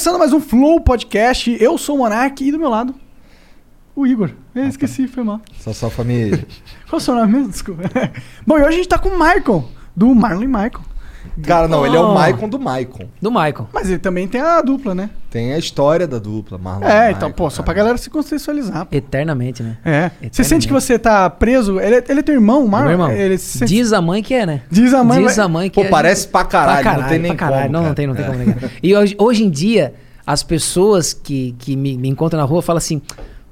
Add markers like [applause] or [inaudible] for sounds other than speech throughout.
Começando mais um Flow Podcast. Eu sou o Monark e do meu lado, o Igor. Eu esqueci, foi mal. Só sua família. [laughs] Qual é o seu nome mesmo? Desculpa. [laughs] Bom, e hoje a gente tá com o Michael, do Marlon e Michael. Cara, não, ele é o Oh. Maicon do Maicon. Do Michael. Mas ele também tem a dupla, né? Tem a história da dupla, Marlon. É, e então, Maicon, pô, só pra cara. galera se contextualizar. pô. Eternamente, né? É. Você sente que você tá preso? Ele, é- ele é teu irmão, o Marlon? Meu irmão, Ele se sente- diz a mãe que é, né? Diz a mãe, Diz a mãe que Pô, é. parece pra caralho, não tem nem pra caralho. como, Não, não cara. tem, não tem É. como negar. E hoje, hoje em dia, as pessoas que, que me, me encontram na rua falam assim: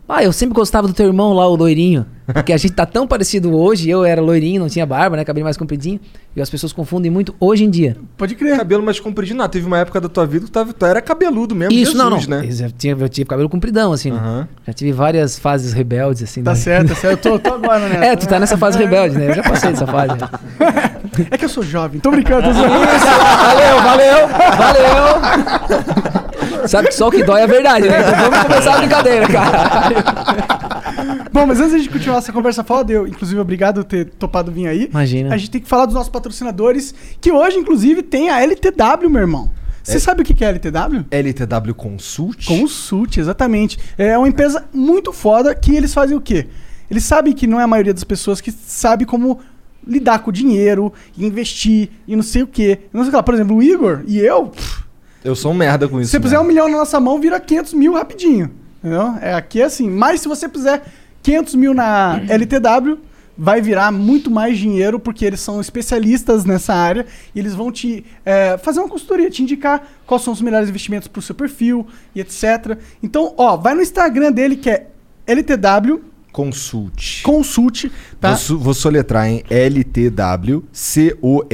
Ah, eu sempre gostava do teu irmão lá, o loirinho. Porque a gente tá tão parecido hoje. Eu era loirinho, não tinha barba, né? Cabelo mais compridinho. E as pessoas confundem muito hoje em dia. Pode crer. Cabelo mais compridinho, não. Teve uma época da tua vida que tu, tava, tu era cabeludo mesmo, Isso, não, não. Jesus, né? Eu, tinha, eu tive cabelo compridão, assim. né? Aham. Já tive várias fases rebeldes, assim. Tá né? certo, tá certo. Eu tô, tô agora, né? É, tu tá nessa fase rebelde, né? Eu já passei dessa fase. É que eu sou jovem, tô brincando. Tô [laughs] zoando. Valeu, valeu, valeu. Sabe que só o que dói é a verdade, né? Então vamos começar a brincadeira, cara. [laughs] Bom, mas antes de continuar essa conversa foda, eu, inclusive, obrigado por ter topado vir aí. Imagina. A gente tem que falar dos nossos patrocinadores, que hoje, inclusive, tem a LTW, meu irmão. Você sabe o que que é a LTW? LTW Consult. Consult, exatamente. É uma empresa muito foda que eles fazem o quê? Eles sabem que não é a maioria das pessoas que sabe como lidar com o dinheiro, e investir e não sei o quê. Não sei o que lá. Por exemplo, o Igor e eu, pff, Eu sou um merda com isso. se você puser um milhão na nossa mão, vira 500 mil rapidinho. Entendeu? É, aqui é assim. Mas se você puser 500 mil na LTW, vai virar muito mais dinheiro, porque eles são especialistas nessa área e eles vão te é, fazer uma consultoria, te indicar quais são os melhores investimentos para o seu perfil e etc. Então, ó, vai no Instagram dele que é LTW Consult. Consult, tá? Vou, vou soletrar em LTW C-O-N-S-U-L-T.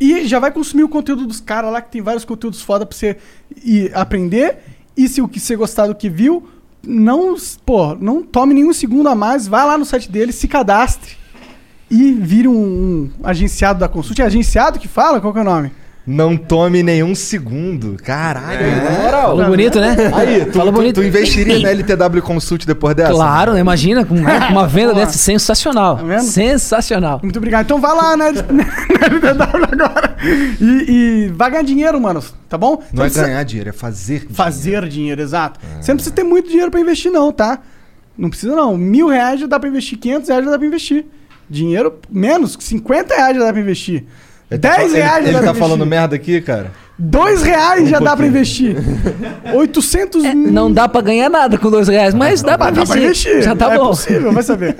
E já vai consumir o conteúdo dos caras lá, que tem vários conteúdos foda pra você ir aprender. E se o que você gostar do que viu, não, pô, não tome nenhum segundo a mais, vai lá no site dele, se cadastre e vire um, um agenciado da Consult. É agenciado que fala? Qual que é o nome? Não tome nenhum segundo. Caralho, É. na moral. Falou bonito, né? Aí, tu, Falou tu- bonito. tu investiria na LTW Consult depois dessa? Claro, né? imagina, com uma, uma venda dessa sensacional. Tá vendo? sensacional. Muito obrigado. Então vai lá na, na LTW agora e, e vai ganhar dinheiro, mano. Tá bom? Não Então é você- ganhar dinheiro, é fazer dinheiro. Fazer dinheiro, exato. Você não precisa ter muito dinheiro pra investir, não, tá? Não precisa, não. Mil reais já dá pra investir, 500 reais já dá pra investir. Dinheiro menos, 50 reais já dá pra investir. Ele tá 10 fa- reais Ele, já ele dá tá falando investir. merda aqui, cara? 2 reais já dá pra investir. [laughs] 800 É, não dá pra ganhar nada com dois reais, mas dá pra Dá investir. pra investir. Já tá é bom. possível, vai saber.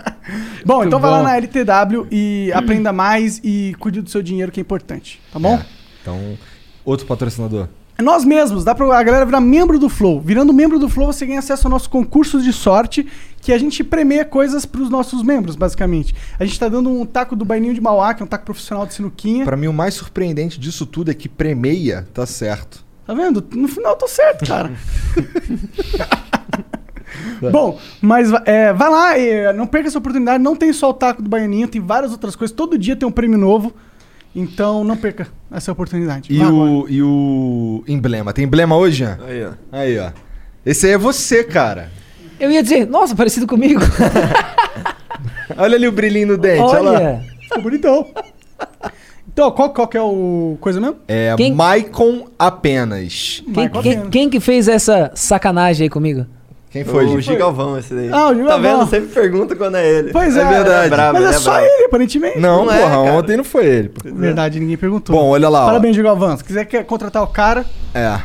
[laughs] bom, Muito então vai lá bom. na LTW e aprenda mais e cuide do seu dinheiro, que é importante. Tá bom? É. Então, outro patrocinador. Nós mesmos, dá pra a galera virar membro do Flow. Virando membro do Flow, você ganha acesso ao nosso concurso de sorte, que a gente premia coisas pros nossos membros, basicamente. A gente tá dando um taco do Baininho de Mauá, que é um taco profissional de sinuquinha. Pra mim, o mais surpreendente disso tudo é que premeia tá certo. Tá vendo? No final eu tô certo, cara. [laughs] [laughs] Bom, mas é, vai lá, é, não perca essa oportunidade. Não tem só o taco do Baianinho, tem várias outras coisas. Todo dia tem um prêmio novo. Então não perca essa oportunidade. E o, e o emblema. Tem emblema hoje, Jean? Aí, ó. Aí, ó. Esse aí é você, cara. Eu ia dizer, nossa, parecido comigo. [laughs] Olha ali o brilhinho no dente, olha, lá. Olha. Ficou bonitão. Então, qual, qual que é o coisa mesmo? É Quem- Maicon apenas. Quem, quem- Pena. quem que fez essa sacanagem aí comigo? Quem foi? O? Gigalvão, esse daí. Ah, o Tá Gigalvão. vendo? Sempre pergunta quando é ele. Pois é, verdade. brabo, mas é ele só brabo. ele, aparentemente. Não, Não é, porra, cara. ontem não foi ele. pô. Verdade, ninguém perguntou. Bom, olha lá. Parabéns, Gigalvão. Se quiser contratar o cara, É.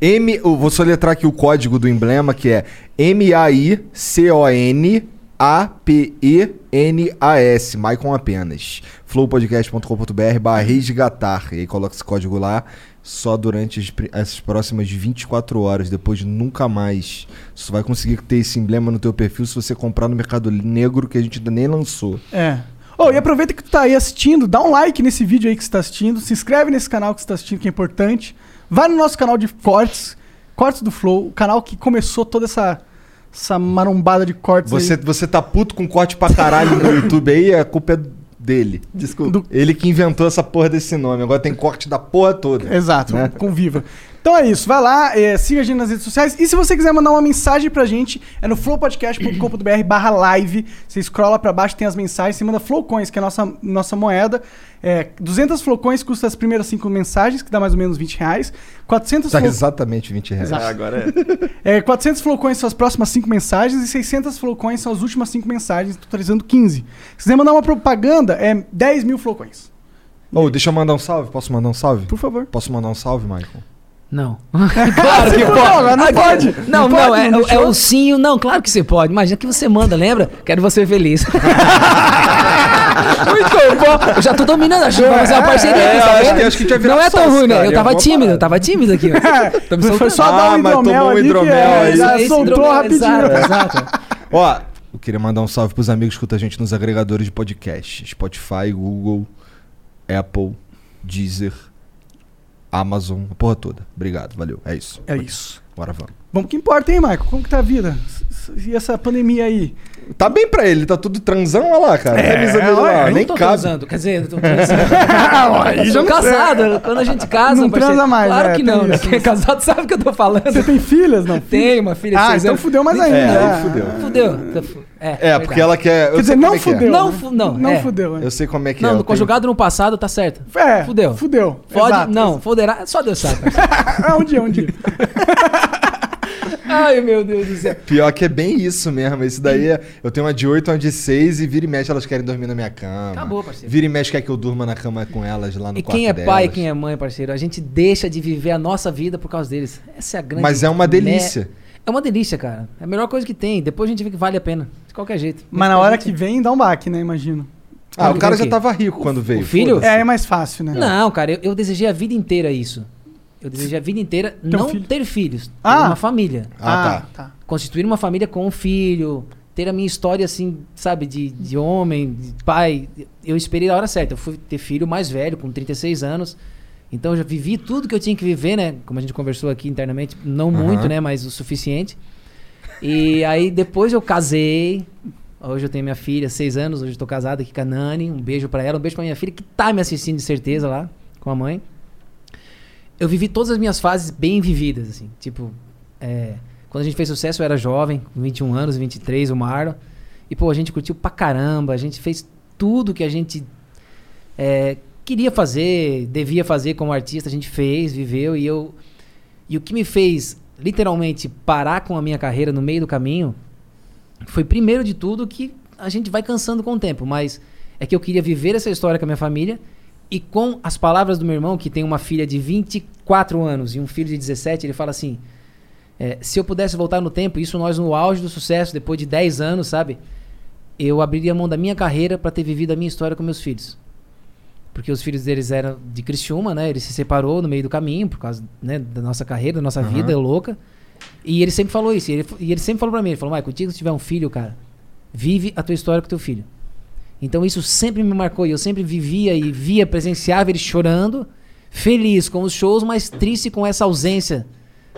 M, eu vou soletrar aqui o código do emblema, que é M-A-I-C-O-N-A-P-E-N-A-S. Maicon apenas. flowpodcast.com.br barra resgatar. E aí coloca esse código lá só durante as, essas próximas 24 horas. Depois nunca mais. Você vai conseguir ter esse emblema no teu perfil se você comprar no Mercado Negro, que a gente ainda nem lançou. É. Oh, e aproveita que tu tá aí assistindo, dá um like nesse vídeo aí que você tá assistindo, se inscreve nesse canal que você tá assistindo, que é importante. Vai no nosso canal de cortes, Cortes do Flow, o canal que começou toda essa, essa marombada de cortes Você, aí. você tá puto com corte pra caralho no [laughs] YouTube aí, a culpa é dele. Desculpa. Do- Ele que inventou essa porra desse nome. Agora tem corte da porra toda. Exato, né? conviva. Então é isso, vai lá, é, siga a gente nas redes sociais. E se você quiser mandar uma mensagem pra gente, é no flowpodcast.com.br [clears throat] barra live. Você scrolla pra baixo, tem as mensagens, você manda Flowcoins, que é a nossa, nossa moeda. É, 200 Flowcoins custa as primeiras 5 mensagens, que dá mais ou menos 20 reais. 400 Tá Flow- exatamente 20 reais. Exato. Ah, agora é. [laughs] É, 400 flowcoins são as próximas 5 mensagens e 600 flowcoins são as últimas 5 mensagens, totalizando 15. Se quiser mandar uma propaganda, é 10 mil flowcoins. Ô, deixa eu mandar um salve. Posso mandar um salve? Por favor. Posso mandar um salve, Michael? Não. [laughs] claro que pode. Não, não pode. Não, Não pode, é, não é deixou? o sim, não, claro que você pode. Imagina que você manda, lembra? Quero você feliz. [laughs] Muito bom. Eu já tô dominando, acho que vamos fazer uma parceria É, aqui, tá acho que- acho que a vai virar Não é tão ruim, né? Eu é tava tímido, eu tava tímido aqui. [laughs] Tô me Foi só dar Ah, um mas hidromel tomou ali que é, já Esse soltou rapidinho. Exato, exato. Ó, eu queria mandar um salve pros amigos que escutam a gente nos agregadores de podcast. Spotify, Google, Apple, Deezer, Amazon, a porra toda. Obrigado, valeu. É isso. É isso. Bora, vamos. Vamos que importa, hein, Michael? Como que tá a vida? E essa pandemia aí? Tá bem pra ele, tá tudo transão, olha lá, cara. É, camisa dele lá, Eu nem não tô cabe. transando, quer dizer, eu tô transando. [laughs] eu sou casado. Quando a gente casa, Não parceiro, transa mais, Claro é, que não, né? Quem é casado [laughs] sabe o que eu tô falando. Você tem filhas, não? Tem uma filha Ah, seis então anos. fudeu mais ainda. É, é. fudeu. Fudeu. Tá fu- É, É, porque ela quer. Quer dizer, não é é. fudeu. Não né? fu- não, Não é. fudeu. é. Eu sei como é que é. Não, no tenho- conjugado no passado tá certo. É, Fudeu. Fudeu. Pode, não, foderá. Só Deus sabe. [laughs] parceiro. Ah, um dia, um dia. Ai, meu Deus do céu. Pior que é bem isso mesmo. Esse daí é. Eu tenho uma de 8, uma de 6 e vira e mexe elas querem dormir na minha cama. Acabou, parceiro. Vira e mexe quer que eu durma na cama com elas lá no E quarto quem é delas. pai e quem é mãe, parceiro, a gente deixa de viver a nossa vida por causa deles. Essa é a grande. Mas é uma delícia. É uma delícia, cara. É a melhor coisa que tem. Depois a gente vê que vale a pena. De qualquer jeito. Mas na hora gente- que vem, dá um baque, né? Imagino. Ah, o cara já tava rico quando veio. o filho? É, é mais fácil, né? Não, cara, eu, eu desejei a vida inteira isso. Eu desejei a vida inteira não filho? ter filhos, ter Ah. uma família. Ah, tá. Constituir uma família com um filho, ter a minha história assim, sabe, de, de homem, de pai. Eu esperei a hora certa. Eu fui ter filho mais velho, com 36 anos. Então eu já vivi tudo que eu tinha que viver, né? Como a gente conversou aqui internamente, não Aham. muito, né? Mas o suficiente. E aí depois eu casei. Hoje eu tenho minha filha, seis anos. Hoje eu tô casado aqui com a Nani. Um beijo pra ela, um beijo pra minha filha que tá me assistindo de certeza lá, com a mãe. Eu vivi todas as minhas fases bem vividas, assim. Tipo, é, quando a gente fez sucesso eu era jovem, com 21 anos, 23, o Marlon. E, pô, a gente curtiu pra caramba. A gente fez tudo que a gente é, queria fazer, devia fazer como artista. A gente fez, viveu. E eu... E o que me fez, literalmente, parar com a minha carreira no meio do caminho foi, primeiro de tudo, que a gente vai cansando com o tempo. Mas é que eu queria viver essa história com a minha família. E com as palavras do meu irmão, que tem uma filha de 24 anos e um filho de 17, ele fala assim: é, se eu pudesse voltar no tempo, isso nós no auge do sucesso, depois de 10 anos, sabe? Eu abriria mão da minha carreira para ter vivido a minha história com meus filhos. Porque os filhos deles eram de Criciúma, né? Ele se separou no meio do caminho por causa né, da nossa carreira, da nossa Aham. vida louca. E ele sempre falou isso. E ele, e ele sempre falou pra mim, ele falou, Michael, contigo se tiver um filho, cara, vive a tua história com teu filho. Então isso sempre me marcou. E eu sempre vivia e via, presenciava ele chorando, feliz com os shows, mas triste com essa ausência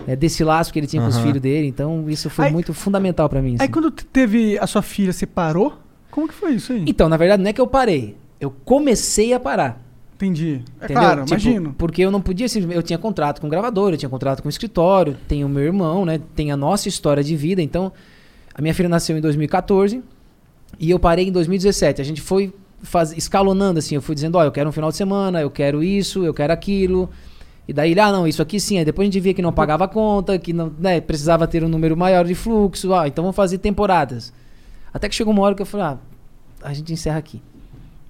né, desse laço que ele tinha com os filhos dele. Então isso foi Aí- muito fundamental pra mim. Aí assim. quando te- teve a sua filha, você parou? Como que foi isso aí? Então, na verdade, não é que eu parei. Eu comecei a parar. Entendi. É Entendeu? claro, Tipo, imagino. Porque eu não podia simplesmente. Eu tinha contrato com gravador, eu tinha contrato com escritório, tem o meu irmão, né? Tem a nossa história de vida. Então, a minha filha nasceu em 2014 e eu parei em 2017. A gente foi faz, escalonando assim. Eu fui dizendo: ó, eu quero um final de semana, eu quero isso, eu quero aquilo. E daí ele, ah, não, isso aqui sim. Aí depois a gente via que não pagava a conta, que não, né, precisava ter um número maior de fluxo. Ah, então vamos fazer temporadas. Até que chegou uma hora que eu falei, ah, a gente encerra aqui.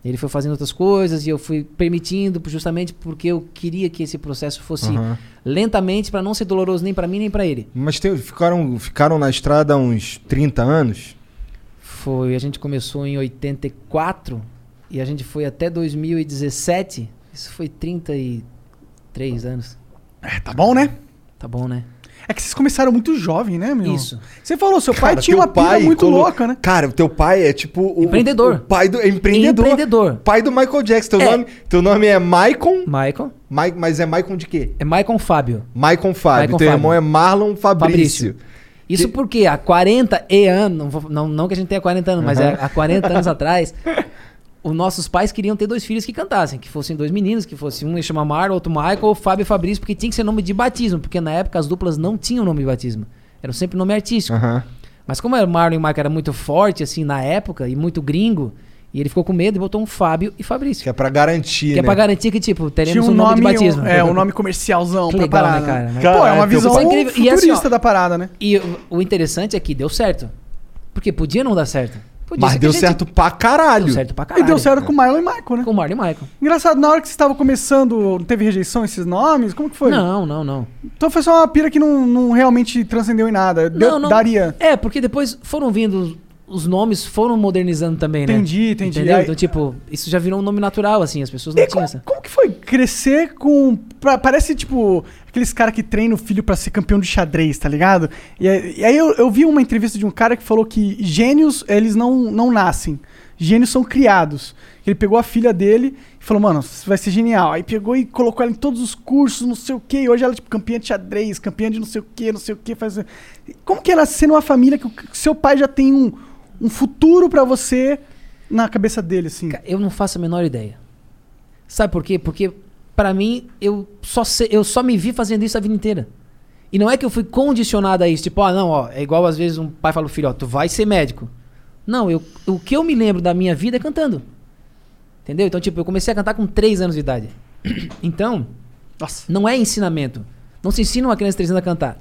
Ele foi fazendo outras coisas e eu fui permitindo, justamente porque eu queria que esse processo fosse Aham. lentamente para não ser doloroso nem para mim nem para ele. Mas tem- ficaram, ficaram na estrada uns 30 anos? Foi, a gente começou em 84 e a gente foi até 2017. Isso foi 33 anos. É, tá bom, né? Tá bom, né? É que vocês começaram muito jovem, né, meu? Isso. Você falou, seu pai Cara, tinha uma pira pai muito colo- louca, né? Cara, o teu pai é tipo. O, Empreendedor. O pai do. é Empreendedor. Empreendedor. Pai do Michael Jackson. Teu, É. nome, teu nome é Maicon. Maicon. Mai- mas é Maicon de quê? É Maicon Fábio. Maicon Fábio. Maicon teu Fábio. irmão é Marlon Fabrício. Fabrício. Isso porque há 40 e anos, não, não, não que a gente tenha 40 anos, mas é, há 40 anos [laughs] atrás, os nossos pais queriam ter dois filhos que cantassem, que fossem dois meninos, que fosse um ia chamar Marlon, outro Michael, ou Fábio e Fabrício, porque tinha que ser nome de batismo, porque na época as duplas não tinham nome de batismo. Eram sempre nome artístico. Aham. Mas como o Marlon e o Michael era muito forte, assim, na época, e muito gringo, e ele ficou com medo e botou um Fábio e Fabrício. Que é pra garantir, Que é né? pra garantir que, tipo, teremos Tinha um nome, de batismo. É, um nome comercialzão Que pra legal, parada. né, cara? Pô, é uma teu visão é incrível. E assim, futurista ó, da parada, né? E o, interessante é que deu certo. Porque podia não dar certo. Podia Mas deu gente- certo pra caralho. Deu certo pra E caralho. deu certo com o Marlon e Michael, né? Com o Marlon e Michael. Engraçado, na hora que você estava começando, teve rejeição esses nomes? Como que foi? Não, não, não. Então foi só uma pira que não, não realmente transcendeu em nada. Deu- não, não. Daria. É, porque depois foram vindo os, nomes, foram modernizando também, né? Entendi, entendi. Entendeu? Então, tipo, isso já virou um nome natural, assim, as pessoas não E tinham como, essa. como que foi crescer com. pra- parece tipo aqueles caras que treinam o filho pra ser campeão de xadrez, tá ligado? E, aí- e aí eu, eu vi uma entrevista de um cara que falou que gênios, eles não, não nascem. Gênios são criados. Ele pegou a filha dele e falou, mano, isso vai ser genial. Aí pegou e colocou ela em todos os cursos, não sei o quê. E hoje ela é tipo campeã de xadrez, campeã de não sei o quê, não sei o quê. Faz... Como que ela sendo uma família que o que seu pai já tem um, um futuro pra você na cabeça dele, assim? Eu não faço a menor ideia. Sabe por quê? Porque, pra mim, eu só, sei- eu só me vi fazendo isso a vida inteira. E não é que eu fui condicionado a isso. Tipo, ah, não, ó, é igual às vezes um pai fala pro filho, ó, tu vai ser médico. Não, eu, o que eu me lembro da minha vida é cantando. Entendeu? Então, tipo, eu comecei a cantar com 3 anos de idade. [clears throat] Então, Nossa. não é ensinamento. Não se ensina uma criança de 3 anos a cantar.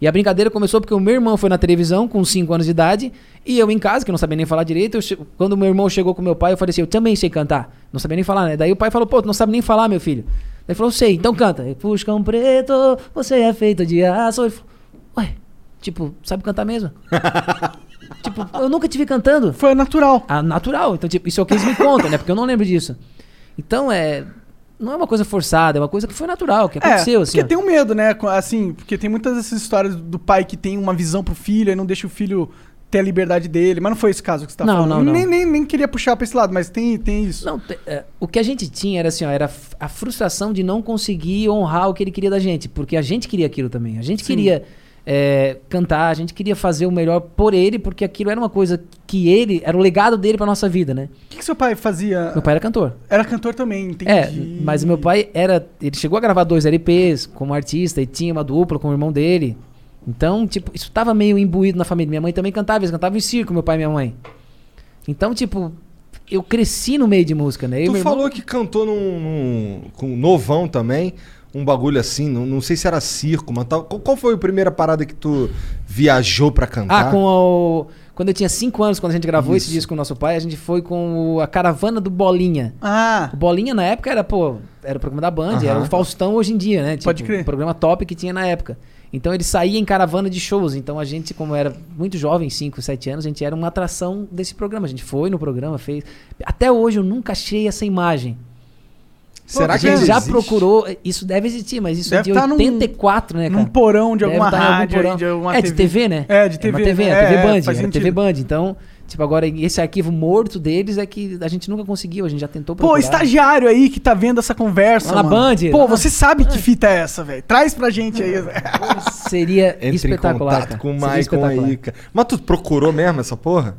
E a brincadeira começou porque o meu irmão foi na televisão com 5 anos de idade e eu em casa, que não sabia nem falar direito. eu quando meu irmão chegou com meu pai, eu falei assim: Eu também sei cantar. Não sabia nem falar, né? Daí o pai falou: Pô, tu não sabe nem falar, meu filho. Daí ele falou: Sei, então canta. Eu, Fuscão preto, você é feito de aço. Ele falou: Ué, tipo, sabe cantar mesmo? [laughs] tipo, eu nunca te vi cantando. Foi natural. Ah, natural. Então, tipo, isso é o que eles me contam, né? Porque eu não lembro disso. Então, é. Não é uma coisa forçada, é uma coisa que foi natural, que aconteceu, é, assim. Porque ó. tem um medo, né? Assim, porque tem muitas dessas histórias do pai que tem uma visão pro filho e não deixa o filho ter a liberdade dele. Mas não foi esse caso que você tá Não, falando. não, não. Nem, nem, nem queria puxar pra esse lado, mas tem, tem isso. Não, te- é, o que a gente tinha era assim, ó, era a frustração de não conseguir honrar o que ele queria da gente, porque a gente queria aquilo também. A gente queria é, cantar, a gente queria fazer o melhor por ele, porque aquilo era uma coisa que ele, era o legado dele pra nossa vida, né? O que, que seu pai fazia? Meu pai era cantor. Era cantor também, entendi. É, mas meu pai era. Ele chegou a gravar dois LPs como artista e tinha uma dupla com o irmão dele. Então, tipo, isso tava meio imbuído na família. Minha mãe também cantava, eles cantavam em circo, meu pai e minha mãe. Então, tipo, eu cresci no meio de música, né? Eu Tu meu irmão- falou que cantou num, num- com novão também, um bagulho assim, não, não sei se era circo, mas tal. Qual, qual foi a primeira parada que tu viajou pra cantar? Ah, com o. Quando eu tinha 5 anos, quando a gente gravou esse Isso. disco com o nosso pai, a gente foi com o- a caravana do Bolinha. Ah, O Bolinha na época era, pô, era o programa da Band, Aham. era o Faustão hoje em dia, né? Pode crer. O programa top que tinha na época. Então ele saía em caravana de shows. Então a gente, como era muito jovem, 5, 7 anos, a gente era uma atração desse programa. A gente foi no programa, fez. Até hoje eu nunca achei essa imagem. Será a que gente ainda já existe? procurou. Isso deve existir, mas isso Deve é de tá num- 84, né, cara? num porão de Deve alguma tá algum rádio, porão. de alguma É, de TV, né? É, de É TV. uma TV, né? é, TV É, Band, sentido. TV Band. Então, tipo, agora esse arquivo morto deles é que a gente nunca conseguiu, a gente já tentou Pô, procurar. estagiário aí que tá vendo essa conversa. Lá na mano. Band. Pô, Lá- você sabe que fita é essa, velho. Traz pra gente aí. [laughs] Seria Entre em espetacular. contato cara. com o aí, cara. Mas tu procurou mesmo essa porra?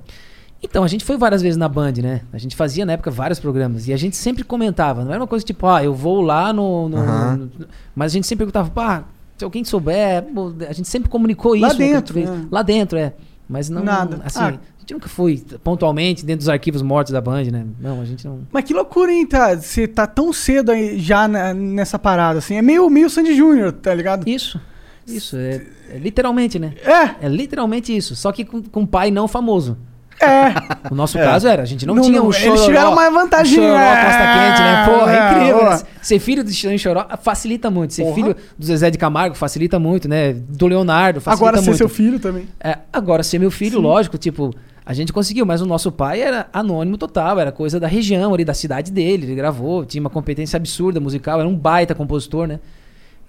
Então, a gente foi várias vezes na Band, né? A gente fazia na época vários programas. E a gente sempre comentava. Não era uma coisa tipo, ah, eu vou lá no. no- no- Mas a gente sempre perguntava, pá, se alguém souber. pô, A gente sempre comunicou isso. Lá dentro, né? Lá dentro, é. Mas não. Nada. Assim, Ah. Gente nunca foi pontualmente dentro dos arquivos mortos da Band, né? Não, a gente não. Mas que loucura, hein, tá? Você tá tão cedo aí já na- nessa parada, assim. É meio, meio Sandy Júnior, tá ligado? Isso. Isso, é, é literalmente, né? É. É literalmente isso. Só que com, com um pai não famoso. É. O nosso É. caso era, a gente não, Não, tinha um eles chororó. tiveram uma vantagem, Um chororó é. costa quente, né? Porra, é É, incrível. boa. né? Ser filho do Chororó Choró facilita muito. Ser Porra. filho do Zezé de Camargo facilita muito, né? Do Leonardo facilita Agora ser muito. seu filho também. É, agora ser meu filho, Sim. lógico, tipo, a gente conseguiu, mas o nosso pai era anônimo total, era coisa da região ali, da cidade dele, ele gravou, tinha uma competência absurda musical, era um baita compositor, né?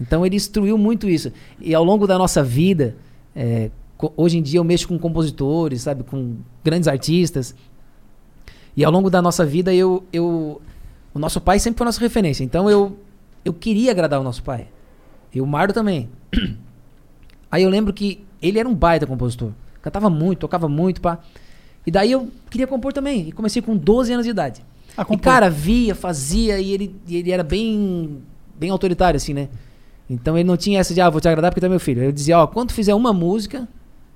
Então ele instruiu muito isso. E ao longo da nossa vida, é, hoje em dia eu mexo com compositores, sabe, com grandes artistas. E ao longo da nossa vida eu, eu o nosso pai sempre foi nossa referência. Então eu eu queria agradar o nosso pai. E o Mardo também. [clears throat] Aí eu lembro que ele era um baita compositor. Cantava muito, tocava muito, pá. E daí eu queria compor também. E comecei com 12 anos de idade. A E cara, via, fazia, e ele, e ele era bem bem autoritário, assim, né? Então ele não tinha essa de, ah, vou te agradar porque tu é meu filho. Ele dizia, ó, quando tu fizer uma música,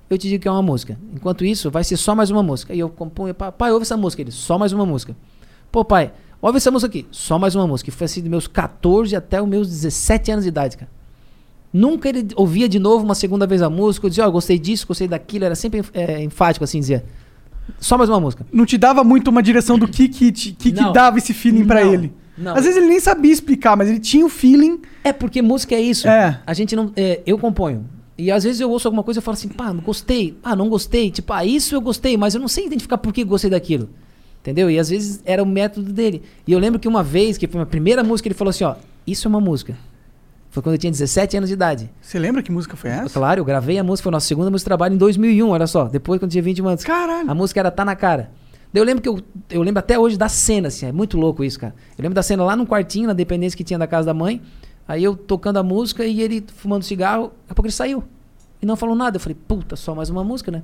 eu te digo que é uma música. Enquanto isso, vai ser só mais uma música. E eu compunha, "Pá, pai, ouve essa música. Ele, só mais uma música. Pô, pai, ouve essa música aqui. Só mais uma música. E foi assim dos meus 14 até os meus 17 anos de idade, cara. Nunca ele ouvia de novo uma segunda vez a música. Eu dizia, ó, gostei disso, gostei daquilo. Era sempre é, enfático, assim, dizia. Só mais uma música. Não te dava muito uma direção do que que, te- que, que dava esse feeling pra Não. ele. Não. Às vezes ele nem sabia explicar, mas ele tinha o feeling. É porque música é isso. É. A gente não. é, eu componho. E às vezes eu ouço alguma coisa e falo assim, pá, gostei. Ah, não gostei. Tipo, ah, isso eu gostei, mas eu não sei identificar por que gostei daquilo. Entendeu? E às vezes era o método dele. E eu lembro que uma vez, que foi a primeira música, ele falou assim, ó, isso é uma música. Foi quando eu tinha 17 anos de idade. Você lembra que música foi essa? Claro, eu gravei a música, foi a nossa segunda música de trabalho em 2001, olha só. Depois, quando eu tinha 21 anos. Caralho. A música era Tá Na Cara. Daí eu lembro que eu, eu lembro até hoje da cena, assim, é muito louco isso, cara. Eu lembro da cena lá num quartinho, na dependência que tinha da casa da mãe. Aí eu tocando a música e ele fumando cigarro, daqui a pouco ele saiu. E não falou nada. Eu falei, puta, só mais uma música, né?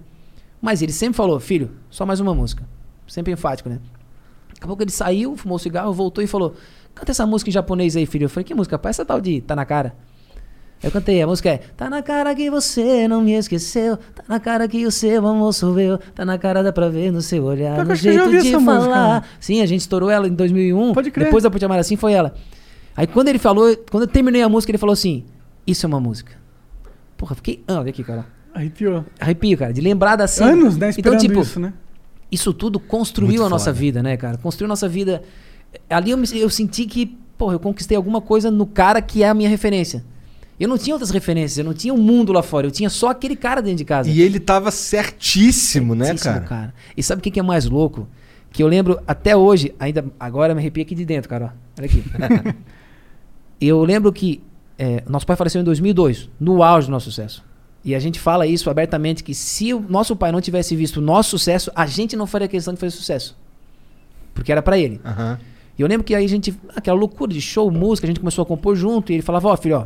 Mas ele sempre falou, filho, só mais uma música. Sempre enfático, né? Daqui a pouco ele saiu, fumou o cigarro, voltou e falou: Canta essa música em japonês aí, filho. Eu falei: Que música? Pai, essa tal de Tá na cara. Eu cantei, a música é Tá na cara que você não me esqueceu Tá na cara que o seu amor sou eu Tá na cara, dá pra ver no seu olhar eu No jeito de essa música. falar Sim, a gente estourou ela em 2001 Pode crer. Depois da Por Te Amar Assim foi ela Aí quando ele falou, quando eu terminei a música Ele falou assim, isso é uma música Porra, fiquei, ah, olha aqui, cara Arrepiou. Arrepio, cara, de lembrar da cena Anos, né? Então, Esperando tipo, isso, né? isso tudo construiu Muito a nossa foda. vida, né, cara? Construiu a nossa vida. Ali eu, me- eu senti que, porra, eu conquistei alguma coisa no cara que é a minha referência. Eu não tinha outras referências, eu não tinha um mundo lá fora, eu tinha só aquele cara dentro de casa. E ele tava certíssimo, né, Certíssimo, cara? E sabe o que que é mais louco? Que eu lembro até hoje, ainda agora me arrepio aqui de dentro, cara. Olha aqui. [laughs] eu lembro que é, nosso pai faleceu em 2002, no auge do nosso sucesso. E a gente fala isso abertamente que se o nosso pai não tivesse visto o nosso sucesso, a gente não faria questão de fazer sucesso. Porque era pra ele. Aham. E eu lembro que aí a gente, aquela loucura de show, música, a gente começou a compor junto e ele falava, ó, filho, ó,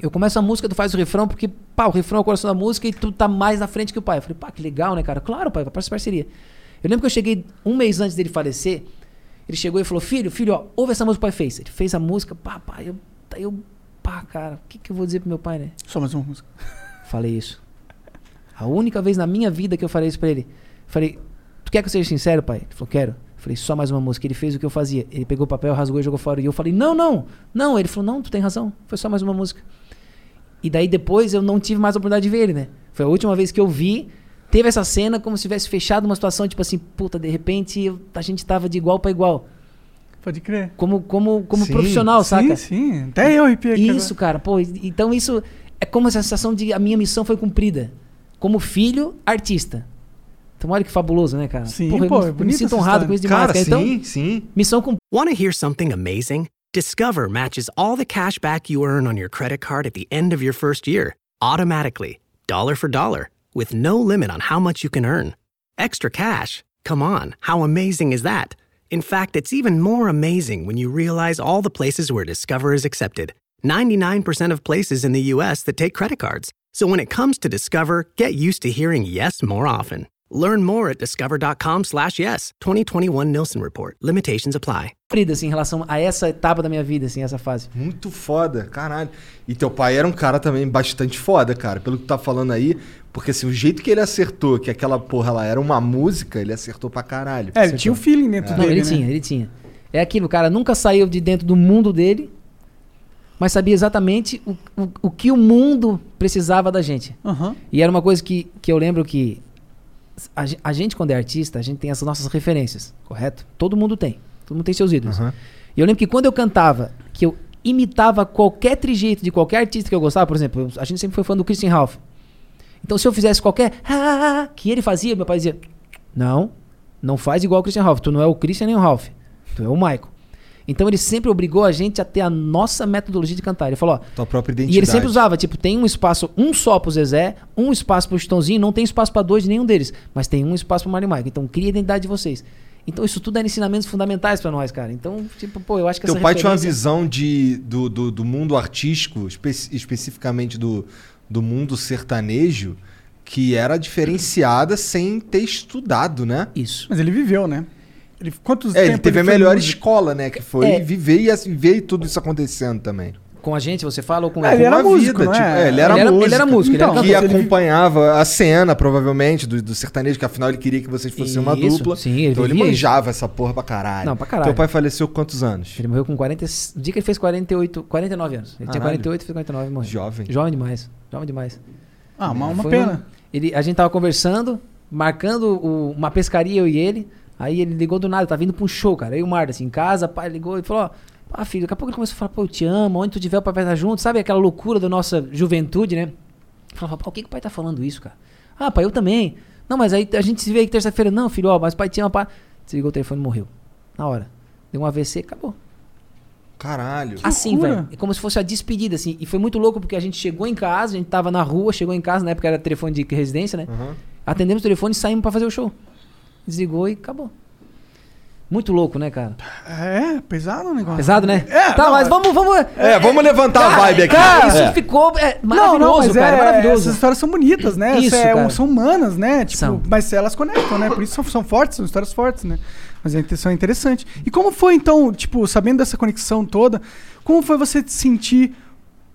eu começo a música, tu faz o refrão, porque, pá, o refrão é o coração da música e tu tá mais na frente que o pai. Eu falei, pá, que legal, né, cara? Claro, pai, essa parceria. Eu lembro que eu cheguei um mês antes dele falecer, ele chegou e falou, filho, filho, ó, ouve essa música que o pai fez. Ele fez a música, pá, pá, eu, eu, pá, cara, o que que eu vou dizer pro meu pai, né? Só mais uma música. [laughs] Falei isso. A única vez na minha vida que eu falei isso pra ele. Falei, tu quer que eu seja sincero, pai? Ele falou, quero. Falei, só mais uma música. Ele fez o que eu fazia. Ele pegou o papel, rasgou e jogou fora. E eu falei, não, não, não. Ele falou, não, tu tem razão. Foi só mais uma música. E daí depois eu não tive mais a oportunidade de ver ele, né? Foi a última vez que eu vi. Teve essa cena como se tivesse fechado uma situação, tipo assim, puta, de repente a gente tava de igual pra igual. Pode crer. Como, como, como Sim, profissional, sim, saca? sim. Até eu arrepiei aqui Isso, cara, pô, então isso é como essa sensação de a minha missão foi cumprida. Como filho, artista. Então olha que fabuloso, né, cara? Sim, Porra, eu pô, me- é eu me sinto honrado com isso demais, Cara, cara. Então, sim, sim. missão cumprida. Want to hear something amazing? Discover matches all the cash back you earn on your credit card at the end of your first year, automatically, dollar for dollar, with no limit on how much you can earn. Extra cash? Come on, how amazing is that? In fact, it's even more amazing when you realize all the places where Discover is accepted 99% of places in the US that take credit cards. So when it comes to Discover, get used to hearing yes more often. Learn more at discover.com slash yes. 2021 Nielsen Report. Limitations apply. assim, em relação a essa etapa da minha vida, assim, essa fase. Muito foda, caralho. E teu pai era um cara também bastante foda, cara, pelo que tu tá falando aí. Porque assim, o jeito que ele acertou que aquela porra lá era uma música, ele acertou pra caralho. É, ele tinha um feeling dentro Não, dele, ele né? tinha, ele tinha. É aquilo, o cara nunca saiu de dentro do mundo dele, mas sabia exatamente o, o, o que o mundo precisava da gente. Aham. E era uma coisa que, que eu lembro que a, a gente, quando é artista, a gente tem as nossas referências, correto? Todo mundo tem. Todo mundo tem seus ídolos. E eu lembro que quando eu cantava, que eu imitava qualquer trejeito de qualquer artista que eu gostava, por exemplo, a gente sempre foi fã do Christian Ralph. Então, se eu fizesse qualquer "Ah", que ele fazia, meu pai dizia: Não, não faz igual o Christian Ralph. Tu não é o Christian nem o Ralph. Tu é o Michael. Então, ele sempre obrigou a gente a ter a nossa metodologia de cantar. Ele falou: Ó, Tua própria e identidade. ele sempre usava, tipo, tem um espaço, um só pro Zezé, um espaço pro Chitãozinho, não tem espaço pra dois de nenhum deles, mas tem um espaço pro Mário Michael. Então, cria a identidade de vocês. Então, isso tudo é ensinamentos fundamentais pra nós, cara. Então, tipo, pô, eu acho que Teu essa pai tinha uma referência- visão de, do, do, do mundo artístico, espe- especificamente do, do mundo sertanejo, que era diferenciada sem ter estudado, né? Isso. Mas ele viveu, né? Ele, quantos É, ele teve a foi melhor músico? escola, né? Que foi É. viver e assim, ver tudo isso acontecendo também. Com a gente, você fala ou com É, ele era Uma músico, não tipo, é? é, ele era Ele era- músico. ele era músico, ele era que. Ele- acompanhava a cena, provavelmente, do, do sertanejo, que afinal ele queria que vocês fossem uma Isso, dupla. sim, ele então ele manjava essa porra pra caralho. Não, pra caralho. Teu pai faleceu com quantos anos? Ele morreu com 40. O dia que ele fez 48, 49 anos. Ele tinha Caralho. 48 fez 49 e morreu. Jovem. Jovem demais. Jovem demais. Ah, uma, uma Foi pena. um- ele, a gente tava conversando, marcando o- uma pescaria, eu e ele. Aí ele ligou do nada, tá vindo pra um show, cara. Aí o Marta, assim, em casa, pai ligou e falou: Ó, ah, filho, daqui a pouco ele começou a falar, pô, eu te amo, onde tu tiver, o pai vai estar junto. Sabe aquela loucura da nossa juventude, né? Falava, pô, por que, que o pai tá falando isso, cara? Ah, pai, eu também. Não, mas aí a gente se vê aí terça-feira. Não, filho, ó, mas o pai te ama, pá. Desligou o telefone e morreu. Na hora. Deu um AVC, acabou. Caralho. Assim, velho. É como se fosse a despedida, assim. E foi muito louco porque a gente chegou em casa, a gente tava na rua, chegou em casa, na época era telefone de residência, né? Uhum. Atendemos o telefone e saímos pra fazer o show. Desligou e acabou. Muito louco, né, cara? É, pesado o negócio. Pesado, né? É, tá, não, mas vamos, vamos. É, vamos levantar a Cara, vibe aqui. Cara, isso É. ficou é, Não, maravilhoso, não, mas cara. é, maravilhoso. Essas histórias são bonitas, né? Isso, é, cara. são humanas, né? Tipo, São. mas elas conectam, né? Por isso são, são fortes, são histórias fortes, né? Mas a intenção é interessante. E como foi, então, tipo, sabendo dessa conexão toda, como foi você sentir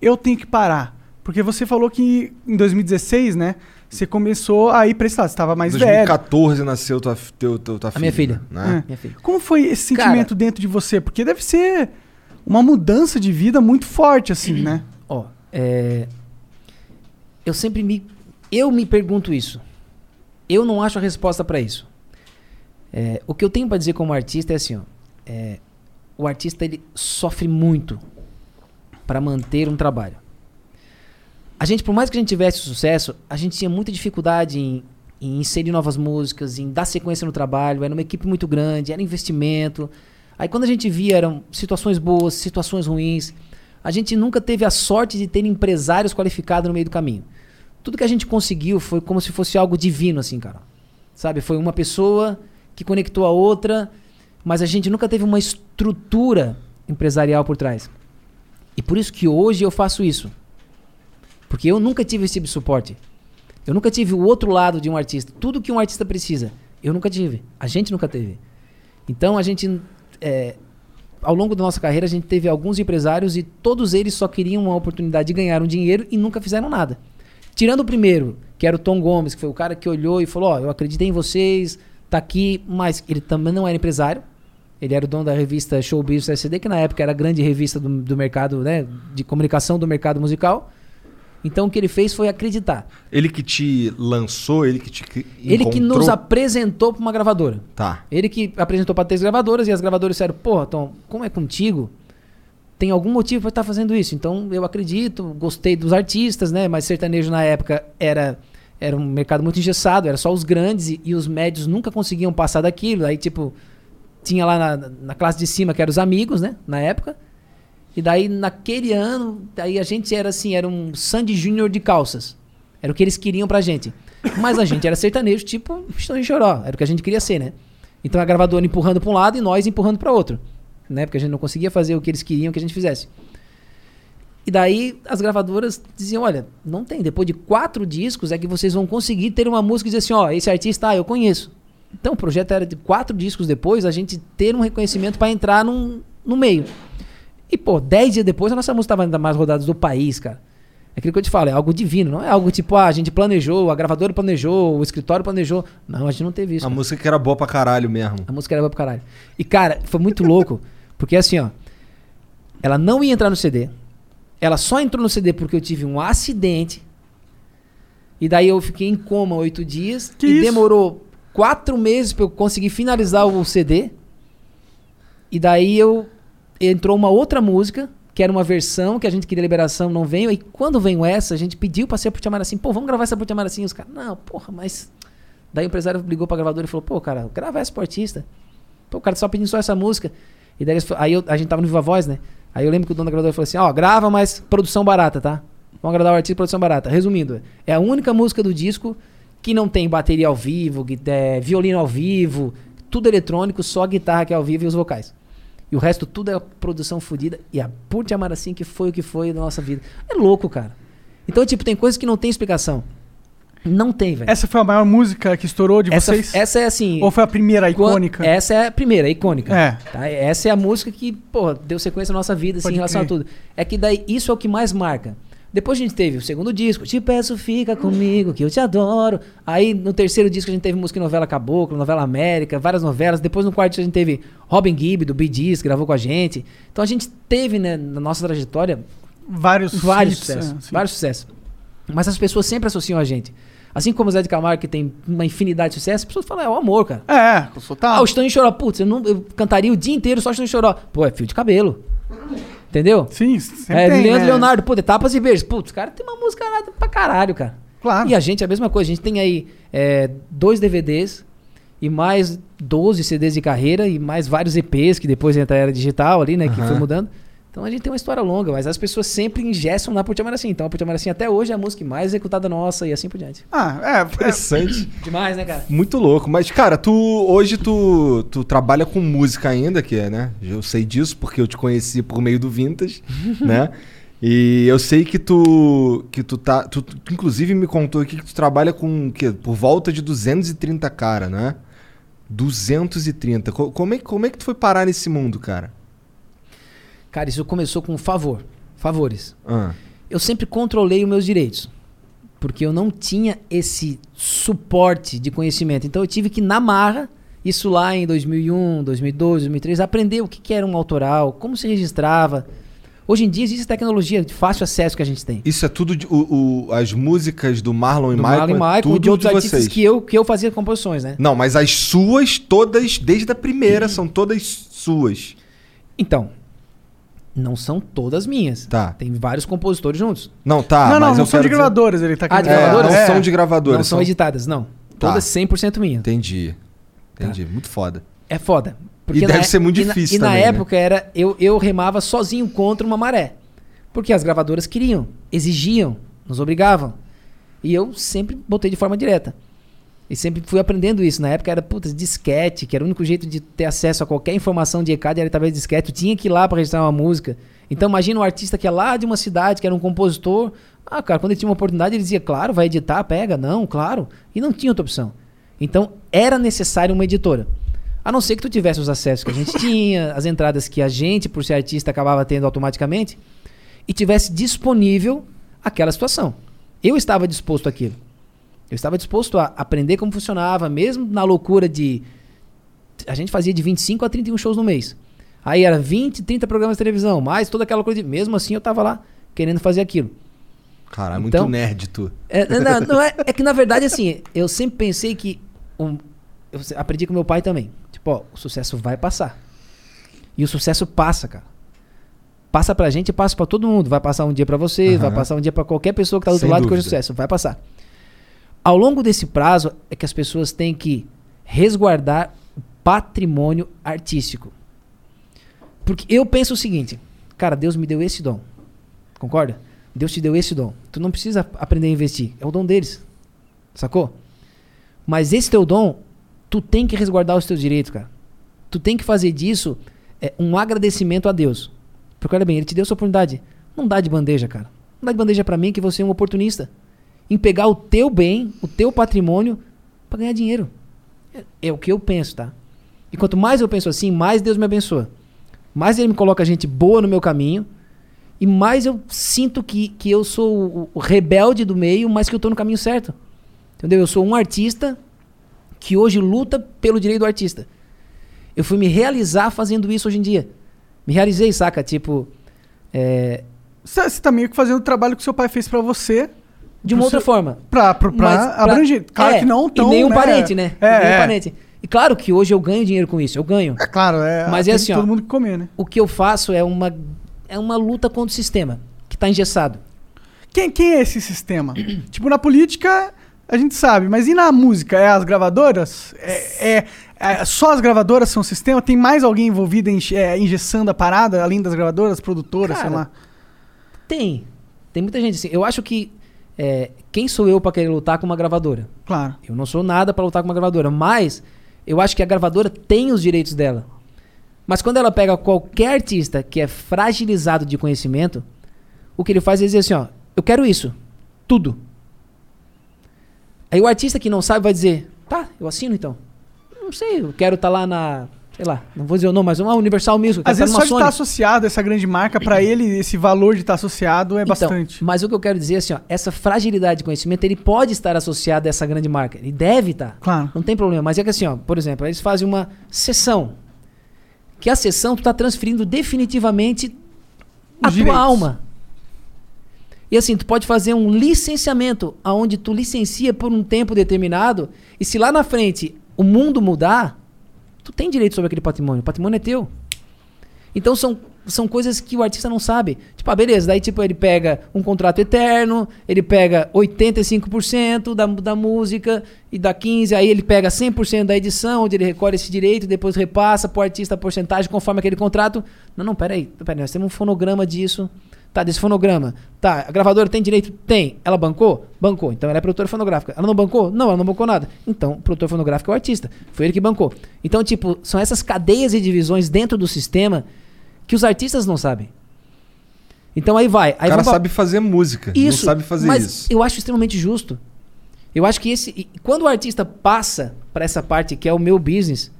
eu tenho que parar? Porque você falou que em 2016, né? Você começou a ir pra esse lado, você tava mais Em velho. 2014 nasceu tua, teu, teu, tua A minha filha. Né? Minha filha. Como foi esse Cara- sentimento dentro de você? Porque deve ser uma mudança de vida muito forte, assim, né? Ó, é, eu sempre me. Eu me pergunto isso. Eu não acho a resposta pra isso. É, o que eu tenho pra dizer como artista é assim, ó. é, o artista ele sofre muito pra manter um trabalho. A gente, por mais que a gente tivesse sucesso, a gente tinha muita dificuldade em, em inserir novas músicas, em dar sequência no trabalho. Era uma equipe muito grande, era investimento. Aí quando a gente via eram situações boas, situações ruins. A gente nunca teve a sorte de ter empresários qualificados no meio do caminho. Tudo que a gente conseguiu foi como se fosse algo divino, assim, cara. Sabe? Foi uma pessoa que conectou a outra, mas a gente nunca teve uma estrutura empresarial por trás. E por isso que hoje eu faço isso. Porque eu nunca tive esse tipo de suporte. Eu nunca tive o outro lado de um artista. Tudo que um artista precisa, eu nunca tive. A gente nunca teve. Então a gente. é, ao longo da nossa carreira, a gente teve alguns empresários e todos eles só queriam uma oportunidade de ganhar um dinheiro e nunca fizeram nada. Tirando o primeiro, que era o Tom Gomes, que foi o cara que olhou e falou: Ó, eu acreditei em vocês, tá aqui, mas ele também não era empresário. Ele era o dono da revista Showbiz SCD, que na época era a grande revista do, do mercado, né, de comunicação do mercado musical. Então o que ele fez foi acreditar. Ele que te lançou, ele que te cri- Ele que encontrou? nos apresentou pra uma gravadora. Tá. Ele que apresentou pra três gravadoras e as gravadoras disseram: Porra, Tom, como é contigo? Tem algum motivo pra estar fazendo isso. Então eu acredito, gostei dos artistas, né? Mas sertanejo na época era, era um mercado muito engessado, era só os grandes e, e os médios nunca conseguiam passar daquilo. Aí, tipo, tinha lá na, na classe de cima que eram os amigos, né? Na época. E daí, naquele ano, daí a gente era assim, era um Sandy Júnior de calças. Era o que eles queriam pra gente. Mas a gente era sertanejo, tipo, Estão de Choró. Era o que a gente queria ser, né? Então a gravadora empurrando pra um lado e nós empurrando pra outro. Né? Porque a gente não conseguia fazer o que eles queriam que a gente fizesse. E daí as gravadoras diziam: olha, não tem. Depois de quatro discos é que vocês vão conseguir ter uma música e dizer assim: ó, esse artista, ah, eu conheço. Então o projeto era de quatro discos depois a gente ter um reconhecimento pra entrar num, no meio. E, pô, dez dias depois a nossa música tava ainda mais rodadas do país, cara. É aquilo que eu te falo, é algo divino, não é algo tipo, ah, a gente planejou, a gravadora planejou, o escritório planejou. Não, a gente não teve isso. A cara. música que era boa pra caralho mesmo. A música era boa pra caralho. E, cara, foi muito louco, [laughs] porque assim, ó, ela não ia entrar no CD. Ela só entrou no CD porque eu tive um acidente. E daí eu fiquei em coma oito dias. Que e isso? demorou quatro meses pra eu conseguir finalizar o CD. E daí eu entrou uma outra música, que era uma versão que a gente queria liberação, não veio. E quando veio essa, a gente pediu pra ser por chamar assim, pô, vamos gravar essa por chamar assim. Os caras, não, porra, mas. Daí o empresário ligou pra gravadora e falou, pô, cara, grava essa pro artista. Pô, o cara só pedindo só essa música. E daí aí eu- a gente tava no Viva Voz, né? Aí eu lembro que o dono da gravadora falou assim: ó, grava, mas produção barata, tá? Vamos agradar o artista produção barata. Resumindo, é a única música do disco que não tem bateria ao vivo, é, violino ao vivo, tudo eletrônico, só guitarra que é ao vivo e os vocais. E o resto tudo é produção fodida. E a Por Te Amar Assim que foi o que foi da nossa vida. É louco, cara. Então, tipo, tem coisas que não tem explicação. Não tem, velho. Essa foi a maior música que estourou de Essa, vocês? essa é assim. Ou foi a primeira Quan- icônica? Essa é a primeira, a icônica. É. Tá? Essa é a música que, pô, deu sequência na nossa vida, assim, Pode em relação crer. a tudo. É que daí, isso é o que mais marca. Depois a gente teve o segundo disco, Te Peço Fica Comigo, que eu te adoro. Aí no terceiro disco a gente teve música em novela Caboclo, novela América, várias novelas. Depois no quarto a gente teve Robin Gibb, do Bee Gees, que gravou com a gente. Então a gente teve, né, na nossa trajetória, Vários vários hits, sucessos. é, vários sucessos. Mas as pessoas sempre associam a gente. Assim como o Zé de Camargo, que tem uma infinidade de sucessos, as pessoas falam, é o amor, cara. É, tá. Ah, o em Choró. Putz, eu, não, eu cantaria o dia inteiro só Estão em Choró. Pô, é fio de cabelo. Entendeu? Sim, sempre É, tem, Leandro né? Leonardo, pô, Etapas e Beijos. Putz, cara, tem uma música nada pra caralho, cara. Claro. E a gente, é a mesma coisa. A gente tem aí é, dois DVDs e mais 12 CDs de carreira e mais vários EPs que depois entra a era digital ali, né? Que foi mudando. Então a gente tem uma história longa, mas as pessoas sempre ingessam lá por Te Amar Assim. Então a Amar Assim até hoje é a música mais executada nossa e assim por diante. Ah, é. é Interessante. [laughs] Demais, né, cara? Muito louco. Mas, cara, tu hoje tu, tu trabalha com música ainda, que é, né? Eu sei disso porque eu te conheci por meio do Vintage, [laughs] né? E eu sei que tu que tu tá, tu, tu inclusive me contou aqui que tu trabalha com o quê? Por volta de 230 cara, né? 230. Co- Como é, como é que tu foi parar nesse mundo, cara? Cara, isso começou com favor. Favores. Ah, eu sempre controlei os meus direitos. Porque eu não tinha esse suporte de conhecimento. Então eu tive que, na marra, isso lá em 2001, 2002, 2003, aprender o que, que era um autoral, como se registrava. Hoje em dia existe tecnologia de fácil acesso que a gente tem. Isso é tudo de, o, o- as músicas do Marlon e Do Michael, Marlon e é Michael, tudo de outros artistas vocês. que eu, que eu fazia composições, né? Não, mas as suas todas, desde a primeira, são todas suas. Então, não são todas minhas. Tá. Tem vários compositores juntos. Não, tá, não, não, mas não eu são de dizer- gravadoras, ele tá Ah, de gravadoras? não É. são de gravadoras. não são editadas, não. Tá. Todas 100% minhas. Entendi. Entendi. Muito foda. É foda. E deve ser muito e na- difícil E na também, né? época era eu, eu remava sozinho contra uma maré. Porque as gravadoras queriam, exigiam, nos obrigavam. E eu sempre botei de forma direta. E sempre fui aprendendo isso. Na época era, putz, disquete, que era o único jeito de ter acesso a qualquer informação de ECAD era através de disquete. Eu tinha que ir lá para registrar uma música. Então imagina um artista que é lá de uma cidade, que era um compositor. Ah, cara, quando ele tinha uma oportunidade, ele dizia, claro, vai editar, pega. Não, claro. E não tinha outra opção. Então era necessário uma editora. A não ser que tu tivesse os acessos que a gente [laughs] tinha, as entradas que a gente, por ser artista, acabava tendo automaticamente, e tivesse disponível aquela situação. Eu estava disposto àquilo. Eu estava disposto a aprender como funcionava, mesmo na loucura de. A gente fazia de 25 a 31 shows no mês. Aí era 20, 30 programas de televisão, mais toda aquela coisa. De... Mesmo assim, eu estava lá querendo fazer aquilo. Caralho, Então- muito nerd tu. É, não, não é, é que na verdade, [laughs] assim, eu sempre pensei que. um- eu aprendi com meu pai também. Tipo, ó, o sucesso vai passar. E o sucesso passa, cara. Passa pra gente e passa pra todo mundo. Vai passar um dia pra você, Aham. vai passar um dia pra qualquer pessoa que tá do outro lado que hoje é dúvida. sucesso. Vai passar. Ao longo desse prazo é que as pessoas têm que resguardar o patrimônio artístico. Porque eu penso o seguinte, cara, Deus me deu esse dom. Concorda? Deus te deu esse dom. Tu não precisa aprender a investir. É o dom deles. Sacou? Mas esse teu dom, tu tem que resguardar os teus direitos, cara. Tu tem que fazer disso é, um agradecimento a Deus. Porque olha bem, ele te deu essa oportunidade. Não dá de bandeja, cara. Não dá de bandeja pra mim que você é um oportunista. Em pegar o teu bem, o teu patrimônio, pra ganhar dinheiro. É, é o que eu penso, tá? E quanto mais eu penso assim, mais Deus me abençoa. Mais Ele me coloca gente boa no meu caminho. E mais eu sinto que, que eu sou o, rebelde do meio, mas que eu tô no caminho certo. Entendeu? Eu sou um artista que hoje luta pelo direito do artista. Eu fui me realizar fazendo isso hoje em dia. Me realizei, saca? Tipo. É, Você tá meio que fazendo o trabalho que seu pai fez pra você. De uma outra forma. Pra, pra, pra abranger. Claro é, que não tão, E nenhum né? parente, né? É, nenhum é. parente. E claro que hoje eu ganho dinheiro com isso. Eu ganho. É claro, é. Mas é assim, todo ó. mundo que comer, né? O que eu faço é uma, é uma luta contra o sistema, que tá engessado. Quem, quem é esse sistema? [clears throat] tipo, na política, a gente sabe, mas e na música? É as gravadoras? É, é- é- só as gravadoras são o sistema? Tem mais alguém envolvido em é, engessando a parada, além das gravadoras, produtoras, sei Cara, lá? Tem. Tem muita gente assim. Eu acho que. É, quem sou eu pra querer lutar com uma gravadora? Claro. Eu não sou nada pra lutar com uma gravadora, mas eu acho que a gravadora tem os direitos dela. Mas quando ela pega qualquer artista que é fragilizado de conhecimento, o que ele faz é dizer assim, ó, eu quero isso, tudo. Aí o artista que não sabe vai dizer, tá, eu assino então. Não sei, eu quero estar lá na, sei lá, não vou dizer o nome, mas uma Universal quero Às tá vezes só de Sony. estar associado a essa grande marca, pra ele, esse valor de estar associado é Então, bastante. Mas o que eu quero dizer é assim, ó, essa fragilidade de conhecimento, ele pode estar associado a essa grande marca. Ele deve estar. Claro. Não tem problema. Mas é que assim, ó, por exemplo, eles fazem uma sessão. Que a sessão tu tá transferindo definitivamente a tua direitos. alma. E assim, tu pode fazer um licenciamento aonde tu licencia por um tempo determinado e se lá na frente o mundo mudar, tu tem direito sobre aquele patrimônio. O patrimônio é teu. Então são, são coisas que o artista não sabe. Tipo, ah, beleza, daí tipo ele pega um contrato eterno, ele pega 85% da, da música e dá 15%, aí ele pega 100% da edição, onde ele recolhe esse direito depois repassa pro artista a porcentagem conforme aquele contrato. Não, não, peraí, peraí, nós temos um fonograma disso. Tá, desse fonograma. Tá, a gravadora tem direito? Tem. Ela bancou? Bancou. Então ela é produtora fonográfica. Ela não bancou? Não, ela não bancou nada. Então, o produtor fonográfico é o artista. Foi ele que bancou. Então, tipo, são essas cadeias e divisões dentro do sistema que os artistas não sabem. Então aí vai. Aí o cara vamos sabe fazer música, isso, não sabe fazer mas isso. eu acho extremamente justo. Eu acho que esse. Quando o artista passa para essa parte que é o meu business,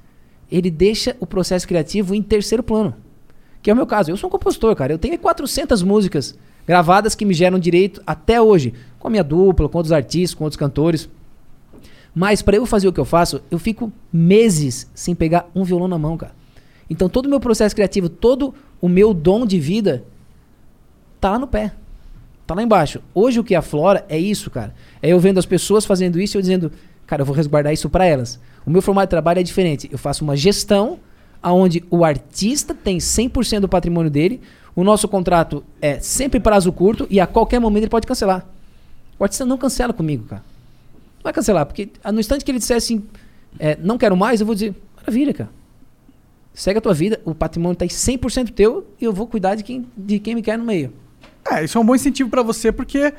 ele deixa o processo criativo em terceiro plano. Que é o meu caso. Eu sou um compositor, cara. Eu tenho 400 músicas gravadas que me geram direito até hoje. Com a minha dupla, com outros artistas, com outros cantores. Mas para eu fazer o que eu faço, eu fico meses sem pegar um violão na mão, cara. Então todo o meu processo criativo, todo o meu dom de vida tá lá no pé. Tá lá embaixo. Hoje o que aflora é isso, cara. É eu vendo as pessoas fazendo isso e eu dizendo, cara, eu vou resguardar isso para elas. O meu formato de trabalho é diferente. Eu faço uma gestão aonde o artista tem 100% do patrimônio dele. O nosso contrato é sempre prazo curto e a qualquer momento ele pode cancelar. O artista não cancela comigo, cara. Não vai cancelar, porque no instante que ele disser assim, é, não quero mais, eu vou dizer, maravilha, cara. Segue a tua vida, o patrimônio tá em 100% teu e eu vou cuidar de quem, de quem me quer no meio. É, isso é um bom incentivo pra você, porque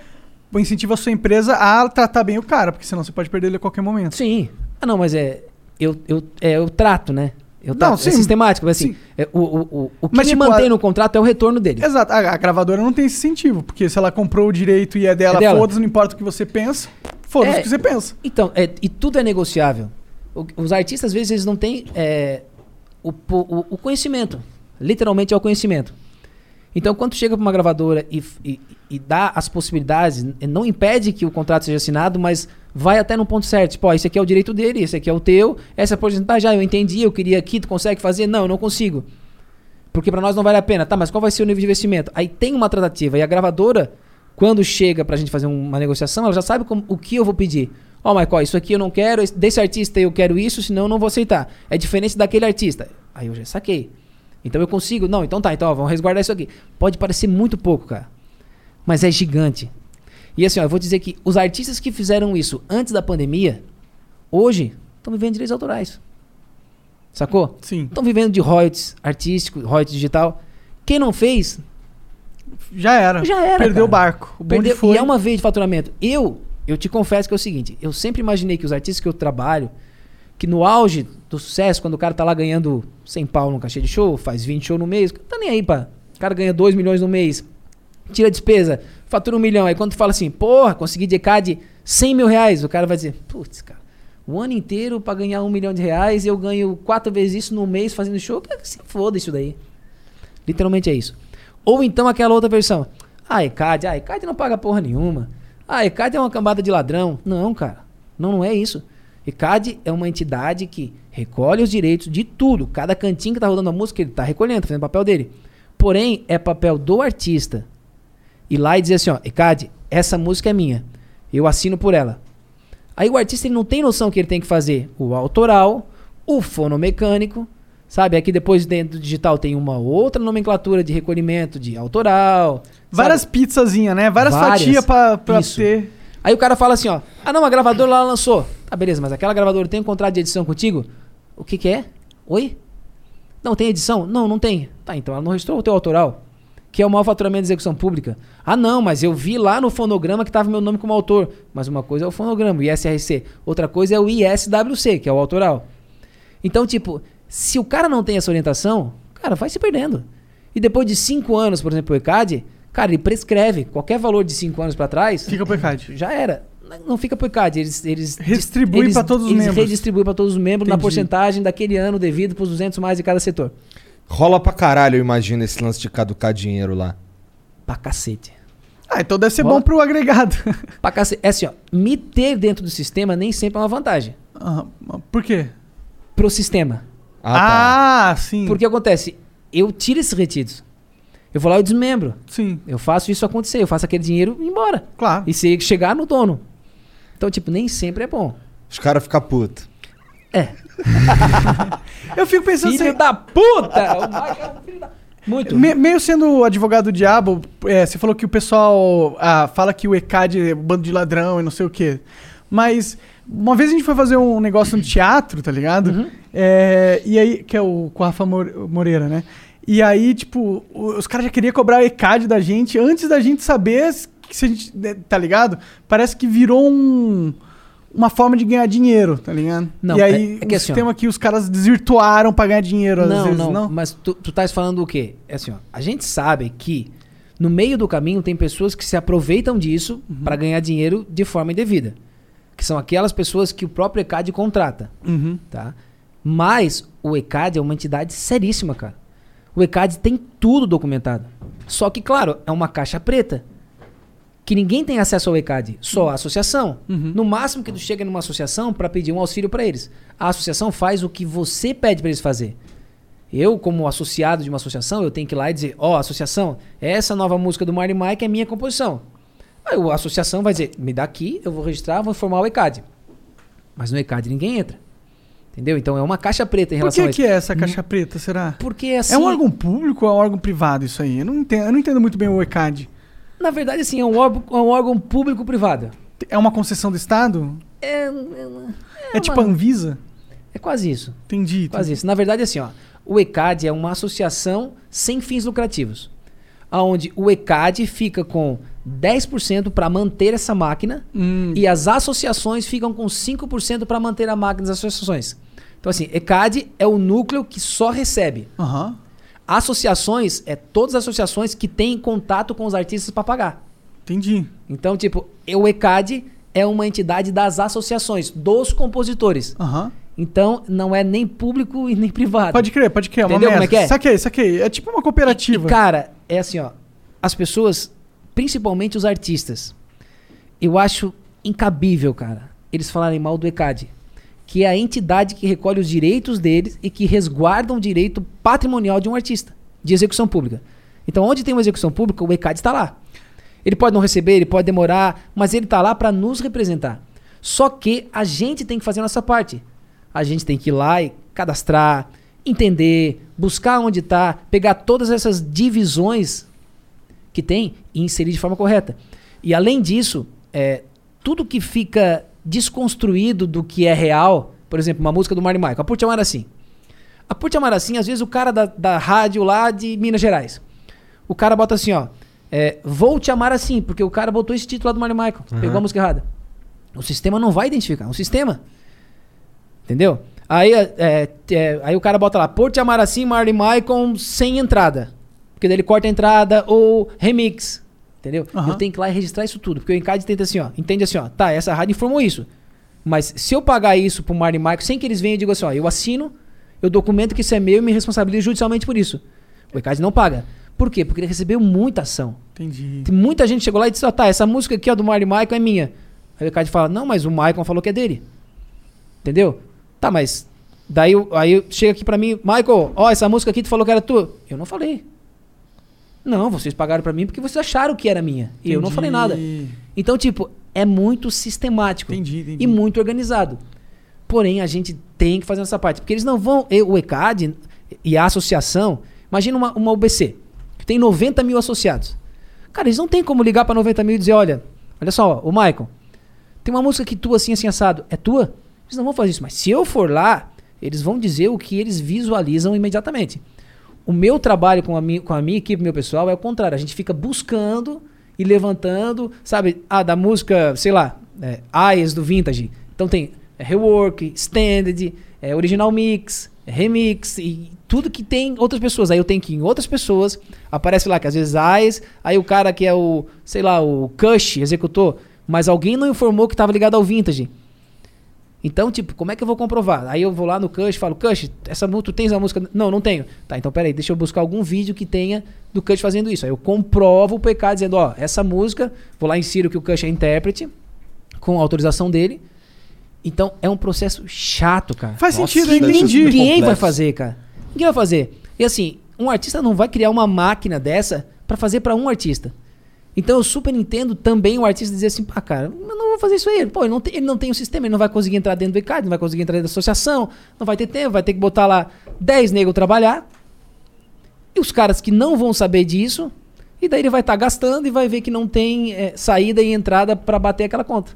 incentiva a sua empresa a tratar bem o cara, porque senão você pode perder ele a qualquer momento. Sim. Ah, não, mas é. Eu, eu, é, eu trato, né? Eu Não, trato, sim. é sistemático. mas Assim, Sim. é, o, o, o, o que Mas, me tipo, mantém a- no contrato é o retorno dele. Exato, a, a gravadora não tem esse incentivo, porque se ela comprou o direito e é dela, É dela. foda-se, não importa o que você pensa, foda-se É, o que você pensa. Então, é, e tudo é negociável. Os artistas, às vezes, eles não têm é, o, o conhecimento. Literalmente é o conhecimento. Então, quando chega para uma gravadora e, e, e dá as possibilidades, não impede que o contrato seja assinado, mas vai até num ponto certo. Tipo, ó, esse aqui é o direito dele, esse aqui é o teu, essa porcentagem, ah, eu entendi, eu queria aqui, tu consegue fazer? Não, eu não consigo. Porque para nós não vale a pena. Tá, mas qual vai ser o nível de investimento? Aí tem uma tratativa e a gravadora, quando chega pra gente fazer um- uma negociação, ela já sabe como- o que eu vou pedir. Ó, Michael, isso aqui eu não quero, esse- desse artista eu quero isso, senão eu não vou aceitar. É diferente daquele artista. Aí eu já saquei. Então eu consigo. Não, então tá, então ó, vamos resguardar isso aqui. Pode parecer muito pouco, cara. Mas é gigante. E assim, ó, eu vou dizer que os artistas que fizeram isso antes da pandemia, hoje, estão vivendo de direitos autorais. Sacou? Sim. Estão vivendo de royalties artístico, royalties digital. Quem não fez, Já era. já era. Perdeu cara. o barco. O Perdeu, foi. E é uma vez de faturamento. Eu, eu te confesso que é o seguinte: eu sempre imaginei que os artistas que eu trabalho, que no auge do sucesso, quando o cara tá lá ganhando 100 pau no cachê de show, faz 20 shows no mês, tá nem aí, pá. O cara ganha 2 milhões no mês, tira a despesa, fatura um milhão. Aí quando tu fala assim, porra, consegui de ECAD 100 mil reais, o cara vai dizer, putz, cara, o ano inteiro pra ganhar um milhão de reais eu ganho quatro vezes isso no mês fazendo show. Se foda isso daí. Literalmente é isso. Ou então aquela outra versão. Ah, ECAD, ah, ECAD não paga porra nenhuma. Ah, ECAD é uma cambada de ladrão. Não, cara. Não, não é isso. ECAD é uma entidade que recolhe os direitos de tudo. Cada cantinho que tá rodando a música, ele tá recolhendo, fazendo o papel dele. Porém, é papel do artista ir lá e dizer assim, ó, ECAD, essa música é minha. Eu assino por ela. Aí o artista ele não tem noção que ele tem que fazer o autoral, o fonomecânico, sabe? Aqui depois dentro do digital tem uma outra nomenclatura de recolhimento de autoral. Várias pizzazinhas, né? Várias, fatias pra, pra Isso. ter. Aí o cara fala assim, ó, ah não, a gravadora lá lançou. Tá, beleza, mas aquela gravadora tem um contrato de edição contigo? O que que é? Oi? Não, tem edição? Não, não tem. Tá, então ela não registrou o teu autoral, que é o maior faturamento de execução pública. Ah não, mas eu vi lá no fonograma que tava meu nome como autor. Mas uma coisa é o fonograma, o ISRC. Outra coisa é o ISWC, que é o autoral. Então, tipo, se o cara não tem essa orientação, cara, vai se perdendo. E depois de cinco anos, por exemplo, o ECAD, cara, ele prescreve. Qualquer valor de cinco anos pra trás... Fica pro ECAD. Já era. Não fica pro ECAD. Eles, eles Redistribui eles- pra todos os eles membros. redistribuem pra todos os membros na Entendi. porcentagem daquele ano devido pros 200 mais de cada setor. Rola pra caralho, eu imagino, esse lance de caducar dinheiro lá. Pra cacete. Ah, então deve ser Rola. bom pro agregado. [laughs] Pra cacete. É assim, ó. Me ter dentro do sistema nem sempre é uma vantagem. Ah, Por quê? Pro sistema. Ah, sim. Porque acontece, eu tiro esses retidos. Eu vou lá e desmembro. Sim. Eu faço isso acontecer, eu faço aquele dinheiro ir embora. Claro. E se chegar no dono. Então, tipo, nem sempre é bom. Os caras ficam putos. Eu fico pensando Filho assim. da puta! O Mike é um filho da... Muito. Me- meio sendo advogado do diabo, é, você falou que o pessoal ah, fala que o ECAD é um bando de ladrão e não sei o quê. Mas uma vez a gente foi fazer um negócio no teatro, tá ligado? Uhum. É, e aí, que é o com o Rafa More- Moreira, né? E aí, tipo, o- os caras já queriam cobrar o ECAD da gente antes da gente saber que se a gente. né, Tá ligado? Parece que virou um. Uma forma de ganhar dinheiro, tá ligado? Não, e aí, é- é que o assim, ó. sistema que os caras desvirtuaram pra ganhar dinheiro, às não, vezes, não, não? Mas tu, tu estás falando o quê? É assim, ó. A gente sabe que no meio do caminho tem pessoas que se aproveitam disso Uhum. pra ganhar dinheiro de forma indevida. Que são aquelas pessoas que o próprio ECAD contrata. Uhum. Tá? Mas o ECAD é uma entidade seríssima, cara. O ECAD tem tudo documentado. Só que, claro, é uma caixa preta. Que ninguém tem acesso ao ECAD, só a associação. No máximo que tu chega numa associação para pedir um auxílio para eles. A associação faz o que você pede para eles fazer. Eu, como associado de uma associação, eu tenho que ir lá e dizer, ó, associação, essa nova música do Marty Mike é minha composição. Aí a associação vai dizer, me dá aqui, eu vou registrar, vou informar o ECAD. Mas no ECAD ninguém entra. Entendeu? Então é uma caixa preta em Por relação que, a que é essa caixa preta, será? Porque assim. É um órgão público ou é um órgão privado isso aí? Eu não entendo, eu não entendo muito bem o ECAD. Na verdade, assim, é um órgão, é um órgão público-privado. É uma concessão do Estado? É, é, É, tipo a Anvisa? é quase isso. Entendi. Quase isso. Na verdade, assim, ó, o ECAD é uma associação sem fins lucrativos. Onde o ECAD fica com 10% para manter essa máquina Hum. e as associações ficam com 5% para manter a máquina das associações. Então, assim, ECAD é o núcleo que só recebe. Aham. Associações é todas as associações que têm contato com os artistas para pagar. Entendi. Então, tipo, o ECAD é uma entidade das associações, dos compositores. Aham. Então, não é nem público e nem privado. Pode crer, pode crer. é Uma Entendeu como é que é? Saquei, saquei. É tipo uma cooperativa. E, cara, é assim, ó. As pessoas, principalmente os artistas, eu acho incabível, cara, eles falarem mal do ECAD. Que é a entidade que recolhe os direitos deles e que resguarda o direito patrimonial de um artista, de execução pública. Então, onde tem uma execução pública, o ECAD está lá. Ele pode não receber, ele pode demorar, mas ele está lá para nos representar. Só que a gente tem que fazer a nossa parte. A gente tem que ir lá e cadastrar, entender, buscar onde está, pegar todas essas divisões que tem e inserir de forma correta. E além disso, é, tudo que fica desconstruído do que é real, por exemplo, uma música do Marty Michael, a Por Te Amar Assim. A Te Amar Assim, às vezes o cara da, da rádio lá de Minas Gerais, o cara bota assim, ó, é, Vou Te Amar Assim, porque o cara botou esse título lá do Marty Michael, Uhum. pegou a música errada. O sistema não vai identificar, é um sistema. Entendeu? Aí, é, é, aí o cara bota lá, Por Te Amar Assim, Marty Michael sem entrada. Porque daí ele corta a entrada ou remix. Entendeu? Aham. Eu tenho que ir lá e registrar isso tudo. Porque o ENCAD tenta assim, ó. Entende assim, ó. Tá, essa rádio informou isso. Mas se eu pagar isso pro Marley Michael, sem que eles venham e digam assim, ó, eu assino, eu documento que isso é meu e me responsabilizo judicialmente por isso. O ECAD não paga. Por quê? Porque ele recebeu muita ação. Entendi. Tem muita gente chegou lá e disse, ó, tá, essa música aqui, ó, do Marley Michael é minha. Aí o ECAD fala, não, mas o Michael falou que é dele. Entendeu? Tá, mas daí eu- aí chega aqui pra mim, Michael, ó, essa música aqui tu falou que era tua. Eu não falei. Não, vocês pagaram pra mim porque vocês acharam que era minha. E eu não falei nada. Então, tipo, é muito sistemático e muito organizado. Porém, a gente tem que fazer essa parte. Porque eles não vão. O ECAD e a associação. Imagina uma, uma UBC, que tem 90 mil associados. Cara, eles não tem como ligar pra 90 mil e dizer: olha, olha só, o Michael, tem uma música que tua assim, assim, assado. É tua? Eles não vão fazer isso. Mas se eu for lá, eles vão dizer o que eles visualizam imediatamente. O meu trabalho com a, mi, com a minha equipe, meu pessoal, é o contrário. A gente fica buscando e levantando, sabe? Ah, da música, sei lá, é, do Vintage. Então tem é, rework, standard, é, original mix, é, remix e tudo que tem outras pessoas. Aí eu tenho que ir em outras pessoas, aparece lá que às vezes Eyes, aí o cara que é o, sei lá, o Cush executou, mas alguém não informou que estava ligado ao Vintage. Então, tipo, como é que eu vou comprovar? Aí eu vou lá no Cush e falo, Cush, essa, tu tens a música? Não, não tenho. Tá, então peraí, deixa eu buscar algum vídeo que tenha do Cush fazendo isso. Aí eu comprovo o PK dizendo, ó, essa música, vou lá insiro que o Cush é intérprete, com a autorização dele. Então é um processo chato, cara. Faz sentido, eu entendi. Ninguém vai Complexo. fazer, cara. Ninguém vai fazer. E assim, um artista não vai criar uma máquina dessa pra fazer pra um artista. Então eu super entendo também o artista dizer assim, pá, cara, eu não vou fazer isso aí. Pô, ele não, tem, ele não tem o sistema, ele não vai conseguir entrar dentro do ECAD, não vai conseguir entrar dentro da associação, não vai ter tempo, vai ter que botar lá 10 negros trabalhar. E os caras que não vão saber disso, e daí ele vai estar gastando e vai ver que não tem eh, saída e entrada pra bater aquela conta.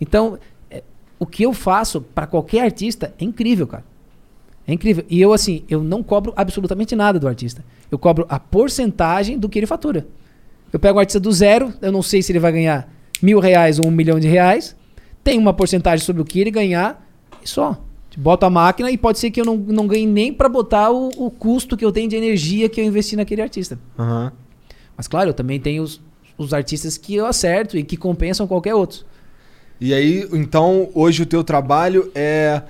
Então, eh, o que eu faço pra qualquer artista é incrível, cara. É incrível. E eu, assim, eu não cobro absolutamente nada do artista. Eu cobro a porcentagem do que ele fatura. Eu pego um artista do zero, eu não sei se ele vai ganhar mil reais ou um milhão de reais. Tem uma porcentagem sobre o que ele ganhar e só. Boto a máquina e pode ser que eu não, não ganhe nem pra botar o, o custo que eu tenho de energia que eu investi naquele artista. Aham. Mas claro, eu também tenho os, os artistas que eu acerto e que compensam qualquer outro. E aí, então, hoje o teu trabalho é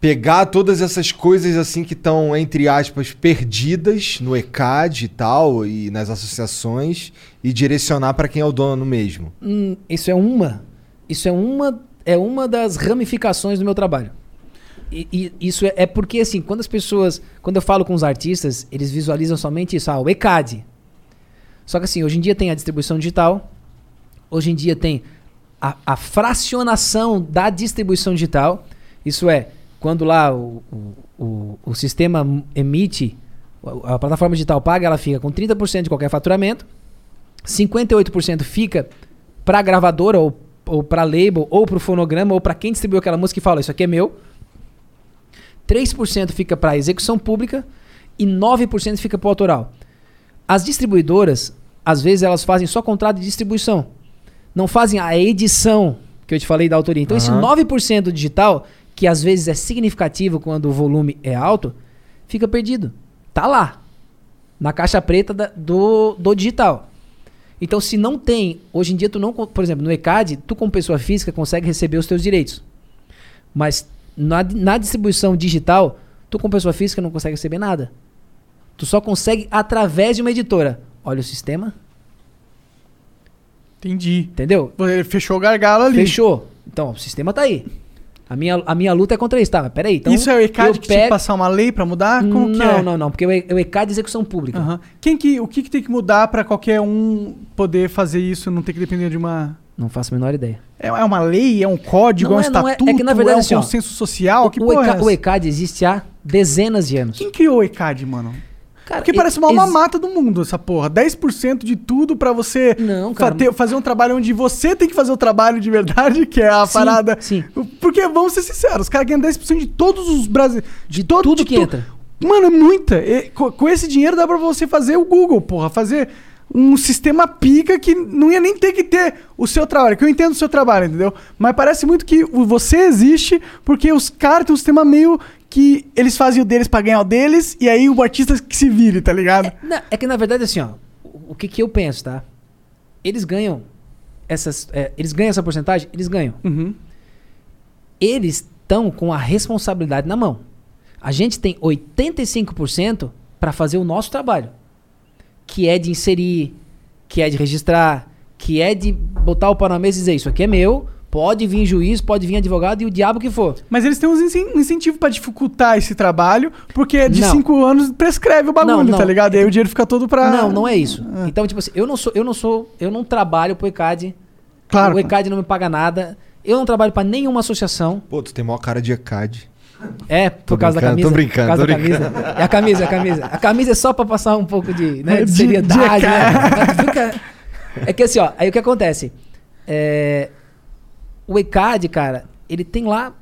pegar todas essas coisas assim que estão, entre aspas, perdidas no ECAD e tal, e nas associações, e direcionar para quem é o dono mesmo. Hum, isso é uma. Isso é uma. É uma das ramificações do meu trabalho. E, e isso é, é porque, assim, quando as pessoas. Quando eu falo com os artistas, eles visualizam somente isso, ah, o ECAD. Só que assim, hoje em dia tem a distribuição digital, hoje em dia tem a, a fracionação da distribuição digital. Isso é, quando lá o, o, o, sistema emite, a a plataforma digital paga, ela fica com 30% de qualquer faturamento, 58% fica para gravadora ou, ou para label ou para o fonograma ou para quem distribuiu aquela música e fala isso aqui é meu. 3% fica para execução pública e 9% fica para o autoral. As distribuidoras, às vezes elas fazem só contrato de distribuição. Não fazem a edição que eu te falei da autoria. Então esse Aham. 9% digital, que às vezes é significativo quando o volume é alto, fica perdido. Tá lá. Na caixa preta da- do, do digital. Então, se não tem, hoje em dia tu não, por exemplo, no ECAD, tu como pessoa física consegue receber os teus direitos. Mas na, na distribuição digital, tu como pessoa física não consegue receber nada. Tu só consegue através de uma editora. Olha o sistema. Entendi. Entendeu? Ele fechou o gargalo ali. Fechou. Então, o sistema tá aí. A minha, a minha luta é contra isso, tá? Mas peraí. Então, Isso é o ECAD que tinha que passar uma lei pra mudar? Como que não, é? não, não, porque o E- o ECAD é execução pública. Aham. Quem que, o que, que tem que mudar pra qualquer um poder fazer isso, não ter que depender de uma... Não faço a menor ideia. É, é uma lei, é um código, Não é um é- não é- é estatuto, que, na verdade, é um assim, consenso social? Que o, porra é o ECAD existe há dezenas de anos. Quem criou o ECAD, mano? Cara, Porque parece uma mamata do mundo essa porra. 10% de tudo pra você Não, cara. fazer um trabalho onde você tem que fazer o trabalho de verdade, que é a Sim, parada. sim. Porque, vamos ser sinceros, os caras ganham 10% de todos os brasileiros. De, todo, tudo de que to- entra. Mano, é muita. E co- com esse dinheiro dá pra você fazer o Google, porra. Fazer um sistema pica que não ia nem ter que ter o seu trabalho. Que eu entendo o seu trabalho, entendeu? Mas parece muito que você existe porque os caras têm um sistema meio que eles fazem o deles pra ganhar o deles e aí o artista que se vire, tá ligado? Não, é que na verdade assim, ó, o o que que eu penso, tá? Eles ganham essas, é, eles ganham essa porcentagem, eles ganham. Uhum. eles estão com a responsabilidade na mão. A gente tem 85% para fazer o nosso trabalho, que é de inserir, que é de registrar, que é de botar o pau na mesa e dizer isso aqui é meu, pode vir juiz, pode vir advogado e o diabo que for. Mas eles têm um incentivo pra dificultar esse trabalho, porque de Não. cinco anos prescreve o bagulho, Não, não. tá ligado? E aí o dinheiro fica todo pra. Não, não é isso. Então, tipo assim, eu não sou, eu não sou, eu não trabalho pro ECAD. Claro, O ECAD não me paga nada. Eu não trabalho pra nenhuma associação. Pô, tu tem maior cara de ECAD. É, por Tô causa da camisa. tô brincando, por causa tô da camisa. brincando. É a camisa, é a camisa. A camisa é só pra passar um pouco de, né, de De- seriedade. de né? Fica- É que assim, ó, aí o que acontece? É, o ECAD, cara, ele tem lá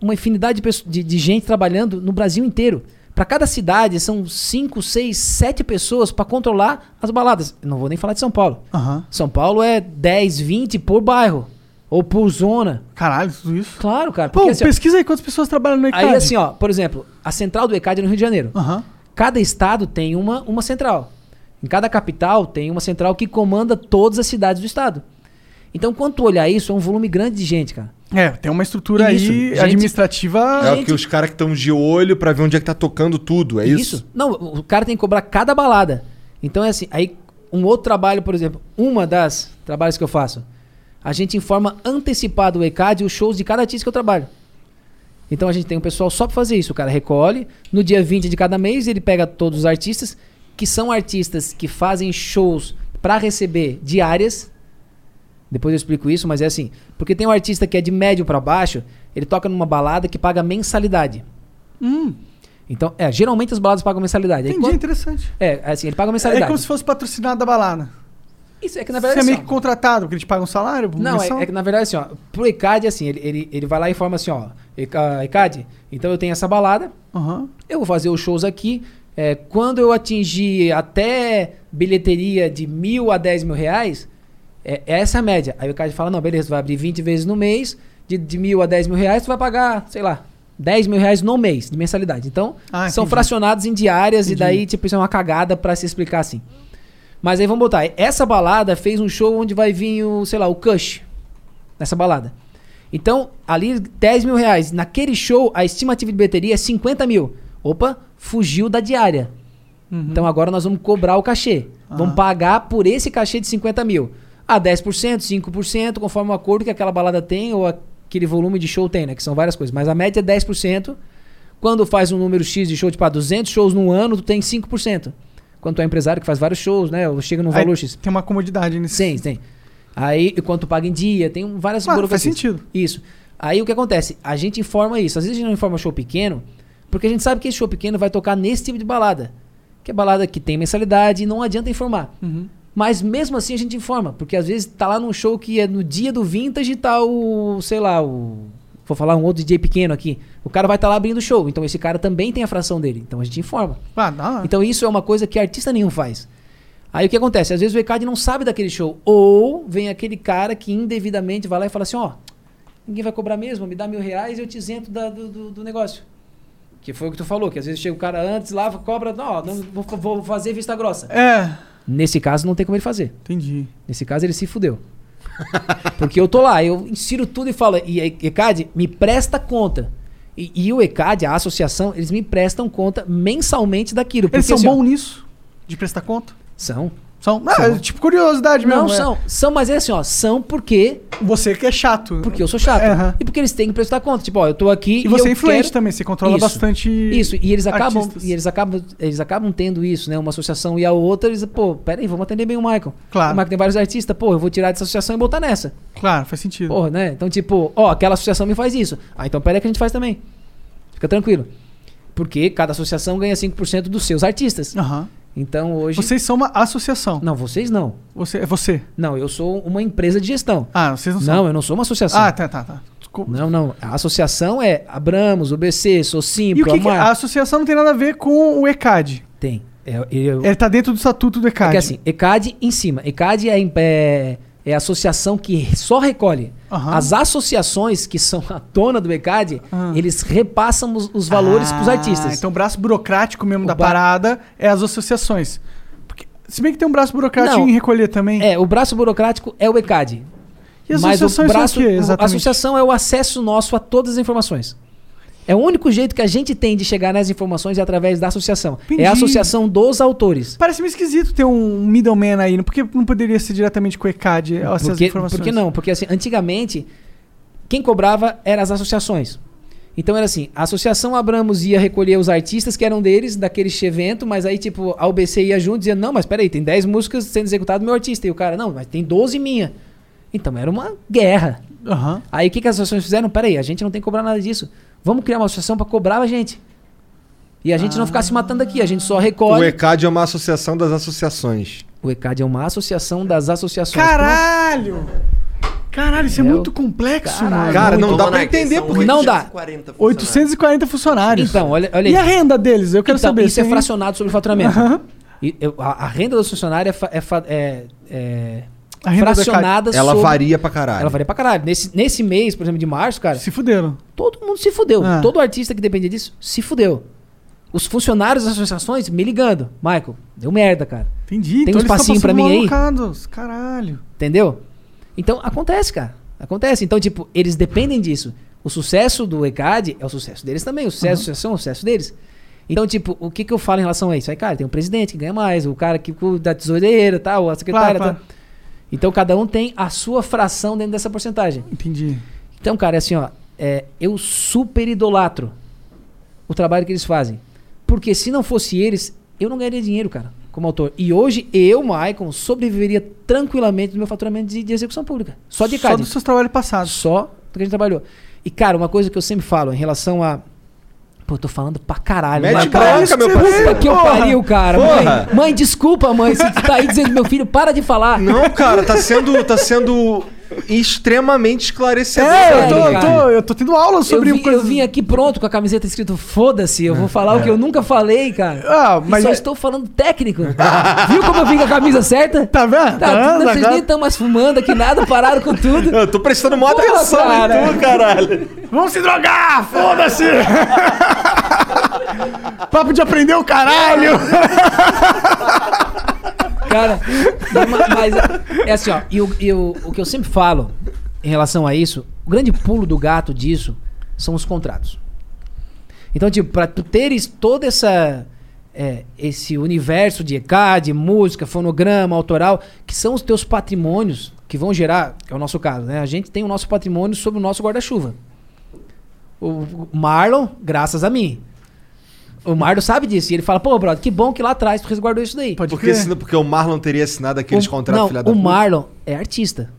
uma infinidade de, de- de gente trabalhando no Brasil inteiro. Pra cada cidade são 5, 6, 7 pessoas pra controlar as baladas. Eu não vou nem falar de São Paulo. Aham. São Paulo é 10, 20 por bairro. Ou por zona. Caralho, tudo isso. Claro, cara. Pô, assim, ó, pesquisa aí quantas pessoas trabalham no ECAD. Aí assim, ó, por exemplo, a central do ECAD é no Rio de Janeiro. Aham. Cada estado tem uma, uma central. Em cada capital tem uma central que comanda todas as cidades do estado. Então, quando tu olhar isso, é um volume grande de gente, cara. É, tem uma estrutura Isso, aí gente- administrativa. É Gente- que os caras que estão de olho pra ver onde é que tá tocando tudo, é isso? Não, o cara tem que cobrar cada balada. Então é assim, aí um outro trabalho, por exemplo, uma das trabalhos que eu faço, a gente informa antecipado o ECAD os shows de cada artista que eu trabalho. Então a gente tem um pessoal só pra fazer isso. O cara recolhe, no dia 20 de cada mês ele pega todos os artistas, que são artistas que fazem shows pra receber diárias. Depois eu explico isso, mas é assim. Porque tem um artista que é de médio pra baixo, ele toca numa balada que paga mensalidade. Hum, Então, é, geralmente as baladas pagam mensalidade. Aí entendi, quando- interessante. é, assim, ele paga É mensalidade. como se fosse patrocinado da balada. Isso é que na Você verdade é assim, meio ó, que contratado, porque eles pagam um salário? Não, é, é que na verdade assim, ó, pro ECAD assim, ele, ele, ele vai lá e informa assim, ó, "Eca- ECAD, então eu tenho essa balada, Aham. eu vou fazer os shows aqui, é, quando eu atingir até bilheteria de mil a dez mil reais, é, é essa a média. Aí o ECAD fala, não, beleza, tu vai abrir 20 vezes no mês, de, de mil a dez mil reais, tu vai pagar, sei lá, 10 mil reais no mês de mensalidade. Então, Ah, são entendi. fracionados em diárias Entendi. e daí, tipo, isso é uma cagada pra se explicar assim. Mas aí vamos botar. Essa balada fez um show onde vai vir o, sei lá, o Kush. Nessa balada. Então, ali 10 mil reais. Naquele show, a estimativa de bilheteria é 50 mil. Opa, fugiu da diária. Uhum. Então agora nós vamos cobrar o cachê. Vamos pagar por esse cachê de 50 mil. Ah, 10%, 5%, conforme o acordo que aquela balada tem ou aquele volume de show tem, né? Que são várias coisas. Mas a média é 10%. Quando faz um número X de show, tipo, ah, 200 shows no ano, tu tem 5%. Quando tu é empresário que faz vários shows, né? Ou chega num Aí valor X. Tem uma comodidade nisso. Sim, tem. Aí, quanto paga em dia, tem várias burocracias. faz sentido. Isso. Aí o que acontece? A gente informa isso. Às vezes a gente não informa show pequeno, porque a gente sabe que esse show pequeno vai tocar nesse tipo de balada. Que é balada que tem mensalidade e não adianta informar. Uhum. Mas mesmo assim a gente informa, porque às vezes tá lá num show que é no dia do vintage tá o, sei lá, o vou falar um outro DJ pequeno aqui. O cara vai estar lá abrindo o show, então esse cara também tem a fração dele. Então a gente informa. Ah, dá. Então isso é uma coisa que artista nenhum faz. Aí o que acontece? Às vezes o ECAD não sabe daquele show. Ou vem aquele cara que indevidamente vai lá e fala assim, ó, ninguém vai cobrar mesmo, me dá mil reais e eu te isento da- do, do- do negócio. Que foi o que tu falou, que às vezes chega o cara antes lá, cobra, não, não vou, vou fazer vista grossa. É, Nesse caso não tem como ele fazer. entendi. Nesse caso ele se fudeu. Porque eu tô lá, eu insiro tudo e falo, e ECAD me presta conta. E, e o ECAD, a associação, eles me prestam conta mensalmente daquilo. Eles são assim, bons nisso? De prestar conta? São. São? Ah, é tipo curiosidade mesmo. Não, é. são. São, mas é assim, ó. São porque. Você que é chato. Porque eu sou chato. Aham. E porque eles têm que prestar conta. Tipo, ó, eu tô aqui. E você eu é influente quero- também, você controla Isso. bastante. Isso, e eles acabam, artistas. e eles acabam, eles acabam tendo isso, né? Uma associação e a outra, eles, pô, pera aí, vamos atender bem o Michael. Claro. O Michael tem vários artistas, pô, eu vou tirar dessa associação e botar nessa. Claro, faz sentido. Né? Então, tipo, ó, aquela associação me faz isso. Ah, então pera aí que a gente faz também. Fica tranquilo. Porque cada associação ganha 5% dos seus artistas. Aham. Então hoje. Vocês são uma associação. Não, vocês não. Você, é você. Não, eu sou uma empresa de gestão. Ah, vocês não são. Não, eu não sou uma associação. Ah, tá, tá, tá. Desculpa. Não, não. A associação é Abramos, UBC, Socim, E o que, que a associação não tem nada a ver com o ECAD? Tem. É, eu- Ele tá dentro do estatuto do é ECAD. que assim, ECAD em cima. ECAD é, é, é a associação que só recolhe. Aham. As associações que são a dona do ECAD, Ah. eles repassam os, os valores Ah, artistas. Então o braço burocrático mesmo O da ba- parada é as associações. Porque, se bem que tem um braço burocrático Não. em recolher também. É, o braço burocrático é o ECAD. E as Mas o associações são braço, o quê, o- a exatamente? associação é o acesso nosso a todas as informações. É o único jeito que a gente tem de chegar nas informações é através da associação. Entendi. É a associação dos autores. Parece meio esquisito ter um middleman aí. Por que não poderia ser diretamente com o ECAD essas Porque, informações? por que não? Porque assim, antigamente, quem cobrava eram as associações. Então era assim, a Associação Abramos ia recolher os artistas que eram deles, daquele evento, mas aí tipo, a UBC ia junto e dizia, não, mas peraí, tem 10 músicas sendo executadas do meu artista. E o cara, não, mas tem 12 minha. Então era uma guerra. Aham. Aí o que, que as associações fizeram? Peraí, a gente não tem que cobrar nada disso. Vamos criar uma associação pra cobrar a gente. E a gente não ficar se matando aqui, a gente só O recolhe. ECAD é uma associação das associações. O ECAD é uma associação das associações. Caralho! Caralho, isso é, É muito o- complexo, Caralho. mano. Cara, não dá pra entender porque. Não dá. 840 funcionários. 840 funcionários. Então, olha, olha E aí. a renda deles? Eu quero Então, saber. Isso é fracionado sobre o faturamento. Aham. E eu- a, a renda do funcionário é, fa- é fa- é- é A renda fracionada Ela sobre- varia pra caralho. Ela varia pra caralho. Nesse, nesse mês, por exemplo, de março, cara, Se fuderam. todo mundo se fudeu. Ah. Todo artista que dependia disso se fudeu. Os funcionários das associações me ligando. Michael, deu merda, cara. Entendi. Tem então um eles tão espacinho pra mim aí? Caralho. Entendeu? Então, acontece, cara. Acontece. Então, tipo, eles dependem disso. O sucesso do ECAD é o sucesso deles também. O sucesso da associação é o sucesso deles. Então, tipo, o que, que eu falo em relação a isso? Aí, cara, tem um presidente que ganha mais, o cara que da tesoureira, tal, a secretária. Claro, tal. Então, cada um tem a sua fração dentro dessa porcentagem. Entendi. Então, cara, é assim, ó, é, eu super idolatro o trabalho que eles fazem. Porque se não fosse eles, eu não ganharia dinheiro, cara, como autor. E hoje, eu, Maicon, sobreviveria tranquilamente do meu faturamento de, de execução pública. Só de Só CAD. dos seus trabalhos passados. Só do que a gente trabalhou. E, cara, uma coisa que eu sempre falo em relação a. Pô, eu tô falando pra caralho. Mete né, bronca, meu Puta parceiro, que eu pariu, cara. Porra. Mãe, mãe, desculpa, mãe, se tu tá aí dizendo meu filho, para de falar. Não, cara, tá sendo, tá sendo extremamente esclarecedor. É, eu tô, eu tô, eu tô tendo aula Eu sobre vim, eu vim aqui pronto com a camiseta escrito foda-se, eu vou falar o que eu nunca falei, cara. Ah, E mas só é- estou falando técnico. Viu como eu vim com a camisa certa? Tá vendo? Tá, Tá vocês Agora- nem estão mais fumando aqui nada, pararam com tudo. Eu tô prestando maior Porra, atenção cara. em tu, caralho. Vamos se drogar! Foda-se! Papo de aprender o caralho! [laughs] Cara, ma- mas é assim, ó. E, o, e o, o que eu sempre falo em relação a isso, o grande pulo do gato disso são os contratos. Então, tipo, pra tu teres toda essa. é, esse universo de ECAD, música, fonograma, autoral, que são os teus patrimônios que vão gerar, que é o nosso caso, né? A gente tem o nosso patrimônio sobre o nosso guarda-chuva. O Marlon, graças a mim. O Marlon sabe disso. E ele fala, pô, brother, que bom que lá atrás tu resguardou isso daí. Pode Porque, senão, porque o Marlon teria assinado aqueles O- contratos não, filha da o puta. Marlon é artista.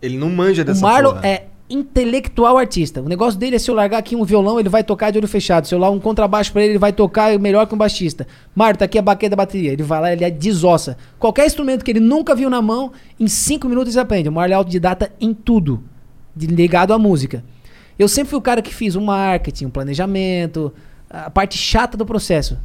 Ele não manja dessa o Marlon porra. é intelectual artista. O negócio dele é se eu largar aqui um violão, ele vai tocar de olho fechado. Se eu largar um contrabaixo pra ele, ele vai tocar melhor que um baixista. Marlon, tá aqui a baqueta da bateria. Ele vai lá, ele é desossa. Qualquer instrumento que ele nunca viu na mão, em cinco minutos ele aprende. O Marlon é autodidata em tudo, ligado à música. Eu sempre fui o cara que fiz o marketing, o planejamento, a parte chata do processo.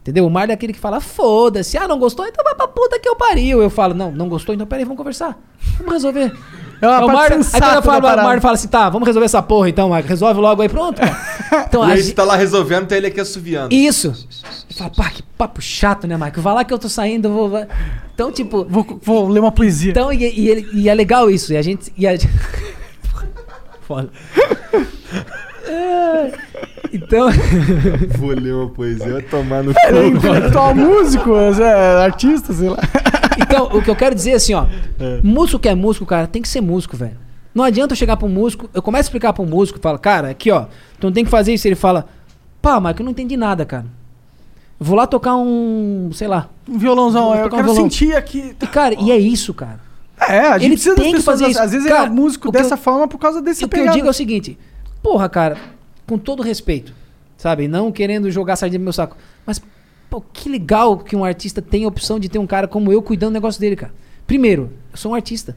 Entendeu? O Marlon é aquele que fala, foda-se, ah, não gostou? Então vai pra puta que eu pariu. Eu falo, não, não gostou? Então peraí, vamos conversar. Vamos resolver. É uma Aí o Marlon, aí quando eu falo, o. Marlon fala assim, tá, vamos resolver essa porra então, Marlon. Resolve logo aí, pronto. [laughs] Então, E a aí gente- você tá lá resolvendo, então ele aqui assoviando. Isso. Eu falo, pá, que papo chato, né, Marco? Vai lá que eu tô saindo, eu vou... vai. Então, tipo... Vou, vou ler uma poesia. Então, e, e e é legal isso. E a gente... E a... [laughs] Foda. [laughs] É, [laughs] Então... Vou ler uma poesia, vai tomar no Ele é cu. intelectual músico, é artista, sei lá. Então, o que eu quero dizer é assim, ó. Músico que é músico, cara, tem que ser músico, velho. Não adianta eu chegar pra um músico, eu começo a explicar pra um músico, falo, cara, aqui, ó, tu não tem que fazer isso. Ele fala, pá, Marco, eu não entendi nada, cara. Eu Vou lá tocar um, sei lá. Um violãozão, Vou eu tocar um quero violão. sentir aqui. E, cara, e é isso, cara. É, a gente Ele precisa tem das que pessoas. fazer isso. Às vezes Cara, ele é músico que dessa eu- forma por causa desse o que eu digo é o seguinte, porra, cara, com todo respeito, sabe? Não querendo jogar sardinha no meu saco. Mas, pô, que legal que um artista tem a opção de ter um cara como eu cuidando do negócio dele, cara. Primeiro, eu sou um artista.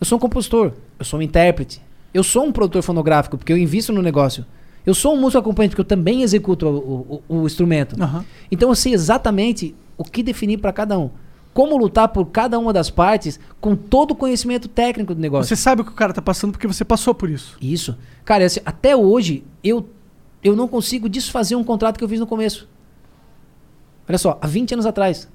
Eu sou um compositor. Eu sou um intérprete. Eu sou um produtor fonográfico, porque eu invisto no negócio. Eu sou um músico acompanhante, porque eu também executo o, o- o instrumento. Aham. Então eu sei exatamente o que definir para cada um. Como lutar por cada uma das partes com todo o conhecimento técnico do negócio. Você sabe o que o cara tá passando porque você passou por isso. Isso. Cara, assim, até hoje, eu, eu não consigo desfazer um contrato que eu fiz no começo. Olha só, há 20 anos atrás.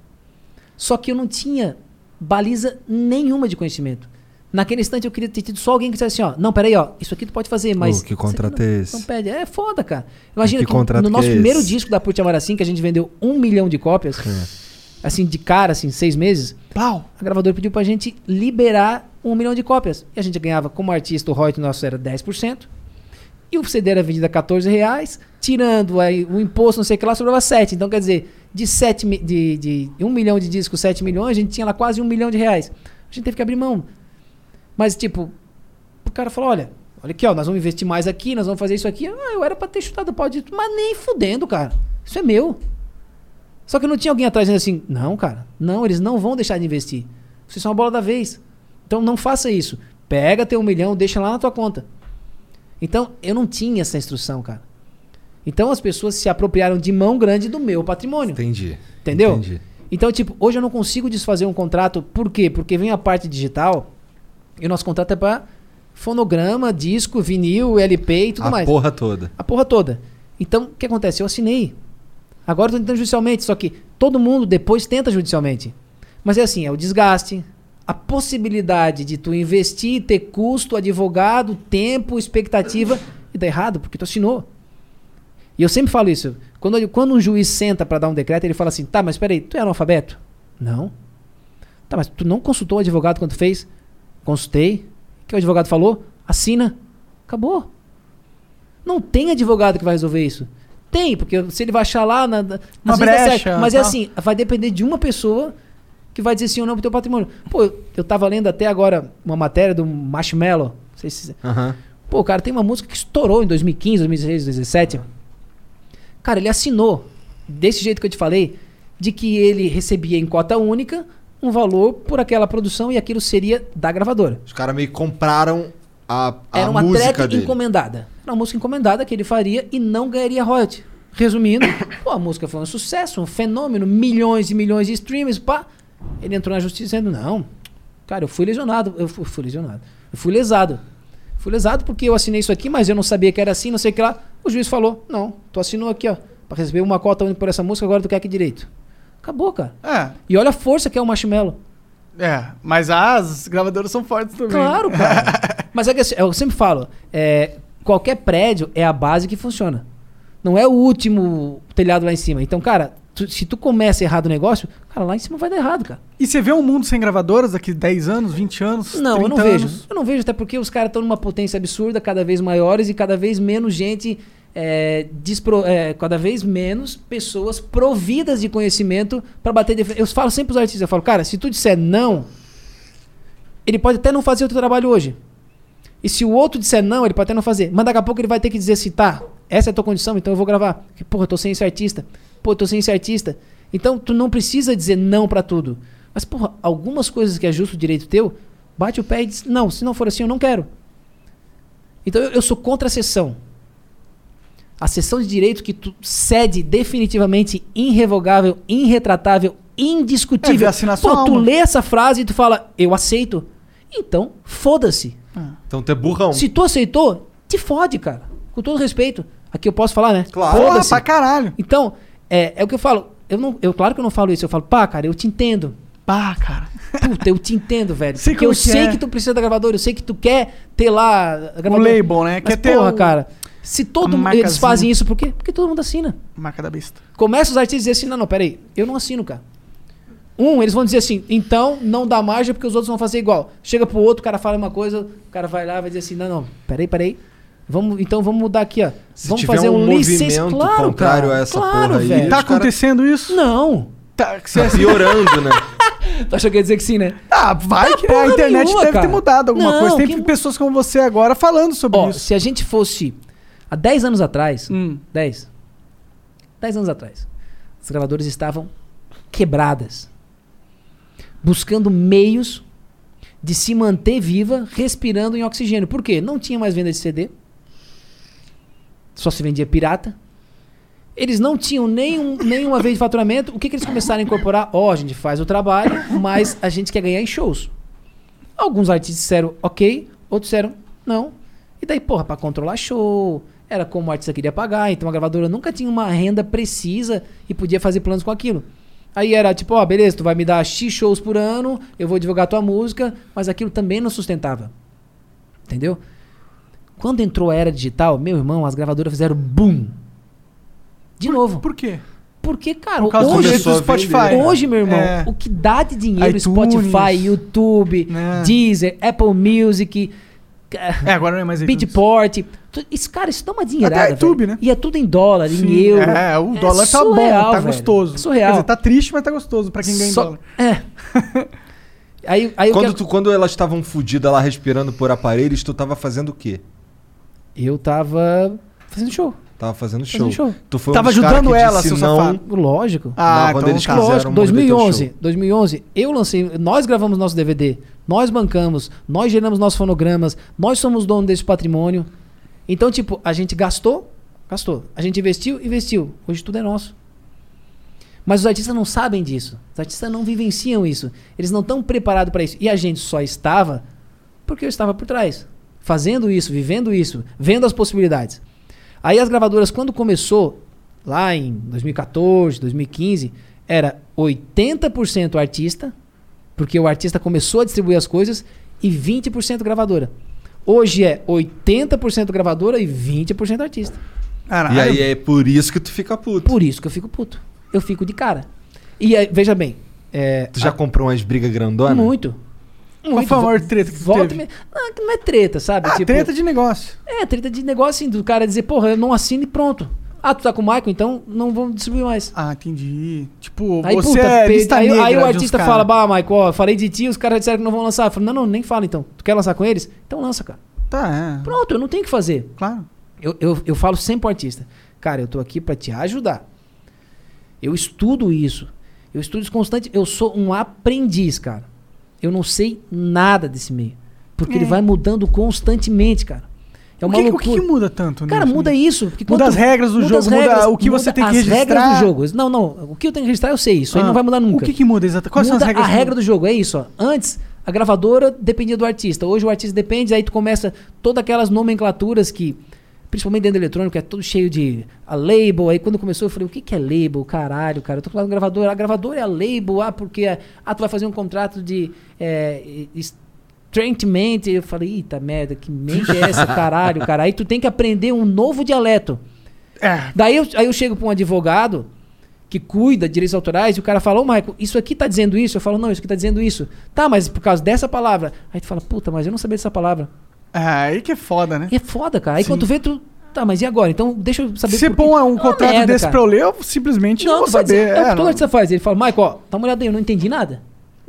Só que eu não tinha baliza nenhuma de conhecimento. Naquele instante eu queria ter tido só alguém que dissesse assim, ó, não, peraí, ó, isso aqui tu pode fazer, mas... Ô, que contrato é esse? Não pede. É foda, cara. Imagina Que que, no que nosso é primeiro disco da Put Amaracim, que a gente vendeu um milhão de cópias, assim, de cara, assim, seis meses, Pau. a gravadora pediu pra gente liberar um milhão de cópias. E a gente ganhava, como artista, o royalty nosso era 10%. E o CD era vendido a 14 reais, tirando aí o imposto, não sei o que lá, sobrava 7. Então, quer dizer, de, 7, mi- de, de 1 milhão de discos, 7 milhões, a gente tinha lá quase 1 milhão de reais. A gente teve que abrir mão. Mas, tipo, o cara falou: olha, olha aqui, ó, nós vamos investir mais aqui, nós vamos fazer isso aqui. Ah, eu era pra ter chutado o pau de mas nem fudendo, cara. Isso é meu. Só que não tinha alguém atrás dizendo assim: não, cara, não, eles não vão deixar de investir. Vocês são a bola da vez. Então não faça isso. Pega teu um milhão, deixa lá na tua conta. Então eu não tinha essa instrução, cara. Então as pessoas se apropriaram de mão grande do meu patrimônio. Entendi. Entendeu? Entendi. Então, tipo, hoje eu não consigo desfazer um contrato. Por quê? Porque vem a parte digital e o nosso contrato é pra fonograma, disco, vinil, LP e tudo A mais. porra toda. A porra toda. Então, o que acontece? Eu assinei. Agora tô tentando judicialmente, só que todo mundo depois tenta judicialmente. Mas é assim, é o desgaste, a possibilidade de tu investir, ter custo, advogado, tempo, expectativa, e dá errado, porque tu assinou. E eu sempre falo isso. Quando, quando um juiz senta pra dar um decreto, ele fala assim: tá, mas peraí, tu é analfabeto? Não. Tá, mas tu não consultou o advogado quando fez? Consultei. O que o advogado falou? Assina. Acabou. Não tem advogado que vai resolver isso. Tem, porque se ele vai achar lá na, na- Uma brecha, certo. Mas é tal. assim, vai depender de uma pessoa que vai dizer sim ou não pro teu patrimônio. Pô, eu, tava lendo até agora uma matéria do Marshmello. Não sei se. Aham. Pô, cara, tem uma música que estourou em 2015, 2016, 2017. Cara, ele assinou, desse jeito que eu te falei, de que ele recebia em cota única um valor por aquela produção e aquilo seria da gravadora. Os caras meio que compraram a, a Era uma música track dele. encomendada. Era uma música encomendada que ele faria e não ganharia royalty. Resumindo, [coughs] pô, a música foi um sucesso, um fenômeno, milhões e milhões de streams, pá. Ele entrou na justiça dizendo, não, cara, eu fui lesionado, eu fui, fui lesionado, eu fui lesado. Fui lesado porque eu assinei isso aqui, mas eu não sabia que era assim, não sei o que lá. O juiz falou, não, tu assinou aqui, ó, pra receber uma cota por essa música, agora tu quer que direito? Acabou, cara. É, E olha a força que é o Marshmallow. é. Mas as gravadoras são fortes também. Claro, cara. [laughs] Mas é que assim, eu sempre falo, é, qualquer prédio é a base que funciona. Não é o último telhado lá em cima. Então, cara, tu- se tu começa errado o negócio, cara, lá em cima vai dar errado, cara. E você vê um mundo sem gravadoras daqui 10 anos, 20 anos? Não, eu não 30 vejo. anos? Eu não vejo, até porque os caras estão numa potência absurda, cada vez maiores e cada vez menos gente. é, despro- é, cada vez menos pessoas providas de conhecimento pra bater de frente. Eu falo sempre pros artistas, eu falo, cara, se tu disser não, ele pode até não fazer o teu trabalho hoje. E se o outro disser não, ele pode até não fazer. Mas daqui a pouco ele vai ter que dizer assim, tá, essa é a tua condição, então eu vou gravar. Porque, porra, eu tô sem esse artista. Pô, eu tô sem esse artista. Então tu não precisa dizer não pra tudo. Mas, porra, algumas coisas que é justo o direito teu, bate o pé e diz, não, se não for assim, eu não quero. Então eu, eu sou contra a sessão. A sessão de direito que tu cede definitivamente, irrevogável, irretratável, É, indiscutível. sua Pô, tu lê essa frase e tu fala, eu aceito. Então, foda-se. Então tu é burrão. Se tu aceitou, te fode, cara. Com todo respeito. Aqui eu posso falar, né? Claro. Porra, Foda-se. pra caralho. Então, é, é o que eu falo. Eu não, eu, claro que eu não falo isso. Eu falo, pá, cara, eu te entendo. Pá, cara. Puta, eu te entendo, velho. Sei porque eu que sei é. que tu precisa da gravadora, eu sei que tu quer ter lá a O gravadora. label, né? Mas, Quer ter porra, o- cara, se todo mundo. Eles fazem isso por quê? Porque todo mundo assina. Marca da besta. Começa os artistas a dizer assim: não, não, peraí, eu não assino, cara. Um, eles vão dizer assim, então não dá margem porque os outros vão fazer igual. Chega pro outro, o cara fala uma coisa, o cara vai lá e vai dizer assim: não, não, peraí, peraí. Vamos, então vamos mudar aqui, ó. Se vamos tiver fazer um um, licença. movimento Claro, contrário cara, a essa claro, porra aí, velho. Tá cara- acontecendo isso? Não. Tá, que Tá piorando, né? [laughs] Tu achou que ia dizer que sim, né? Ah, vai Tá que a internet nenhuma, deve ter cara. mudado alguma Não, coisa. Tem que- pessoas como você agora falando sobre Ó, isso. se a gente fosse há 10 anos atrás, Hum. 10, 10 anos atrás, as gravadoras estavam quebradas, buscando meios de se manter viva, respirando em oxigênio. Por quê? Não tinha mais venda de CD, só se vendia pirata. Eles não tinham nenhum, nenhuma vez de faturamento. O que, que eles começaram a incorporar? Ó, a gente faz o trabalho, mas a gente quer ganhar em shows. Alguns artistas disseram ok, outros disseram não. E daí, porra, pra controlar show, era como o artista queria pagar, então a gravadora nunca tinha uma renda precisa e podia fazer planos com aquilo. Aí era tipo, ó, beleza, tu vai me dar X shows por ano, eu vou divulgar tua música, mas aquilo também não sustentava. Entendeu? Quando entrou a era digital, meu irmão, as gravadoras fizeram boom. De novo. Por quê? Porque, cara, Por hoje, Spotify. hoje, meu irmão, É. o que dá de dinheiro, iTunes. Spotify, YouTube, É. Deezer, Apple Music, É, agora não é mais. Beatport, isso, cara, isso dá uma dinheirada, Até YouTube, velho. né? E é tudo em dólar, em Sim, euro. É, o dólar tá bom, surreal, tá velho. gostoso. Surreal. Quer dizer, tá triste, mas tá gostoso pra quem ganha em Só- dólar. É. [laughs] aí, aí eu Quando, quero- tu, quando elas estavam fodidas lá respirando por aparelhos, tu tava fazendo o quê? Eu tava fazendo show. Tava fazendo show. Fazendo show. Tu foi um Tava cara ajudando ela, seu não... safado. Lógico. Ah, Não, quando então eles tá. quiseram Lógico, morder teu 2011, show. 2011, eu lancei, nós gravamos nosso DVD, nós bancamos, nós geramos nossos fonogramas, nós somos dono desse patrimônio. Então, tipo, a gente gastou, gastou. A gente investiu, investiu. Hoje tudo é nosso. Mas os artistas não sabem disso. Os artistas não vivenciam isso. Eles não estão preparados para isso. E a gente só estava porque eu estava por trás, fazendo isso, vivendo isso, vendo as possibilidades. Aí as gravadoras, quando começou, lá em 2014, 2015, era 80% artista, porque o artista começou a distribuir as coisas, e 20% gravadora. Hoje é 80% gravadora e 20% artista. Caralho. E aí é por isso que tu fica puto. Por isso que eu fico puto. Eu fico de cara. E aí, veja bem. É, Tu já comprou umas brigas grandonas? muito. Qual foi a maior treta que Volta teve? me- Não, que não é treta, sabe? Ah, Tipo, treta de negócio. É, treta de negócio, assim, do cara dizer, porra, eu não assino e pronto. Ah, tu tá com o Michael, então não vamos distribuir mais. Ah, entendi. Tipo, Aí, você puta, é lista aí, aí o artista fala, bah, Michael, ó, falei de ti, os caras disseram que não vão lançar. Eu falo, não, não, nem fala então. Tu quer lançar com eles? Então lança, cara. Tá, é. Pronto, eu não tenho o que fazer. Claro. Eu, eu, eu falo sempre pro artista, cara, eu tô aqui pra te ajudar. Eu estudo isso. Eu estudo isso constante. Eu sou um aprendiz, cara. Eu não sei nada desse meio. Porque É. ele vai mudando constantemente, cara. É o, uma que, o que muda tanto? Cara, nisso? muda isso. Porque Muda as regras do jogo, as muda o que você tem que as regras registrar. do jogo. Não, não. O que eu tenho que registrar eu sei. Isso aí Ah, não vai mudar nunca. O que, que muda exatamente? Quais Muda são as regras? a regra do jogo, é isso, ó. Antes, a gravadora dependia do artista. Hoje o artista depende, aí tu começa todas aquelas nomenclaturas que, principalmente dentro do eletrônico, é tudo cheio de a label. Aí quando começou, eu falei, o que, que é label? Caralho, cara. Eu tô falando gravadora. A gravadora é a label, ah, porque ah, tu vai fazer um contrato de. É, Treatment, eu falei, eita merda, que mente é essa, caralho, cara? Aí tu tem que aprender um novo dialeto. É. Daí eu, aí eu chego pra um advogado que cuida de direitos autorais e o cara fala, ô Michael, isso aqui tá dizendo isso? Eu falo, não, isso aqui tá dizendo isso. Tá, mas por causa dessa palavra. Aí tu fala, puta, mas eu não sabia dessa palavra. Ah, aí que é foda, né? E é foda, cara. Aí Sim. quando tu vê, tu. Tá, mas e agora? Então deixa eu saber Se você põe um É contrato merda, desse cara. pra eu ler, eu simplesmente não, Não, vou saber. dizer, é, o que É, não. artista faz. Ele fala, Michael, ó, dá uma olhada aí, eu não entendi nada.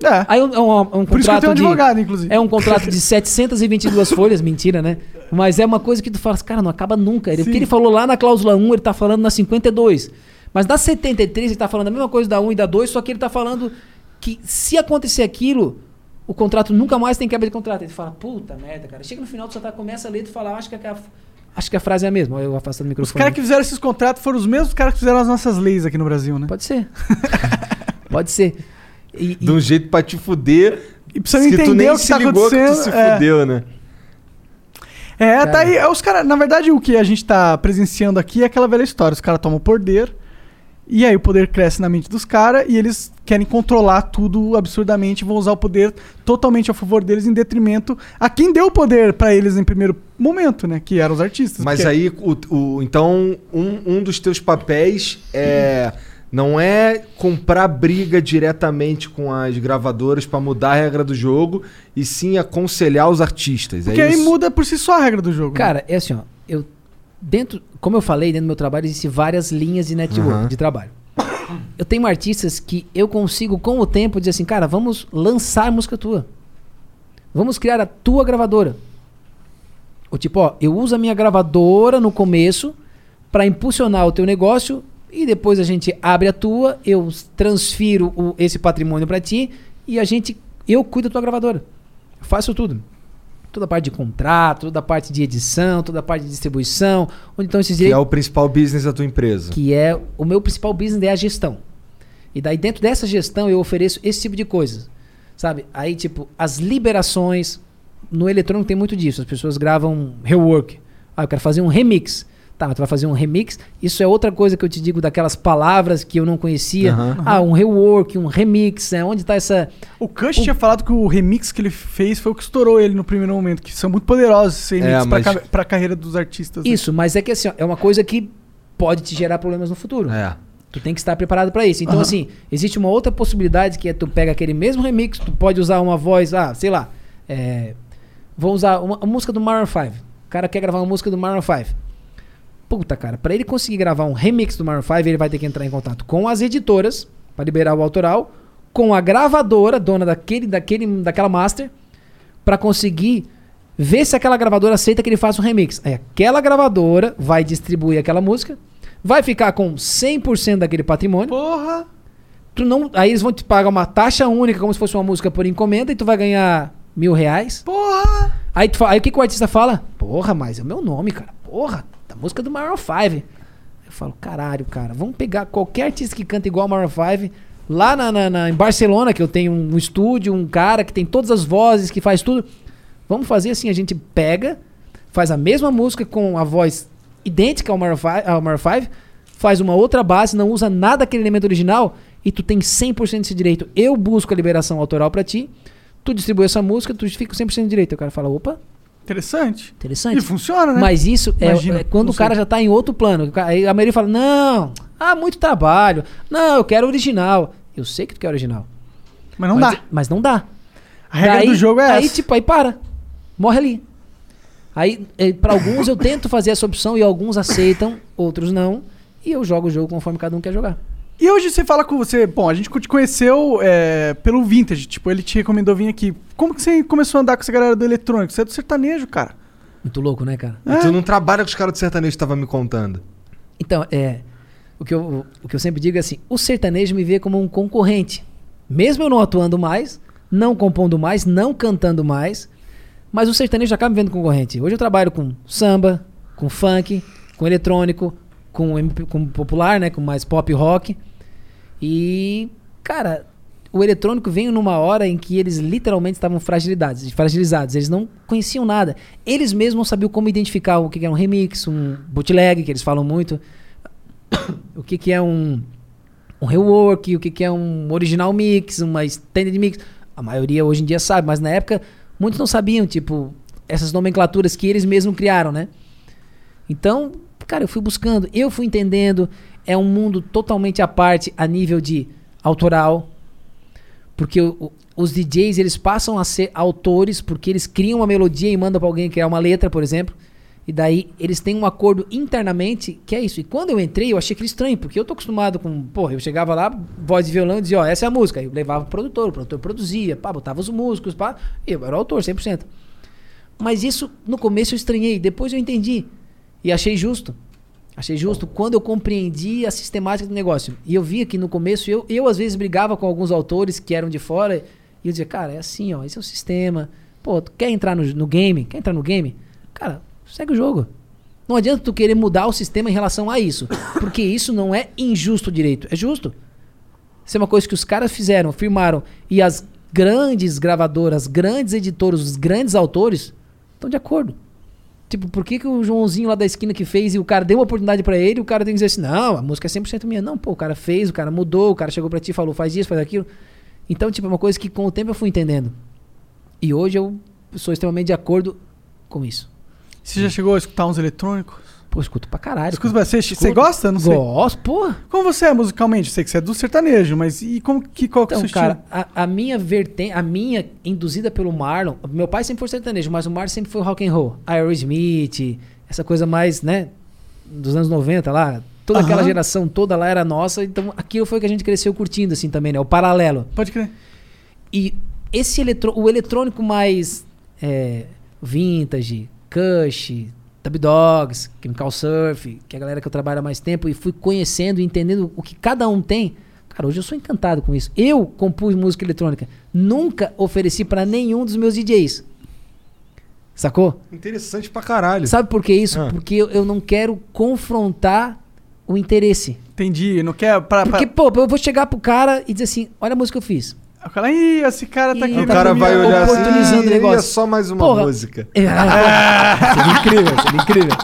É. Aí é um, é um, é um Por isso que eu contrato tenho um de- advogado, inclusive. É um contrato de 722 [laughs] folhas, mentira, né? Mas é uma coisa que tu fala, cara, não acaba nunca. Ele, o que Sim. ele falou lá na cláusula 1, ele tá falando na 52. Mas na 73 ele tá falando a mesma coisa da 1 e da 2, só que ele tá falando que se acontecer aquilo, o contrato nunca mais tem quebra de contrato. Ele fala, puta merda, cara. Chega no final, tu só tá, começa a ler e tu fala, acho que, a, acho que a frase é a mesma. Eu afastando o Os microfone. caras que fizeram esses contratos foram os mesmos caras que fizeram as nossas leis aqui no Brasil, né? Pode ser. [laughs] Pode ser. E, De um jeito pra te fuder. E pra você que tu entender nem o que se tá ligou que tu acontecendo, se é. fudeu, né? É, tá Cara. aí. é, Os caras, na verdade, o que a gente tá presenciando aqui é aquela velha história. Os caras tomam poder. E aí o poder cresce na mente dos caras e eles querem controlar tudo absurdamente, vão usar o poder totalmente a favor deles em detrimento a quem deu o poder pra eles em primeiro momento, né? Que eram os artistas. Mas porque- aí, o, o- então, um, um dos teus papéis é. Não é comprar briga diretamente com as gravadoras pra mudar a regra do jogo, e sim aconselhar os artistas. Porque é aí isso? muda por si só a regra do jogo. né? Cara, é assim, ó. Eu, dentro, como eu falei, dentro do meu trabalho existem várias linhas de network, Aham. de trabalho. Eu tenho artistas que eu consigo, com o tempo, dizer assim, cara, vamos lançar música tua. Vamos criar a tua gravadora. Ou tipo, ó, eu uso a minha gravadora no começo para impulsionar o teu negócio e depois a gente abre a tua, eu transfiro o- esse patrimônio para ti e a gente, eu cuido da tua gravadora. Eu faço tudo toda a parte de contrato, toda a parte de edição, toda a parte de distribuição, onde estão esses Que é direitos, o principal business da tua empresa. que é o meu principal business é a gestão. E daí dentro dessa gestão eu ofereço esse tipo de coisas, sabe? Aí tipo as liberações no eletrônico tem muito disso. As pessoas gravam rework. Ah, eu quero fazer um remix. Tá, mas tu vai fazer um remix. Isso é outra coisa que eu te digo daquelas palavras que eu não conhecia. Aham. Ah, um rework, um remix, né? Onde tá essa. O Kush tinha falado que o remix que ele fez foi o que estourou ele no primeiro momento, que são muito poderosos esses remixes É, mas- pra, pra carreira dos artistas. né? Isso, mas é que assim, ó, é uma coisa que pode te gerar problemas no futuro. É. Tu tem que estar preparado pra isso. Então, Aham. assim, existe uma outra possibilidade que é tu pega aquele mesmo remix, tu pode usar uma voz, ah, sei lá, é, vou usar uma, a música do Maroon 5. O cara quer gravar uma música do Maroon 5. Puta, cara, pra ele conseguir gravar um remix do Maroon 5, ele vai ter que entrar em contato com as editoras pra liberar o autoral, com a gravadora, dona daquele, daquele, daquela master, pra conseguir ver se aquela gravadora aceita que ele faça um remix. Aí aquela gravadora vai distribuir aquela música, vai ficar com 100% daquele patrimônio. Porra! Tu não, aí eles vão te pagar uma taxa única, como se fosse uma música por encomenda, e tu vai ganhar mil reais. Porra! Aí, tu, aí o que, que o artista fala? Porra, mas é o meu nome, cara. Porra, da música do Maroon 5. Eu falo, caralho, cara, vamos pegar qualquer artista que canta igual Maroon 5. Lá na, na- na- em Barcelona, que eu tenho um estúdio, um cara que tem todas as vozes, que faz tudo. Vamos fazer assim, a gente pega, faz a mesma música com a voz idêntica ao Maroon 5, ao Maroon 5, faz uma outra base, não usa nada daquele elemento original e tu tem 100% desse direito. Eu busco a liberação autoral pra ti, tu distribui essa música, tu fica com 100% de direito. O cara fala, opa, Interessante. interessante. E funciona, né? Mas isso é, Imagina, é quando o cara sei. já tá em outro plano. Aí a maioria fala, não, ah, muito trabalho. Não, eu quero original. Eu sei que tu quer original. Mas não mas, dá. Mas não dá. A regra Daí- do jogo é Aí, essa. tipo, aí para. Morre ali. Aí, eh, pra alguns eu tento fazer essa opção e alguns aceitam, outros não. E eu jogo o jogo conforme cada um quer jogar. E hoje você fala com você. Bom, a gente te conheceu é, pelo Vintage. Tipo, ele te recomendou vir aqui. Como que você começou a andar com essa galera do eletrônico? Você é do sertanejo, cara. Muito louco, né, cara? E tu não trabalha com os caras do sertanejo que tava me contando. Então, é. O que, eu, o que eu sempre digo é assim: o sertanejo me vê como um concorrente. Mesmo eu não atuando mais, não compondo mais, não cantando mais, mas o sertanejo acaba me vendo concorrente. Hoje eu trabalho com samba, com funk, com eletrônico, com, com popular, né? Com mais pop rock. E, cara, o eletrônico veio numa hora em que eles literalmente estavam fragilizados, fragilizados. Eles não conheciam nada. Eles mesmos não sabiam como identificar o que que era um remix, um bootleg, que eles falam muito. [coughs] o que, que é um, um rework, o que, que é um original mix, uma extended mix. A maioria hoje em dia sabe, mas na época muitos não sabiam, tipo, essas nomenclaturas que eles mesmos criaram, né? Então, cara, eu fui buscando, eu fui entendendo. É um mundo totalmente à parte a nível de autoral. Porque o- o- os DJs, eles passam a ser autores porque eles criam uma melodia e mandam pra alguém criar uma letra, por exemplo. E daí eles têm um acordo internamente que é isso. E quando eu entrei, eu achei aquilo estranho, porque eu tô acostumado com. Porra, eu chegava lá, voz de violão dizia, ó, essa é a música. Aí eu levava pro produtor, o produtor produzia, pá, botava os músicos, pá. Eu era o autor, 100%. Mas isso, no começo eu estranhei, depois eu entendi. E achei justo. Achei justo quando eu compreendi a sistemática do negócio. E eu via que no começo eu, eu às vezes brigava com alguns autores que eram de fora. E eu dizia, cara, é assim, ó, esse é o sistema. Pô, tu quer entrar no, no game? Quer entrar no game? Cara, segue o jogo. Não adianta tu querer mudar o sistema em relação a isso. Porque isso não é injusto direito, é justo. Isso é uma coisa que os caras fizeram, firmaram. E as grandes gravadoras, grandes editoras, os grandes autores estão de acordo. Tipo, por que, que o Joãozinho lá da esquina que fez e o cara deu uma oportunidade pra ele, o cara tem que dizer assim, não, a música é 100% minha. Não, pô, o cara fez, o cara mudou, o cara chegou pra ti e falou, faz isso, faz aquilo. Então, tipo, é uma coisa que com o tempo eu fui entendendo. E hoje eu sou extremamente de acordo com isso. Você já chegou a escutar uns eletrônicos? Pô, escuto pra caralho. Escuta cara. Você Escuto. gosta? Não sei. Gosto, porra. Como você é musicalmente? Sei que você é do sertanejo, mas e como que qual que é o Então, seu cara, a, a minha vertente, a minha induzida pelo Marlon, meu pai sempre foi sertanejo, mas o Marlon sempre foi rock and roll, Aerosmith, essa coisa mais, né, dos anos 90 lá, toda aquela Aham. geração toda lá era nossa, então aquilo foi que a gente cresceu curtindo assim também, né, o paralelo. Pode crer. E esse eletrô o eletrônico mais é, vintage, Kush, Dub Dogs, Chemical Surf, que é a galera que eu trabalho há mais tempo e fui conhecendo e entendendo o que cada um tem. Cara, hoje eu sou encantado com isso. Eu compus música eletrônica. Nunca ofereci pra nenhum dos meus DJs. Sacou? Interessante pra caralho. Sabe por que isso? Ah. Porque eu, eu não quero confrontar o interesse. Entendi. Não quer. Pra, Porque, pô, eu vou chegar pro cara e dizer assim: olha a música que eu fiz. O cara, ih, esse cara tá aqui. O na cara vai olhar assim, oportunizando o "Ih, negócio." é só mais uma Porra. música. [laughs] É, seria incrível, seria incrível.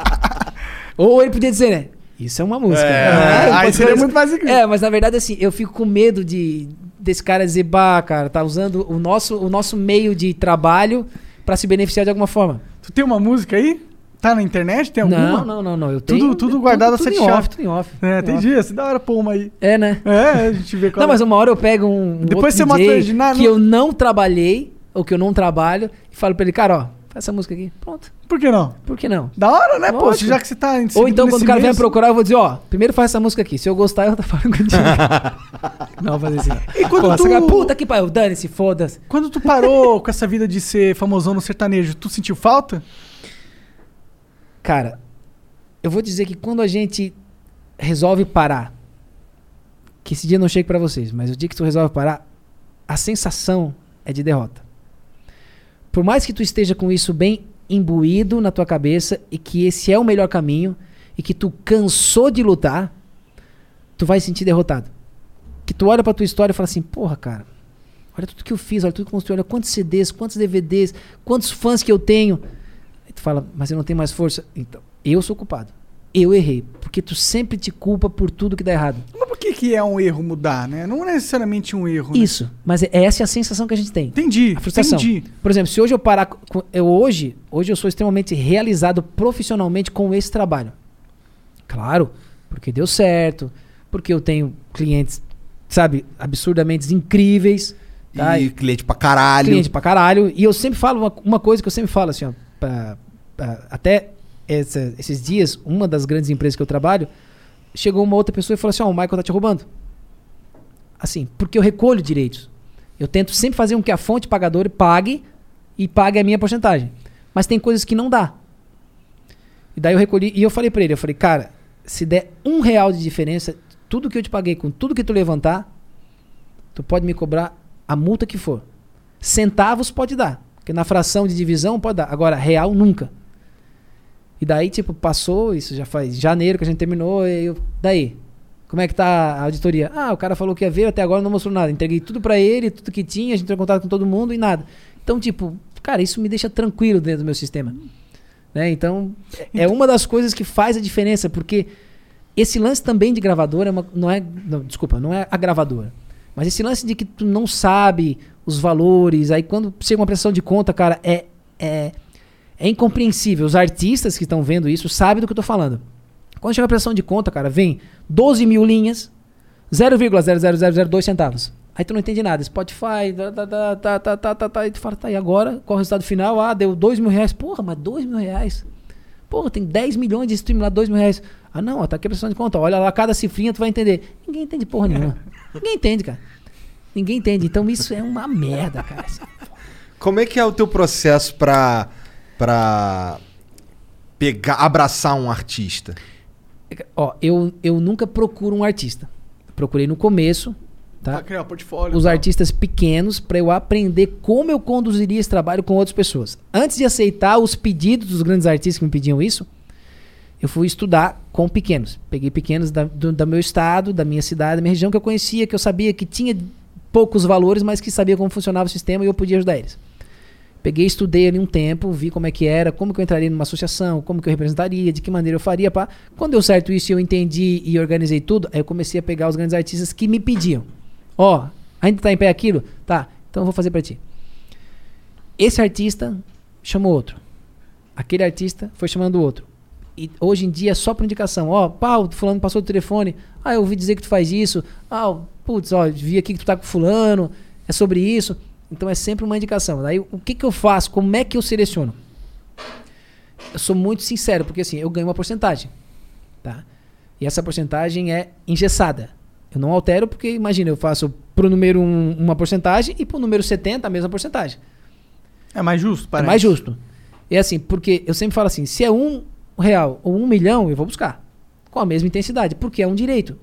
[laughs] Ou ele podia dizer, né? Isso é uma música. É, né? aí seria ser muito mais incrível. É, mas na verdade, assim, eu fico com medo de desse cara dizer, bah, cara, tá usando o nosso, o nosso meio de trabalho pra se beneficiar de alguma forma. Tu tem uma música aí? Tá na internet? Tem alguma? Não, não, não, não. Eu Tudo, tenho, tudo guardado a tudo sete em off, chaves. tudo em off. É, tudo em tem dias. Da hora pôr uma aí. É, né? É, a gente vê qual [laughs] Não, é. mas uma hora eu pego um, Depois você nada, que não- eu não trabalhei, ou que eu não trabalho, e falo pra ele, cara, ó, faz essa música aqui. Pronto. Por que não? Por que não? Da hora, né, pô? Lógico. Já que você tá Ou então, quando o cara vier me procurar, eu vou dizer, ó, primeiro faz essa música aqui. Se eu gostar, eu tô falando contigo. não, vou fazer assim. E quando Pô, tu- cara, puta que pariu, dane-se, foda-se. Quando tu parou com essa vida de ser famosão no sertanejo, tu sentiu falta? Cara, eu vou dizer que quando a gente resolve parar, que esse dia não chega pra vocês, mas o dia que tu resolve parar, a sensação é de derrota. Por mais que tu esteja com isso bem imbuído na tua cabeça e que esse é o melhor caminho e que tu cansou de lutar, tu vai se sentir derrotado. Que tu olha pra tua história e fala assim, porra, cara, olha tudo que eu fiz, olha tudo que eu construí, olha quantos CDs, quantos DVDs, quantos fãs que eu tenho. Aí tu fala, mas eu não tenho mais força. Então, eu sou culpado. Eu errei. Porque tu sempre te culpa por tudo que dá errado. Mas por que, que é um erro mudar, né? Não é necessariamente um erro. né? Isso. Mas é- essa é a sensação que a gente tem. Entendi. A frustração. Entendi. Por exemplo, se hoje eu parar. com- Eu hoje, hoje eu sou extremamente realizado profissionalmente com esse trabalho. Claro, porque deu certo, porque eu tenho clientes, sabe, absurdamente incríveis. Tá? E cliente pra caralho. Cliente pra caralho. E eu sempre falo uma, uma coisa que eu sempre falo assim, ó. Pra- pra- até essa- esses dias, uma das grandes empresas que eu trabalho, chegou uma outra pessoa e falou assim: Ó, o Michael tá te roubando. Assim, porque eu recolho direitos. Eu tento sempre fazer com que a fonte pagadora pague e pague a minha porcentagem. Mas tem coisas que não dá. E daí eu recolhi e eu falei pra ele, eu falei, cara, se der um real de diferença, tudo que eu te paguei com tudo que tu levantar, tu pode me cobrar a multa que for. Centavos pode dar. Porque na fração de divisão pode dar. Agora, real nunca. E daí, tipo, passou, isso já faz janeiro que a gente terminou, e eu, daí, como é que tá a auditoria? Ah, o cara falou que ia ver, até agora não mostrou nada. Entreguei tudo pra ele, tudo que tinha, a gente entrou em contato com todo mundo e nada. Então, tipo, cara, isso me deixa tranquilo dentro do meu sistema. Né? Então, é uma das coisas que faz a diferença, porque esse lance também de gravadora é uma- não é, não, desculpa, não é a gravadora. Mas esse lance de que tu não sabe os valores. Aí quando chega uma pressão de conta, cara, é, é, é incompreensível. Os artistas que estão vendo isso sabem do que eu estou falando. Quando chega a pressão de conta, cara, vem 12 mil linhas, 0,00002 centavos. Aí tu não entende nada. Spotify, tá, tá, tá, tá, tá, tá, tá. E tu fala, tá, e agora? Qual é o resultado final? Ah, deu 2 mil reais. Porra, mas 2 mil reais? Porra, tem 10 milhões de stream lá, 2 mil reais. Ah, não, ó, tá aqui a pressão de conta. Olha lá, cada cifrinha tu vai entender. Ninguém entende porra nenhuma. [laughs] Ninguém entende, cara. Ninguém entende. Então isso é uma merda, cara. Como é que é o teu processo pra, pra pegar, abraçar um artista? Ó, eu, eu nunca procuro um artista. Procurei no começo, tá? Pra criar o portfólio. Os tal. artistas pequenos para eu aprender como eu conduziria esse trabalho com outras pessoas. Antes de aceitar os pedidos dos grandes artistas que me pediam isso, eu fui estudar com pequenos. Peguei pequenos da, do, da meu estado, da minha cidade, da minha região que eu conhecia, que eu sabia que tinha poucos valores, mas que sabia como funcionava o sistema e eu podia ajudar eles. Peguei, estudei ali um tempo, vi como é que era, como que eu entraria numa associação, como que eu representaria, de que maneira eu faria, pá. Quando deu certo isso e eu entendi e organizei tudo, aí eu comecei a pegar os grandes artistas que me pediam. Ó, ainda tá em pé aquilo? Tá, então eu vou fazer pra ti. Esse artista chamou outro. Aquele artista foi chamando outro. E hoje em dia é só por indicação. Ó, pá, o fulano passou o telefone. Ah, eu ouvi dizer que tu faz isso. Ah, putz, ó, vi aqui que tu tá com fulano. É sobre isso. Então é sempre uma indicação. Daí o que que eu faço? Como é que eu seleciono? Eu sou muito sincero, porque assim, eu ganho uma porcentagem. Tá? E essa porcentagem é engessada. Eu não altero porque, imagina, eu faço pro número 1 uma porcentagem e pro número 70 a mesma porcentagem. É mais justo, É parece. mais justo. É assim, porque eu sempre falo assim, se é um real ou um milhão, eu vou buscar. Com a mesma intensidade, porque é um direito.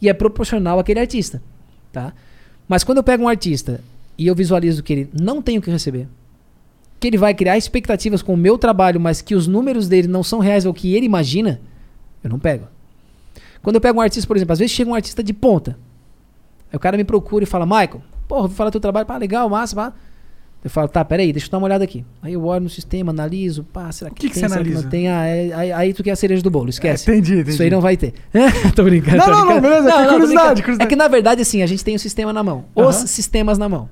E é proporcional àquele artista. Tá? Mas quando eu pego um artista e eu visualizo que ele não tem o que receber, que ele vai criar expectativas com o meu trabalho, mas que os números dele não são reais ao que ele imagina, eu não pego. Quando eu pego um artista, por exemplo, às vezes chega um artista de ponta. Aí o cara me procura e fala, Michael, porra, vou falar teu trabalho, pá, legal, massa, pá. Eu falo, tá, peraí, deixa eu dar uma olhada aqui. Aí eu olho no sistema, analiso, pá, será que, que que tem, você que analisa? não tem? Ah, é- aí, aí tu quer a cereja do bolo, esquece. É, entendi, entendi. Isso aí não vai ter. [laughs] tô brincando, Não, tô não, não, brincando. beleza, que tô curiosidade, brincando. curiosidade. É que na verdade, assim, a gente tem o sistema na mão. Os sistemas na mão.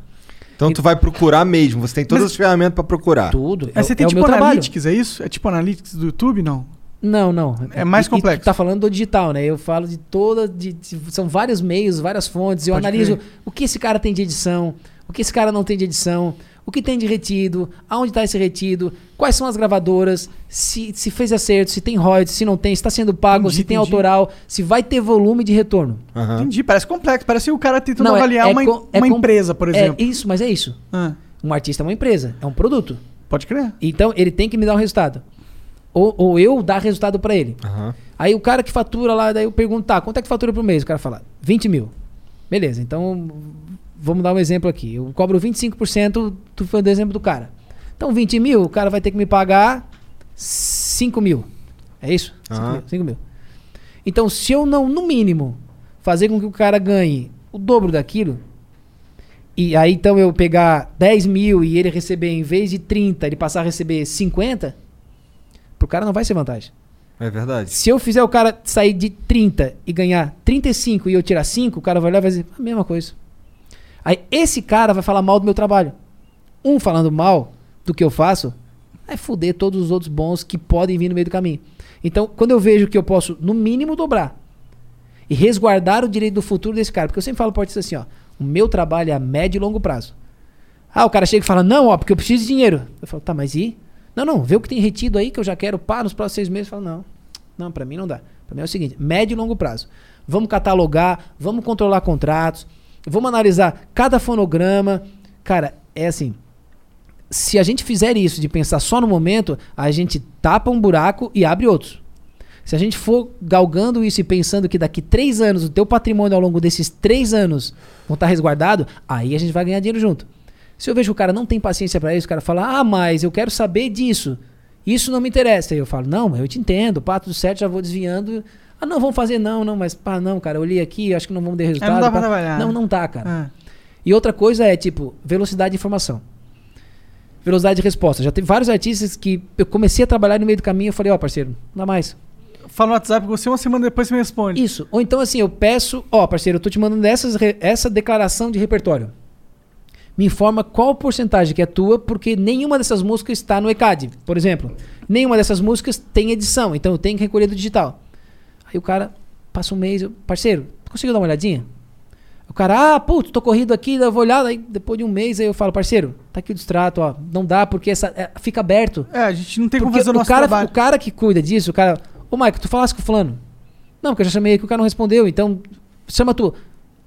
Então tu vai procurar mesmo, você tem todas Mas- as ferramentas pra procurar. Tudo. Mas é, você o- tem é o tipo meu trabalho. Analytics, é isso? É tipo Analytics do YouTube, não? Não, não. É mais E- e complexo. tu tá falando do digital, né? Eu falo de toda. De, de- são vários meios, várias fontes. Eu Pode analiso crer. o que esse cara tem de edição, o que esse cara não tem de edição, o que tem de retido, aonde tá esse retido, quais são as gravadoras, se, se fez acerto, se tem royalties, se não tem, se tá sendo pago, Entendi, se tem entendi. autoral, se vai ter volume de retorno. Aham. Entendi, parece complexo. Parece o cara tentando Não, é- avaliar é uma, com- é uma empresa, por exemplo. É isso, mas é isso. Ah, Um artista é uma empresa, é um produto. pode crer. Então ele tem que me dar um resultado. Ou, ou eu dar resultado pra ele. Aham. Aí o cara que fatura lá, daí eu pergunto, tá, quanto é que fatura por mês? O cara fala, 20 mil. Beleza, então vamos dar um exemplo aqui. Eu cobro 25%, tu foi do exemplo do cara. Então 20 mil, o cara vai ter que me pagar 5 mil. É isso? 5 Aham. mil, 5 mil. Então se eu não, no mínimo, fazer com que o cara ganhe o dobro daquilo, e aí então eu pegar 10 mil e ele receber, em vez de 30, ele passar a receber 50, pro cara não vai ser vantagem. É verdade. Se eu fizer o cara sair de 30 e ganhar 35 e eu tirar 5, o cara vai olhar e vai dizer a mesma coisa. Aí esse cara vai falar mal do meu trabalho. Um falando mal do que eu faço, é fuder todos os outros bons que podem vir no meio do caminho. Então, quando eu vejo que eu posso, no mínimo, dobrar e resguardar o direito do futuro desse cara, porque eu sempre falo para assim, ó, o meu trabalho é a médio e longo prazo. Ah, o cara chega e fala, não, ó, porque eu preciso de dinheiro. Eu falo, tá, mas e? Não, não, vê o que tem retido aí que eu já quero, pá, nos próximos seis meses. Eu falo, não, não, pra mim não dá. Pra mim é o seguinte, médio e longo prazo. Vamos catalogar, vamos controlar contratos, vamos analisar cada fonograma. Cara, é assim, se a gente fizer isso de pensar só no momento, a gente tapa um buraco e abre outros. Se a gente for galgando isso e pensando que daqui três anos o teu patrimônio ao longo desses três anos vão estar resguardado, aí a gente vai ganhar dinheiro junto. Se eu vejo que o cara não tem paciência para isso, o cara fala, ah, mas eu quero saber disso. Isso não me interessa. Aí eu falo, não, eu te entendo, pá, tudo certo, já vou desviando. Ah, não, vamos fazer, não, não, mas pá, não, cara, eu olhei aqui, acho que não vamos ter resultado. dá pra pá. trabalhar, Não, né? não dá, cara. Ah. E outra coisa é, tipo, velocidade de informação. Velocidade de resposta. Já teve vários artistas que eu comecei a trabalhar no meio do caminho e eu falei, ó, parceiro, não dá mais. Fala no WhatsApp com você, uma semana depois você me responde. Isso. Ou então, assim, eu peço, ó, parceiro, eu tô te mandando essas, essa declaração de repertório. Me informa qual porcentagem que é tua, porque nenhuma dessas músicas está no ECAD, por exemplo. Nenhuma dessas músicas tem edição, então eu tenho que recolher do digital. Aí o cara passa um mês, eu, parceiro, conseguiu dar uma olhadinha? O cara, ah, putz, tô corrido aqui, dá uma olhada. Aí depois de um mês, aí eu falo, parceiro, tá aqui o distrato, ó. Não dá porque essa, é, fica aberto. É, a gente não tem como Porque fazer o o nosso cara, trabalho. o cara que cuida disso, o cara. Ô, Maico, tu falasse com o fulano. Não, porque eu já chamei aqui, o cara não respondeu, então chama tu.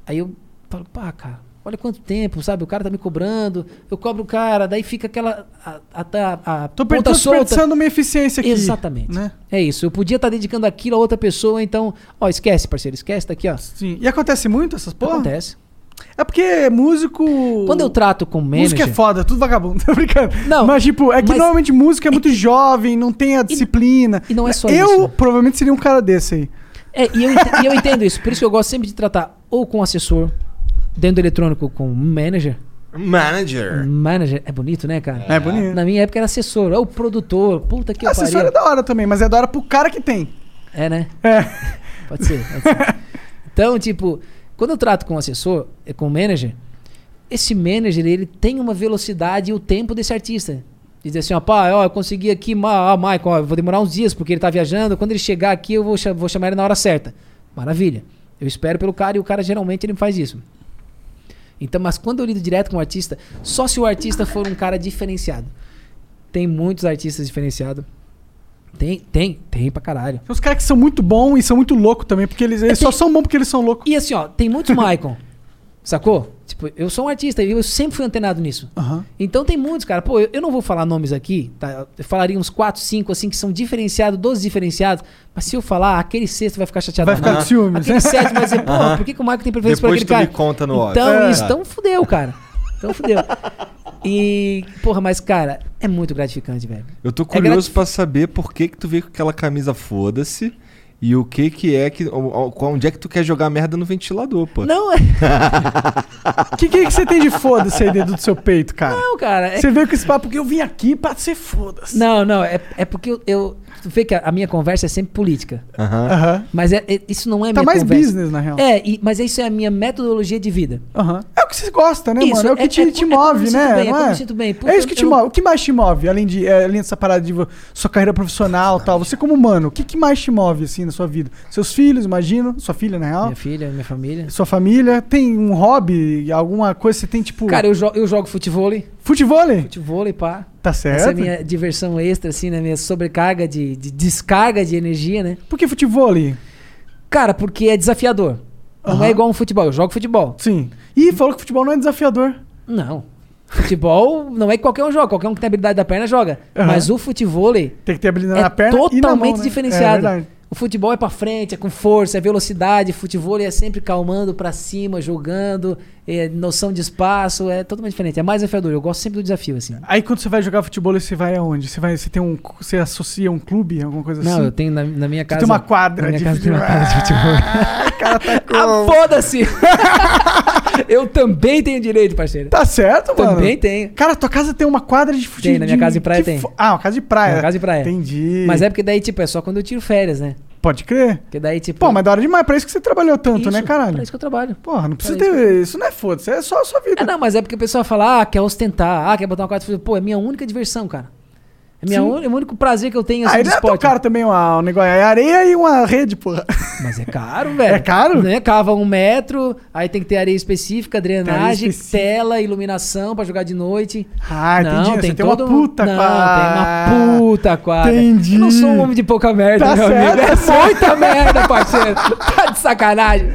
Aí eu falo, pá, cara, olha quanto tempo, sabe? O cara tá me cobrando, eu cobro o cara, daí fica aquela. A, a, a, a Tô ponta desperdiçando minha eficiência aqui. Exatamente. Né? É isso. Eu podia estar dedicando aquilo a outra pessoa, então. Ó, esquece, parceiro, esquece, tá aqui, ó. Sim. E acontece muito essas porra? Acontece. É porque músico. Quando eu trato com manager. Música é foda, tudo vagabundo, [laughs] tô brincando. Não, mas tipo, é que mas- normalmente música é muito jovem, não tem a disciplina. e não é só eu isso. provavelmente seria um cara desse aí. É, e eu, e eu entendo isso. Por isso que eu gosto sempre de tratar ou com assessor, dentro do eletrônico com manager. Manager. Manager é bonito, né, cara? É bonito. Na minha época era assessor, ou produtor. Puta que Assessor pariu. é da hora também, mas é da hora pro cara que tem. É, né? É. Pode ser, pode ser. [laughs] Então, tipo, quando eu trato com assessor, eh, com manager, esse manager, ele tem uma velocidade e o tempo desse artista. Dizer assim, ó, pá, ó, eu consegui aqui, ó, Michael, ó, vou demorar uns dias porque ele tá viajando, quando ele chegar aqui eu vou, vou chamar ele na hora certa. Maravilha. Eu espero pelo cara e o cara geralmente ele faz isso. Então, mas quando eu lido direto com o artista, só se o artista for um cara diferenciado. Tem muitos artistas diferenciados. Tem, tem, tem pra caralho. Tem os caras que são muito bons e são muito loucos também, porque eles, eles É, tem- só são bons porque eles são loucos. E assim, ó, tem muitos [laughs] Maicon. Sacou? Tipo, eu sou um artista e eu sempre fui antenado nisso. Aham. Então tem muitos, cara. Pô, eu, eu não vou falar nomes aqui, tá? Eu falaria uns 4, 5, assim, que são diferenciados, 12 diferenciados. Mas se eu falar, aquele sexto vai ficar chateado. Vai ficar com ciúmes. Aquele sétimo vai dizer, [laughs] porra, por que, que o Michael tem preferência por Depois aquele tu me cara? conta no. Então, É. isso, então fudeu, cara. Então fudeu. E, porra, mas, cara, é muito gratificante, velho. Eu tô É curioso grati- pra saber por que que tu veio com aquela camisa foda-se E o que que é que. Onde é que tu quer jogar merda no ventilador, pô? Não, é. O [laughs] que, que, que você tem de foda-se aí dentro do seu peito, cara? Não, cara. é- Você veio com esse papo porque eu vim aqui pra ser foda-se. Não, não, é, é porque eu, eu. Tu vê que a, a minha conversa é sempre política. Aham. Aham. Mas é, é- isso não é Tá minha mais conversa. business, na real. É, e- mas isso é a minha metodologia de vida. Aham. É o que você gosta, né, Isso, mano? É o que é- te, é- te é move, né? bem, é não é? me sinto bem. Puta, é isso que te move. O que mais te move, além, de, é, além dessa parada de sua carreira profissional e tal? Você como humano, o que, que mais te move, assim, na sua vida? Seus filhos, imagino. Sua filha, na real. Minha filha, minha família. Sua família. Tem um hobby, alguma coisa que você tem, tipo... Cara, eu, jo eu jogo futevôlei. Futevôlei? Futevôlei, pá. Tá certo. Essa é a minha diversão extra, assim, né? Minha sobrecarga de, de descarga de energia, né? Por que futevôlei? Cara, porque é desafiador. Não é igual um futebol. Eu jogo futebol. Sim. Ih, falou que futebol não é desafiador. Não. Futebol não é que qualquer um joga. Qualquer um que tem habilidade da perna joga. Aham. Mas o futevôlei Tem que ter habilidade é na perna e na totalmente mão, né? É diferenciado. verdade. O futebol é pra frente, é com força, é velocidade. Futebol é sempre calmando pra cima, jogando, é noção de espaço. É totalmente diferente. É mais desafiador. Eu gosto sempre do desafio, assim. Aí quando você vai jogar futebol, você vai aonde? Você vai, você tem um, você associa um clube, alguma coisa Não, assim? eu tenho na, na minha Você casa. tem uma quadra na minha de casa tem uma futebol. quadra de futebol. cara tá com... [laughs] ah, foda-se! [laughs] eu também tenho direito, parceiro. Tá certo, mano. Também tenho. Cara, tua casa tem uma quadra de futebol. Tem, na minha casa de praia tem. Ah, uma casa de praia. Na casa de praia. Entendi. Mas é porque daí, tipo, é só quando eu tiro férias, né? Pode crer. Porque daí, tipo. Pô, mas da hora demais. Pra isso que você trabalhou tanto, né, Isso, caralho? Pra isso que eu trabalho. Porra, não precisa Pra ter... Isso não é foda, isso é só a sua vida. É, não, mas é porque o pessoal fala, ah, quer ostentar, ah, quer botar uma quadra futebol. Pô, é minha única diversão, cara. É, minha un- é o único prazer que eu tenho assim, Aí não é tão caro também uma- um negócio. É areia e uma rede, porra. Mas é caro, velho. É caro? Né? Cava um metro, aí tem que ter areia específica, drenagem, específica. tela, iluminação pra jogar de noite. Ah, não, entendi. tem Você tem uma todo- puta não, quadra. tem uma puta quadra. Entendi. Eu não sou um homem de pouca merda, Tá meu certo, amigo. tá É certo. muita merda, parceiro. [laughs] Tá de sacanagem.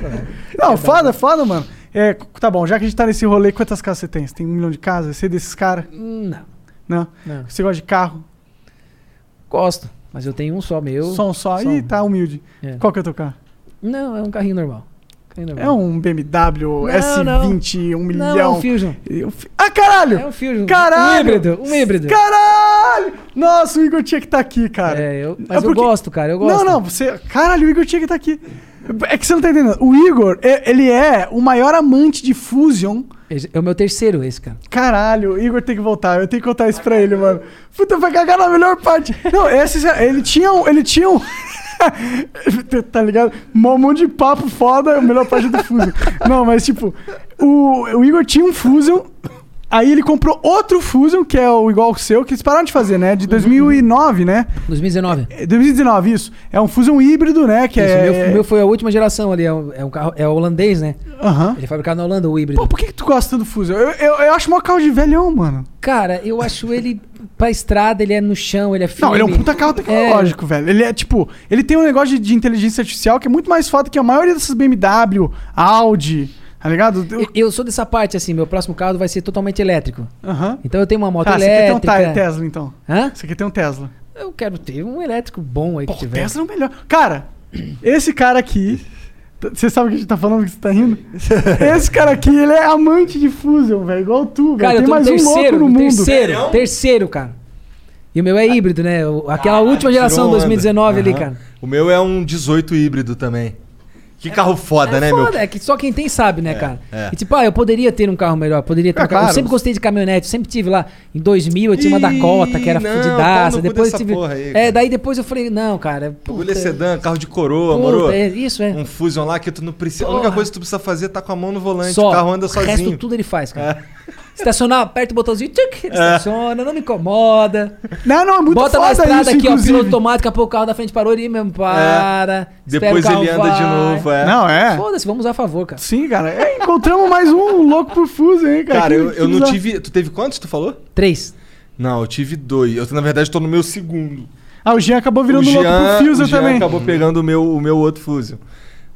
Não, foda, foda, mano. É, tá bom, já que a gente tá nesse rolê, quantas casas você tem? Você tem um milhão de casas? Você é desses caras? Hum, Não, Não. não. Você gosta de carro? Gosto, mas eu tenho um só meu. Só um só. Só Ih, um. tá humilde. É. Qual que é o teu carro? Não, é um carrinho normal. Carrinho normal. É um BMW S20, um milhão. Não, é um Fusion. Ah, caralho! É um Fusion. Caralho! Um híbrido, um híbrido. Caralho! Nossa, o Igor tinha que estar aqui, cara. É, eu, mas porque- eu gosto, cara, eu gosto. Não, não, você. Caralho, o Igor tinha que estar aqui. É que você não tá entendendo. O Igor, é- ele é o maior amante de Fusion. É o meu terceiro esse, cara. Caralho, o Igor tem que voltar. Eu tenho que contar isso pra ele, mano. Puta, vai cagar na melhor parte. Não, esse, ele tinha um. Ele tinha um. [laughs] tá ligado? Um monte de papo foda, a melhor parte do Fusion. Não, mas tipo, o, o Igor tinha um Fusion. Aí ele comprou outro Fusion, que é o igual ao seu, que eles pararam de fazer, né? De 2009, né? 2019. É, 2019, isso. É um Fusion híbrido, né? Que Isso, é. o meu, meu foi a última geração ali, é um, é um carro, é holandês, né? Aham. Ele é fabricado na Holanda, o híbrido. Pô, por que, que tu gosta do Fusion? Eu, eu, eu acho mó carro de velhão, mano. Cara, eu acho ele pra estrada, ele é no chão, ele é firme. Não, ele é um puta carro tecnológico, velho. Ele é tipo. Ele tem um negócio de, de inteligência artificial que é muito mais foda que a maioria dessas BMW, Audi, tá ligado? Eu- Eu, sou dessa parte, assim, meu próximo carro vai ser totalmente elétrico. Aham. Então eu tenho uma moto Tá, você quer ter um elétrica. Te- Tesla, então. Hã? Você quer ter um Tesla. Eu quero ter um elétrico bom aí que Pô, tiver. Tesla é o melhor. Cara, esse cara aqui. Você sabe o que a gente tá falando que você tá rindo? [laughs] Esse cara aqui, ele é amante de Fusion, velho. Igual tu, velho. Cara, eu Tem tô no mais um louco terceiro, no no mundo. terceiro, terceiro, cara. E o meu é híbrido, né? Aquela última geração, Tirou onda. 2019 ali, Aham. cara. O meu é um 18 híbrido também. Que carro foda, é né, foda, meu? é que só quem tem sabe, né, cara? é. E tipo, ah, eu poderia ter um carro melhor, poderia ter É, um carro. Eu claro. sempre gostei de caminhonete, sempre tive lá. Em 2000 eu tinha uma Dakota, que era não, fudidaça. Depois eu tive. porra aí, é, daí depois eu falei, não, cara. O bagulho é puta, sedã, carro de coroa, puta, moro? é, isso, é. Um Fusion lá que tu não precisa. A única Porra. coisa que tu precisa fazer é tá com a mão no volante. Só. O carro anda O sozinho. resto tudo ele faz, cara. É. Estacionar, aperta o botãozinho, tchuc, ele estaciona, não me incomoda. Não, não, é muito Bota foda na estrada isso, aqui, ó, inclusive. piloto automático, pô, o carro da frente parou ele mesmo, para. espera Depois ele anda de vai. novo, é. Não, é. Foda-se, vamos usar a favor, cara. Sim, cara. É, encontramos mais um louco por Fusion, hein, cara. Cara, eu, eu não tive. Tu teve quantos, tu falou? Três. Não, eu tive dois. Eu, na verdade, tô no meu segundo. Ah, o Jean acabou virando o louco por Fusion o Jean também. acabou pegando o meu, o meu outro Fusion.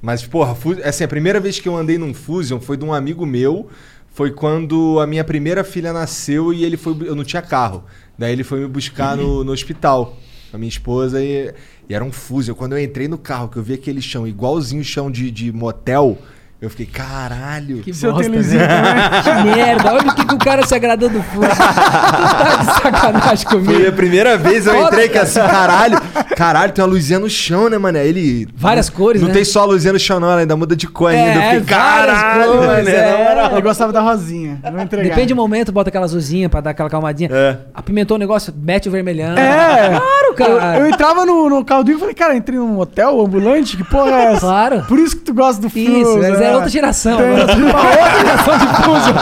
Mas, porra, Fu- assim, a primeira vez que eu andei num Fusion foi de um amigo meu. Foi quando a minha primeira filha nasceu e ele foi. Eu não tinha carro. Daí ele foi me buscar no, no hospital. Com a minha esposa e, e era um Fusion. Quando eu entrei no carro, que eu vi aquele chão igualzinho o chão de, de motel, Eu fiquei, caralho. Que Se eu bosta, né? Que merda. Olha o que, que o cara se agradou do Fusion. tá de sacanagem comigo. Foi a primeira vez eu entrei que assim, caralho. Caralho, tem uma luzinha no chão, né, mano? Ele. Várias cores, Não né? tem só a luzinha no chão, não, ela ainda muda de cor É, ainda. Eu fiquei, várias caralho, cores, mano. é. Eu gostava da rosinha. Entregar. Depende do momento, bota aquela azulzinha pra dar aquela calmadinha. É. Apimentou o negócio, mete o vermelhão. É. Claro, cara. Eu, eu entrava no, no carro do Igor e falei, cara, entrei num hotel ambulante? Que porra é essa? Claro. Por isso que tu gosta do Isso, Fusion. mas é né? outra geração. Tem-. [laughs] Uma outra geração de Fusion.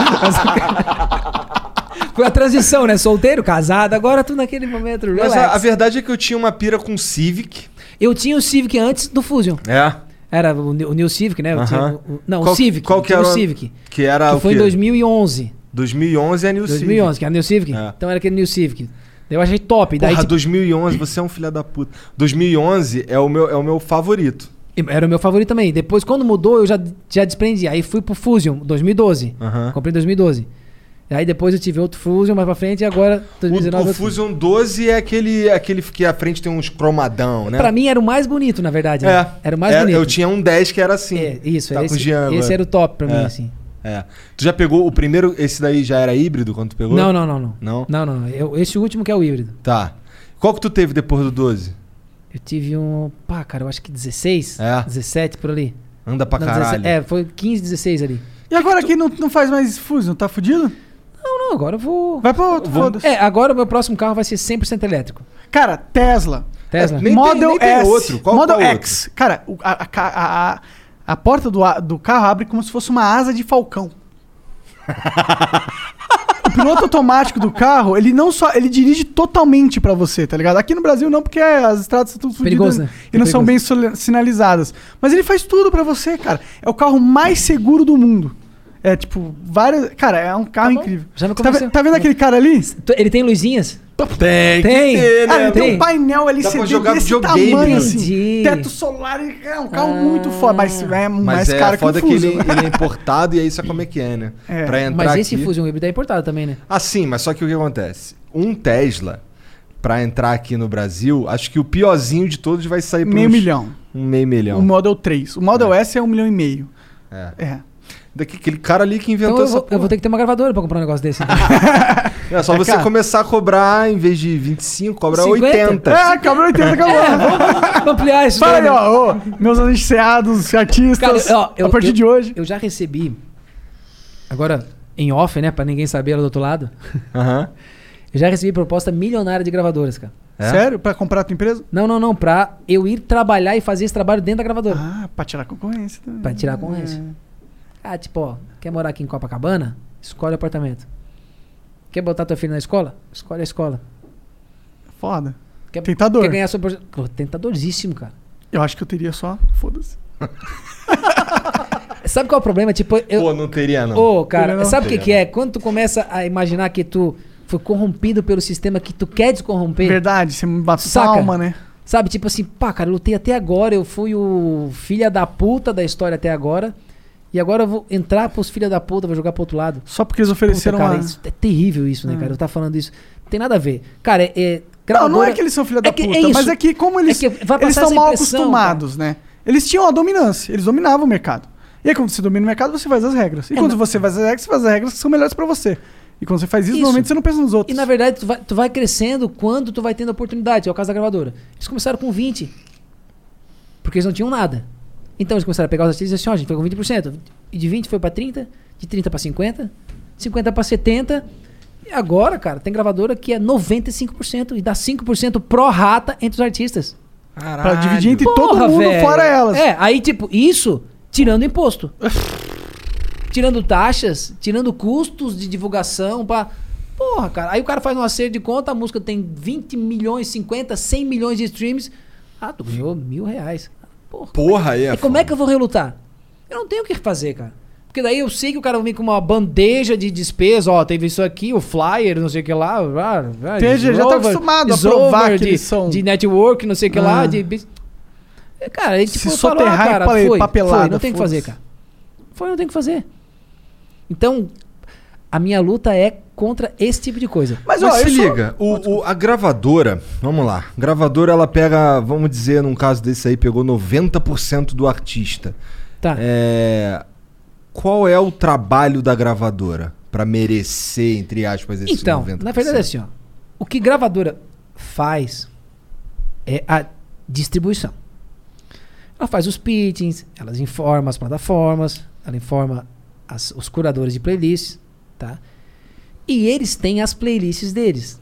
[laughs] Foi a transição, né? Solteiro, casado, agora tu naquele momento. Mas relax. a, a verdade é que eu tinha uma pira com Civic. Eu tinha o Civic antes do Fusion. É. Era o, New- o New Civic, né? Eu tinha Aham. o- não, Qual- o Civic. qual que tinha era o Civic. Que era Que o foi em quê? 2011. 2011 é New 2011, que era o New Civic. É. Então era aquele New Civic. Eu achei top. Daí, Porra, tipo, 2011, você é um filho da puta. 2011 é o meu, é o meu favorito. Era o meu favorito também. Depois, quando mudou, eu já, já desprendi. Aí fui pro Fusion, 2012. Aham. Comprei em 2012. Aí depois eu tive outro Fusion mais pra frente e agora, O, 2019. o outro Fusion 12 é aquele, aquele que à frente tem uns cromadão, né? Pra mim era o mais bonito, na verdade. né? É. Era o mais É, bonito. Eu tinha um 10 que era assim. É, isso, tá esse, o esse era o top pra mim, É. assim. É. Tu já pegou o primeiro, esse daí já era híbrido quando tu pegou? Não, não, não, não. Não? Não, não. não. Eu- esse último que é o híbrido. Tá. Qual que tu teve depois do 12? Eu tive um. Pá, cara, eu acho que 16. É. 17 por ali. Anda pra Não, caralho. 17 é, foi 15, 16 ali. E agora quem não, não faz mais Fusion, tá fudido? Não, não, agora eu vou. Vai pra outro, foda-se. É, agora o meu próximo carro vai ser 100% elétrico. Cara, Tesla. Tesla. Nem tem- Model nem tem S. outro. Qual- Model qual X. Cara, o- a, a, a, a- a porta do, a- do carro abre como se fosse uma asa de falcão. [laughs] o piloto automático do carro, ele não só. Ele dirige totalmente pra você, tá ligado? Aqui no Brasil não, porque as estradas estão tudo Perigoso, fodidas né? e não É são bem sinalizadas. Mas ele faz tudo pra você, cara. É o carro mais seguro do mundo. É tipo, várias. Cara, é um carro incrível. Já me Você tá, ve- tá vendo aquele cara ali? Ele tem luzinhas? Tem, Tem. ter, Cara, né? ele tem Tem. um painel Dá LCD pra jogar desse videogame, tamanho, assim. Entendi. Teto solar, é um carro Ah. muito foda, mas é Mas mais é caro que o foda que, ele, ele é importado e aí sabe como é que é, né? É. Pra entrar Mas esse aqui... Fusion híbrido é importado também, né? Ah, sim, mas só que o que acontece? Um Tesla, pra entrar aqui no Brasil, acho que o piorzinho de todos vai sair por Meio uns- milhão. Um meio milhão. O Model 3. O Model S é um milhão e meio. É. É. Daqui, aquele cara ali que inventou Então eu essa vou, eu vou ter que ter uma gravadora pra comprar um negócio desse. então. [laughs] É só É você caro. começar a cobrar, em vez de 25, cobrar 50? 80. É, acabou [laughs] 80, acabou. Vamos ampliar isso. Fala né? ó, ô, meus anunciados, artistas, Cara, ó, eu- a partir eu- de hoje. Eu já recebi. Agora, em off, né? Pra ninguém saber lá do outro lado. Aham. Eu já recebi proposta milionária de gravadoras, cara. É? Sério? Pra comprar a tua empresa? Não, não, não. Pra eu ir trabalhar e fazer esse trabalho dentro da gravadora. Ah, pra tirar concorrência também. Pra tirar a concorrência. Ah, tipo, ó, quer morar aqui em Copacabana? Escolhe o apartamento. Quer botar teu filho na escola? Escolhe a escola. Foda. Quer, Tentador. Quer ganhar sua... Pô, Tentadorzíssimo, cara. Eu acho que eu teria só. Foda-se. [laughs] Sabe qual é o problema? Tipo, eu... Pô, não teria não. Ô, cara, Teria não. sabe o que, que é? Quando tu começa a imaginar que tu foi corrompido pelo sistema que tu quer descorromper. Verdade, você me bate Saca? palma, né? Sabe, tipo assim, pá, cara, eu lutei até agora, eu fui o filha da puta da história até agora. E agora eu vou entrar pros filha da puta, vou jogar pro outro lado. Só porque eles Puta, ofereceram cara, uma... isso é terrível isso, né, Ah. cara? Eu tava falando isso. Não tem nada a ver. Cara, é. é Não, não é gravadora- que eles são filha da É que- puta, é isso. mas é que como eles É que vai eles passar estão essa mal impressão, acostumados, né? Eles tinham a dominância, eles dominavam o mercado. E aí quando você domina o mercado, você faz as regras. E É, quando você faz as regras, você faz as regras que são melhores pra você. E quando você faz isso, Isso. normalmente você não pensa nos outros. E na verdade, tu vai, tu vai crescendo quando tu vai tendo oportunidade. É o caso da gravadora. Eles começaram com 20. Porque eles não tinham nada. Então eles começaram a pegar os artistas e assim, ó, a gente foi com 20%. E de 20 foi pra 30, de 30 pra 50, 50 pra 70. E agora, cara, tem gravadora que é 95% e dá 5% pro rata entre os artistas. Pra dividir entre todo Porra, mundo, velho. fora elas. É, aí tipo, isso tirando imposto. [laughs] tirando taxas, tirando custos de divulgação pra... Porra, cara. Aí o cara faz um acerto de conta, a música tem 20 milhões, 50, 100 milhões de streams. Ah, tu ganhou mil reais. Porra. Porra, aí é E como é que eu vou relutar? Eu não tenho o que fazer, cara. Porque daí eu sei que o cara vai vir com uma bandeja de despesa, ó, teve isso aqui, o flyer, não sei o que lá. ah, ah, Entendi, já tá acostumado a provar que de, são- de network, não sei o que lá, Ah. de... bis- É, Cara, aí tipo, Se eu falo, ah, cara, foi, papelada, foi, não tem o que fazer, cara. Foi, não tem o que fazer. Então, a minha luta é contra esse tipo de coisa. Mas, Mas ó, se eu sou- liga, o, o- a gravadora, vamos lá. Gravadora, ela pega, vamos dizer, num caso desse aí, pegou 90% do artista. Tá. É, qual é o trabalho da gravadora pra merecer, entre aspas, esse Então, 90%? na verdade é assim, ó. O que gravadora faz é a distribuição. Ela faz os pitchings, ela informa as plataformas, ela informa as- os curadores de playlists, tá? E eles têm as playlists deles.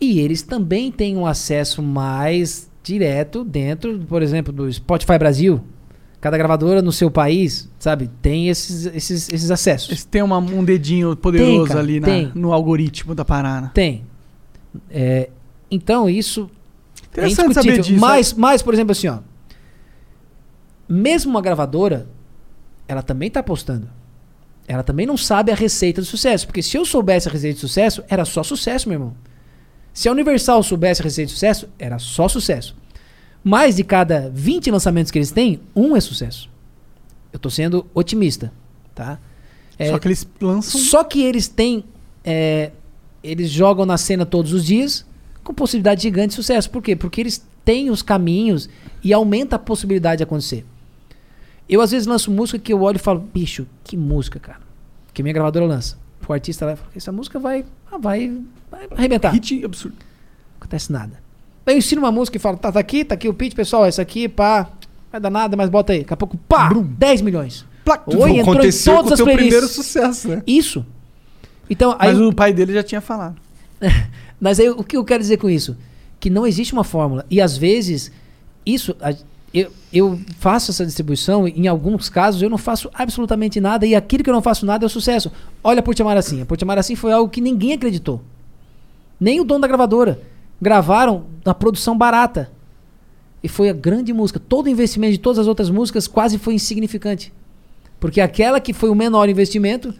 E eles também têm um acesso mais direto dentro, por exemplo, do Spotify Brasil. Cada gravadora no seu país, sabe, tem esses, esses, esses acessos. Eles têm uma- um dedinho poderoso cara, ali na- tem. no algoritmo da parada. Tem. É, então, isso é indiscutível. disso. Mas, mas, por exemplo, assim, ó. Mesmo uma gravadora, ela também tá apostando. Ela também não sabe a receita do sucesso. Porque se eu soubesse a receita de sucesso, era só sucesso, meu irmão. Se a Universal soubesse a receita de sucesso, era só sucesso. Mais de cada 20 lançamentos que eles têm, um é sucesso. Eu tô sendo otimista, tá? É, Só que eles lançam. só que eles têm. é, eles jogam na cena todos os dias com possibilidade gigante de sucesso. Por quê? Porque eles têm os caminhos e aumenta a possibilidade de acontecer. Eu às vezes lanço música que eu olho e falo, bicho, que música, cara. Que minha gravadora lança. O artista lá fala, essa música vai, ah, vai, vai arrebentar. Hit absurdo. Não acontece nada. Aí eu ensino uma música e falo, tá, tá aqui, tá aqui o pitch, pessoal, essa aqui, pá, vai dar nada, mas bota aí. Daqui a pouco, pá, 10 milhões. Oi, entrou em Aconteceu todas com o as teu playlists. primeiro sucesso, né? Isso. Então, aí, Mas o pai dele já tinha falado. [laughs] mas aí o que eu quero dizer com isso? Que não existe uma fórmula. E às vezes, isso. a- eu, eu faço essa distribuição, em alguns casos eu não faço absolutamente nada, e aquilo que eu não faço nada é o sucesso. Olha por te amar assim. A por te amar assim foi algo que ninguém acreditou. Nem o dono da gravadora. Gravaram na produção barata. E foi a grande música. Todo o investimento de todas as outras músicas quase foi insignificante. Porque aquela que foi o menor investimento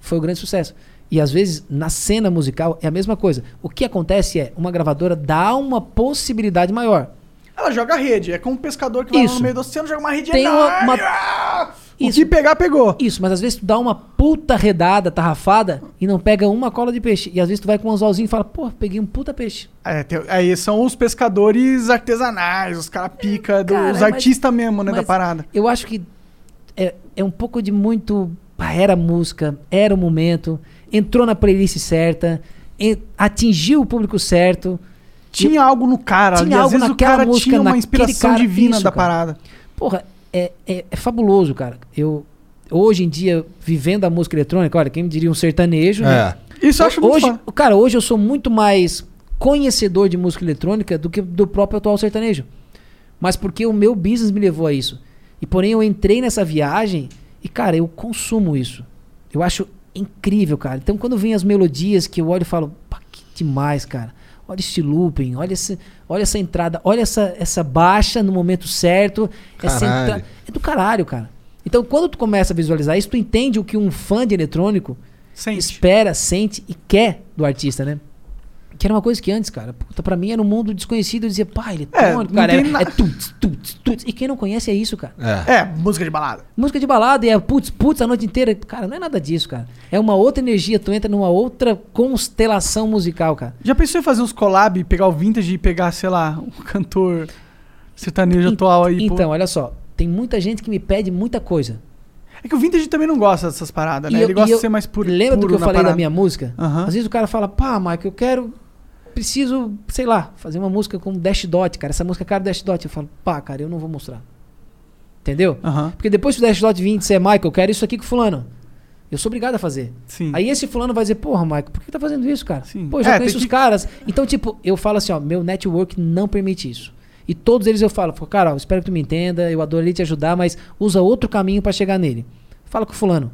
foi o grande sucesso. E às vezes, na cena musical, é a mesma coisa. O que acontece é, uma gravadora dá uma possibilidade maior. Ela joga a rede. É como um pescador que vai Isso. no meio do oceano, joga uma rede Tem uma- enorme. Ah! O Isso. que pegar, pegou. Isso, mas às vezes tu dá uma puta redada, tarrafada, e não pega uma cola de peixe. E às vezes tu vai com um anzolzinho e fala, pô, peguei um puta peixe. É, tem- aí são os pescadores artesanais, os cara pica, Cara, mas- artistas mesmo, né, da mas parada. Eu acho que é, é um pouco de muito. ah, Era a música, era o momento, entrou na playlist certa, en- atingiu o público certo. Tinha algo no cara, Tinha às algo vezes o cara música, tinha uma inspiração cara, divina isso, da cara. parada. Porra, é, é, é fabuloso, cara. Eu, hoje em dia, vivendo a música eletrônica, olha, quem me diria um sertanejo, né? Isso eu acho muito hoje. Cara, hoje eu sou muito mais conhecedor de música eletrônica do que do próprio atual sertanejo. Mas porque o meu business me levou a isso. E porém eu entrei nessa viagem e, cara, eu consumo isso. Eu acho incrível, cara. Então quando vem as melodias que eu olho e falo, que demais, cara. Olha esse looping, olha, esse, olha essa entrada, olha essa, essa baixa no momento certo. Essa entra- É do caralho, cara. Então quando tu começa a visualizar isso, tu entende o que um fã de eletrônico espera, sente e quer do artista, né? Que era uma coisa que antes, cara, puta, pra mim era um mundo desconhecido. Eu dizia, pá, eletrônico, não cara. tem Era, na- é tuts, tuts, tuts. E quem não conhece é isso, cara. É. música de balada. Música de balada e é putz, putz a noite inteira. Cara, não é nada disso, cara. É uma outra energia, tu entra numa outra constelação musical, cara. Já pensou em fazer uns collab, pegar o vintage e pegar, sei lá, um cantor sertanejo En- atual aí? pô? Então, olha só, tem muita gente que me pede muita coisa. É que o vintage também não gosta dessas paradas, né? E eu- Ele gosta e eu- de ser mais puro. Lembra do puro que eu falei da parada. minha música? Aham. Às vezes o cara fala, pá, Mike, eu quero. Preciso, sei lá, fazer uma música com Dash Dot, cara. Essa música é cara Dash Dot. Eu falo, pá, cara, eu não vou mostrar. Entendeu? Porque depois que o Dash Dot vir e disser, Michael, eu quero isso aqui com fulano. Eu sou obrigado a fazer. Sim. Aí esse fulano vai dizer, porra, Michael, por que tá fazendo isso, cara? Pô, eu já É, conheço os que- caras. Então, tipo, eu falo assim, ó, meu network não permite isso. E todos eles eu falo, cara, ó, espero que tu me entenda, eu adorei te ajudar, mas usa outro caminho pra chegar nele. Fala com o fulano.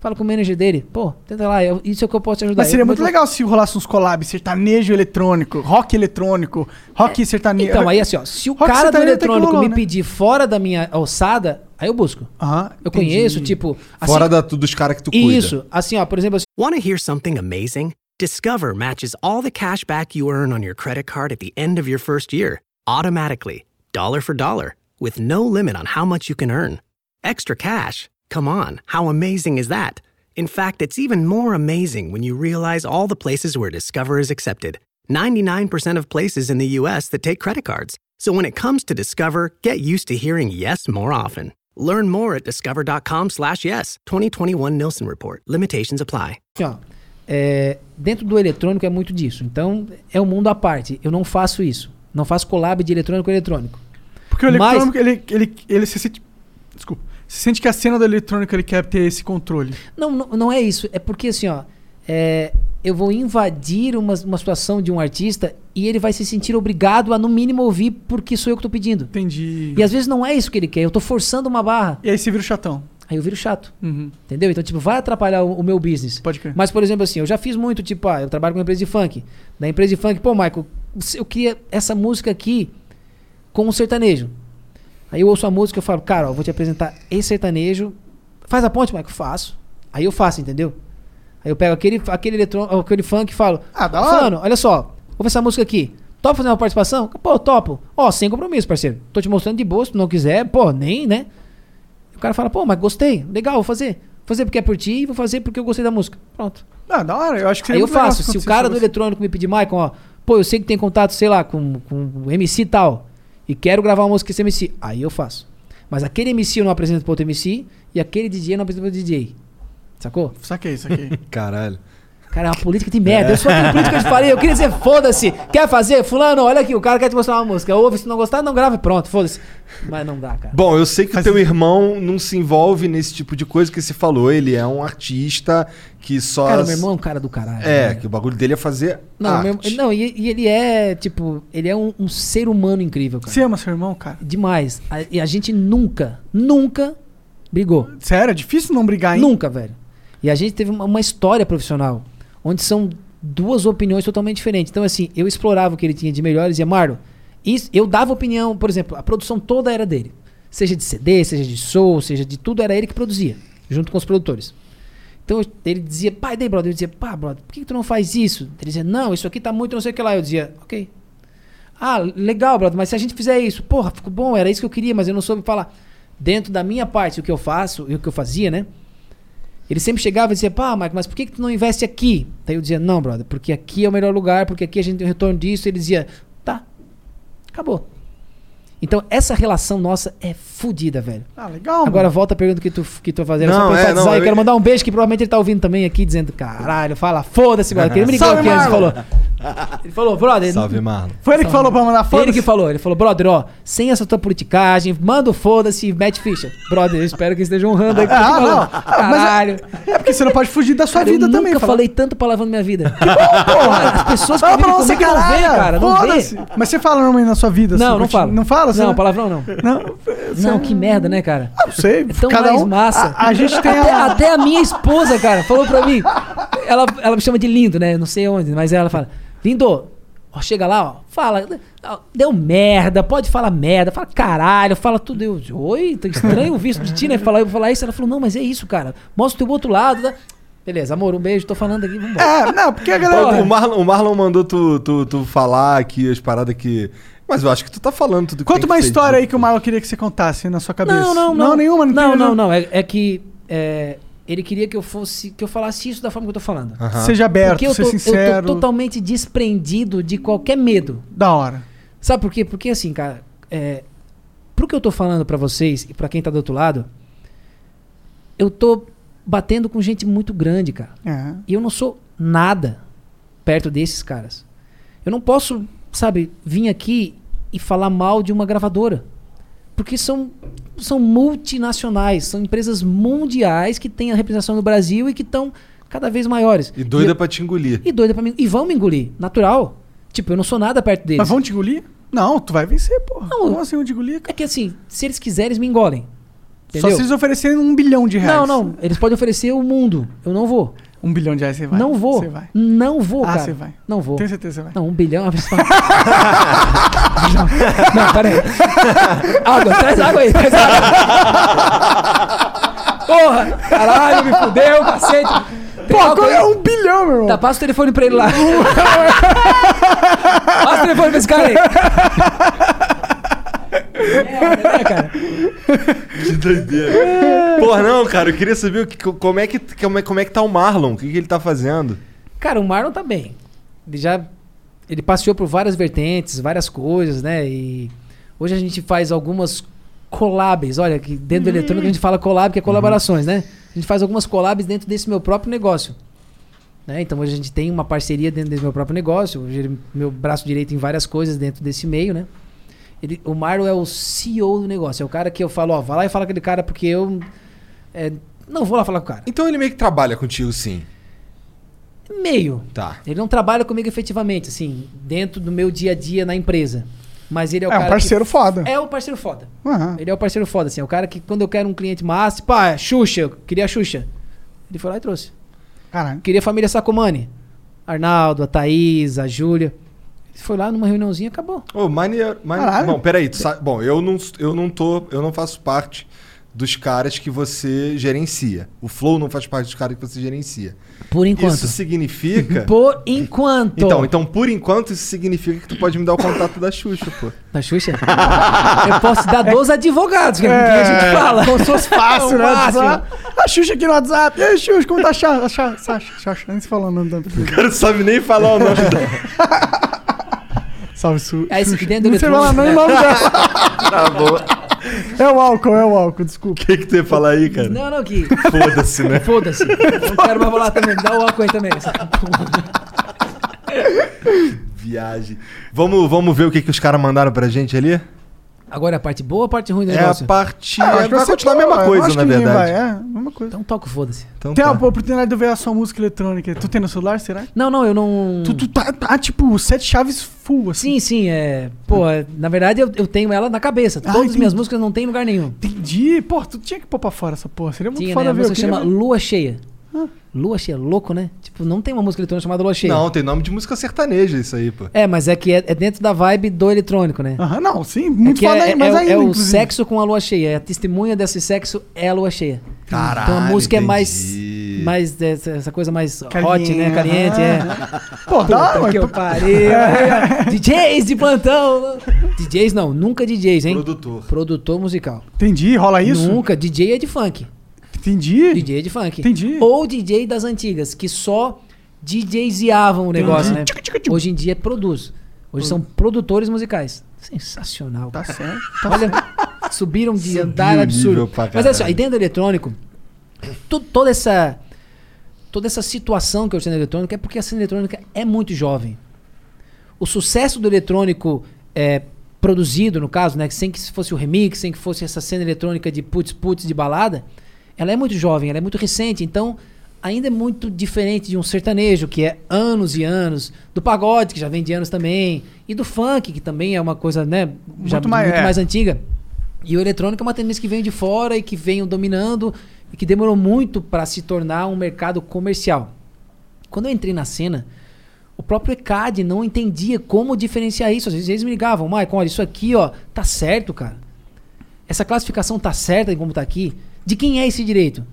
Fala com o manager dele. Pô, tenta lá, eu- isso é o que eu posso te ajudar. Mas seria Eu- muito legal se rolasse uns collabs sertanejo eletrônico, rock eletrônico, rock sertanejo. Então, aí assim, ó, se o Rock cara do eletrônico rolou, me né? pedir fora da minha alçada, aí eu busco. Aham, eu entendi. conheço, tipo. assim- Fora da, dos caras que tu cuida. Isso. Assim, ó, por exemplo, assim, Want to hear something amazing? Discover matches all the cash back you earn on your credit card at the end of your first year, automatically, dollar for dollar, with no limit on how much you can earn. Extra cash? Come on, how amazing is that? In fact, it's even more amazing when you realize all the places where Discover is accepted 99% of places in the US that take credit cards. So when it comes to Discover, get used to hearing yes more often. Learn more at discover.com slash yes. 2021 Nielsen Report. Limitations apply. Assim, ó, é, dentro do eletrônico é muito disso. Então, é um mundo à parte. Eu não faço isso. Não faço collab de eletrônico com eletrônico. Porque o Mas- ele, ele, ele se sente. Desculpa. Se sente que a cena do eletrônico ele quer ter esse controle. Não, não, não é isso. É porque assim, ó. é, eu vou invadir uma, uma situação de um artista e ele vai se sentir obrigado a, no mínimo, ouvir porque sou eu que tô pedindo. Entendi. E às vezes não é isso que ele quer. Eu tô forçando uma barra. E aí você vira o chatão. Aí eu viro chato. Uhum. Entendeu? Então, tipo, vai atrapalhar o, o meu business. Pode crer. Mas, por exemplo, assim, eu já fiz muito, tipo, ah, eu trabalho com uma empresa de funk. Da empresa de funk, pô, Michael, eu queria essa música aqui com um sertanejo. Aí eu ouço a música e eu falo, cara, ó, vou te apresentar esse sertanejo. Faz a ponte, Michael? Faço. Aí eu faço, entendeu? Aí eu pego aquele, aquele, eletrô, aquele funk e falo, Ah, da hora. Fulano, olha só, vou ver essa música aqui. Topa fazer uma participação? Pô, topo. Ó, sem compromisso, parceiro. Tô te mostrando de boa, se tu não quiser, pô, nem, né? O cara fala, pô, mas gostei, legal, vou fazer. Vou fazer porque é por ti e vou fazer porque eu gostei da música. Pronto. Ah, da hora. Eu acho que Aí eu legal faço. Se o cara do eletrônico me pedir, Maicon, ó, pô, eu sei que tem contato, sei lá, com, com o MC tal, e quero gravar uma música com esse MC, aí eu faço. Mas aquele MC eu não apresento pro outro MC, e aquele DJ eu não apresento pro DJ. Sacou? Saquei, saquei. [laughs] Caralho. Cara, é uma política de merda. Eu sou aquele político que eu te falei. Eu queria dizer, foda-se. Quer fazer? Fulano, olha aqui, o cara quer te mostrar uma música. Ouve, se não gostar, não grava e pronto, foda-se. Mas não dá, cara. Bom, eu sei que o teu irmão não se envolve nesse tipo de coisa que você falou. Ele é um artista que só. Cara, meu irmão é um cara do caralho. É, velho. que o bagulho dele é fazer. Não, arte. meu- não e, e ele é, tipo, ele é um, um ser humano incrível, cara. Você ama seu irmão, cara? Demais. A- e a gente nunca, nunca brigou. Sério? É difícil não brigar, hein? Nunca, velho. E a gente teve uma, uma história profissional, onde são duas opiniões totalmente diferentes. Então, assim, eu explorava o que ele tinha de melhor e dizia, Marlon, eu dava opinião, por exemplo, a produção toda era dele. Seja de CD, seja de soul, seja de tudo, era ele que produzia, junto com os produtores. Então ele dizia, pai, daí, brother, eu dizia, pá, brother, por que, que tu não faz isso? Ele dizia, não, isso aqui tá muito não sei o que lá. Eu dizia, ok. Ah, legal, brother, mas se a gente fizer isso, porra, ficou bom, era isso que eu queria, mas eu não soube falar. Dentro da minha parte, o que eu faço e o que eu fazia, né? Ele sempre chegava e dizia, pá, Mike, mas por que, que tu não investe aqui? Daí eu dizia, não, brother, porque aqui é o melhor lugar, porque aqui a gente tem um retorno disso. Ele dizia, tá, acabou. Então, essa relação nossa é fodida, velho. Ah, legal. Agora mano. volta a pergunta que tu, que tu fazendo. Não, Só pra é, enfatizar, não, eu quero mandar um beijo que provavelmente ele tá ouvindo também aqui, dizendo, caralho, fala, foda-se, [laughs] brother. Que ele me ligou aqui antes e falou. [laughs] Ele falou, brother. Salve, Marlon. Foi ele que falou pra mandar foto? Ele que falou, ele falou, brother, ó, sem essa tua politicagem, manda o foda-se mete ficha. Brother, eu espero que esteja honrando que eu tô Ah, não. Ah, mas é- Caralho. É porque você não pode fugir da sua Cara, vida eu também. nunca fala- falei tanto palavrão na minha vida. porra. As pessoas que Fala vivem pra você, comigo não vê, caralho. cara. Não vê. Foda-se. Mas você fala normalmente na sua vida? Não, assim, não falo. Não fala? Não, palavrão não. Não, Não, que merda, né, cara? não sei. É tão Cada mais um, massa. A, a gente tem até, a... até a minha esposa, cara, falou pra mim. Ela, ela me chama de lindo, né? Não sei onde, mas ela fala: Lindo, ó, chega lá, ó, fala. Deu merda, pode falar merda, fala caralho, fala tudo. Eu, oi, tá estranho o visto de ti, né? Falar, eu vou falar isso. Ela falou: Não, mas é isso, cara. Mostra o teu outro lado. Tá? Beleza, amor, um beijo, tô falando aqui, vambora. É, não, porque a galera... O Marlon, o Marlon mandou tu, tu, tu falar aqui as paradas que. Mas eu acho que tu tá falando tudo que Conta tem que uma ser história aí que o Marlon queria que você contasse na sua cabeça. Não, não, não. Não, nenhuma, não, Não, tem, não, não. É, é que é, ele queria que eu fosse, que eu falasse isso da forma que eu tô falando. Aham. Seja aberto, Porque eu tô, sincero. eu tô totalmente desprendido de qualquer medo. Da hora. Sabe por quê? Porque assim, cara, é, pro que eu tô falando pra vocês e pra quem tá do outro lado, eu tô batendo com gente muito grande, cara. É. E eu não sou nada perto desses caras. Eu não posso, sabe, vir aqui e falar mal de uma gravadora. Porque são, são multinacionais, são empresas mundiais que têm a representação no Brasil e que estão cada vez maiores. E doida pra te engolir. E doida pra mim. E vão me engolir, natural. Tipo, eu não sou nada perto deles. Mas vão te engolir? Não, tu vai vencer, porra. Não, Como assim vão te engolir, cara? É que assim, se eles quiserem, eles me engolem. Só Entendeu? se eles oferecerem um bilhão de reais. Não, não. Eles podem oferecer o mundo. Eu não vou. Um bilhão de reais você vai. Não vou. Você vai. Não vou, Ah, cara. você vai. Não vou. Tenho certeza que você vai. Não, um bilhão. pessoa- [laughs] [laughs] não, não, pera aí. Água, traz água aí. Traz água. Porra, caralho, me fudeu, cacete. Pô, é um bilhão, meu irmão? Tá, passa o telefone pra ele lá. passa o telefone pra esse cara aí. Merda, né, cara? Que doideira. Porra, não, cara, eu queria saber o que, como, é que, como, é, como é que tá o Marlon, o que, que ele tá fazendo. Cara, o Marlon tá bem. Ele já. Ele passeou por várias vertentes, várias coisas, né? E hoje a gente faz algumas collabs. Olha, que dentro do eletrônico a gente fala collab, que é colaborações, né? A gente faz algumas collabs dentro desse meu próprio negócio. Né? Então hoje a gente tem uma parceria dentro desse meu próprio negócio. Hoje ele- meu braço direito em várias coisas dentro desse meio, né? Ele, o Marlon é o CEO do negócio. É o cara que eu falo, ó, vai lá e fala com aquele cara porque eu é, não vou lá falar com o cara. Então ele meio que trabalha contigo, sim. Meio. Tá. Ele não trabalha comigo efetivamente, assim, dentro do meu dia a dia na empresa. Mas ele é o É um cara. parceiro que... foda. É o parceiro foda. Aham. Ele é o parceiro foda, assim. É o cara que quando eu quero um cliente massa, pá, Xuxa, eu queria a Xuxa. Ele foi lá e trouxe. Caralho. Queria a família Sacomani. Arnaldo, a Thaís, a Júlia. Ele foi lá numa reuniãozinha e acabou. Ô, maneiro. maneiro. Caralho. Bom, peraí. Tu sabe, bom, eu não, eu não tô. Eu não faço parte dos caras que você gerencia. O Flow não faz parte dos caras que você gerencia. Por enquanto. Isso significa. [laughs] Por enquanto. Então, então, por enquanto, isso significa que tu pode me dar o contato da Xuxa, pô. Da Xuxa? eu posso dar dos [laughs] advogados, que é, com quem a gente fala. Como se fosse fácil, [laughs] É o né? máximo. A Xuxa aqui no WhatsApp. E aí, Xuxa, como tá a Xa- a Xa- Sasha? Sasha, nem se falou o nome da O cara não sabe nem falar o nome dela. Salve, Su. Aí, esse Xuxa. aqui dentro do Não sei falar nem o nome dela. Tá bom. É o álcool, é o álcool, desculpa. O que, que tu ia falar aí, cara? Não, não, que. Foda-se, né? Foda-se. Não quero mais rolar também. Dá o álcool aí também. Viagem. Vamos, vamos ver o que, que os caras mandaram pra gente ali? Agora é a parte boa ou a parte ruim do É a negócio? parte. Ah, que vai continuar a mesma coisa, acho na verdade. vai, É, mesma coisa. Então toca o foda-se. Então Tem tá. a oportunidade de ver a sua música eletrônica. Tu tem no celular, será? Não, não, eu não. Tu, tu tá, tá, tipo, sete chaves full, assim. Sim, sim, é. Pô, é, na verdade eu, eu tenho ela na cabeça. Ah, Todas as minhas músicas não tem em lugar nenhum. Entendi. Pô, tu tinha que pôr pra fora essa porra. Seria muito Tinha, foda né? A ver. eu música chama ver. Lua Cheia. Lua Cheia, louco, né? Tipo, não tem uma música eletrônica chamada Lua Cheia. Não, tem nome de música sertaneja isso aí, pô. É, mas é que é, é dentro da vibe do eletrônico, né? Aham, não, sim, É muito que foda é, aí, é, mas é, ainda, é o inclusive. sexo com a lua cheia. A testemunha desse sexo é a lua cheia. Caralho, então a música é mais. entendi. mais essa, essa coisa mais hot, Caliente, né? Caliente, é. Pô, dá, Puta mas que eu pariu. DJs de plantão. DJs não, nunca DJs, hein? Produtor. Produtor musical. Entendi, rola isso? Nunca. DJ é de funk. Entendi. DJ é de funk. Entendi. Ou DJ das antigas, que só DJziavam o negócio, né? Hoje em dia produz. Hoje são produtores musicais. Sensacional. Tá certo. Olha, subiram de Subiu andar o absurdo. Mas é assim, e dentro do eletrônico, tu- toda essa toda essa situação que eu cena eletrônica é porque a cena eletrônica é muito jovem. O sucesso do eletrônico é, produzido, no caso, né, que sem que fosse o remix, sem que fosse essa cena eletrônica de putz putz de balada, ela é muito jovem, ela é muito recente, então ainda é muito diferente de um sertanejo, que é anos e anos, do pagode, que já vem de anos também, e do funk, que também é uma coisa, né, já Muito mais- muito é. mais antiga. E o eletrônico é uma tendência que vem de fora e que vem dominando e que demorou muito para se tornar um mercado comercial. Quando eu entrei na cena, o próprio ECAD não entendia como diferenciar isso. Às vezes eles me ligavam, Maicon, olha, isso aqui, ó, tá certo, cara. Essa classificação tá certa em como tá aqui. De quem é esse direito?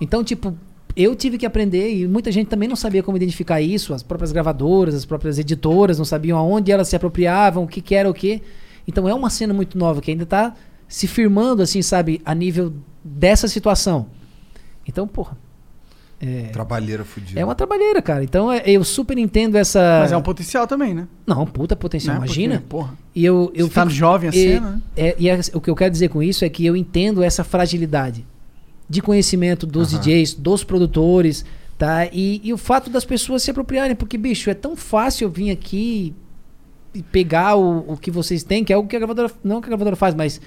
Então, tipo, eu tive que aprender e muita gente também não sabia como identificar isso. As próprias gravadoras, as próprias editoras não sabiam aonde elas se apropriavam, o que, que era o que. Então é uma cena muito nova que ainda tá se firmando, assim, sabe, a nível dessa situação. Então, porra. É, Trabalheira fudida. é uma trabalheira, cara. Então é- eu super entendo essa. Mas é um potencial também, né? Não, puta potencial, Né? imagina. Porque, porra. E eu, eu Você tá jovem a e, né? é, e é- o que eu quero dizer com isso é que eu entendo essa fragilidade de conhecimento dos DJs, dos produtores, tá? E, e o fato das pessoas se apropriarem, porque, bicho, é tão fácil eu vir aqui e pegar o, o que vocês têm, que é o que a gravadora. Não o que a gravadora faz, mas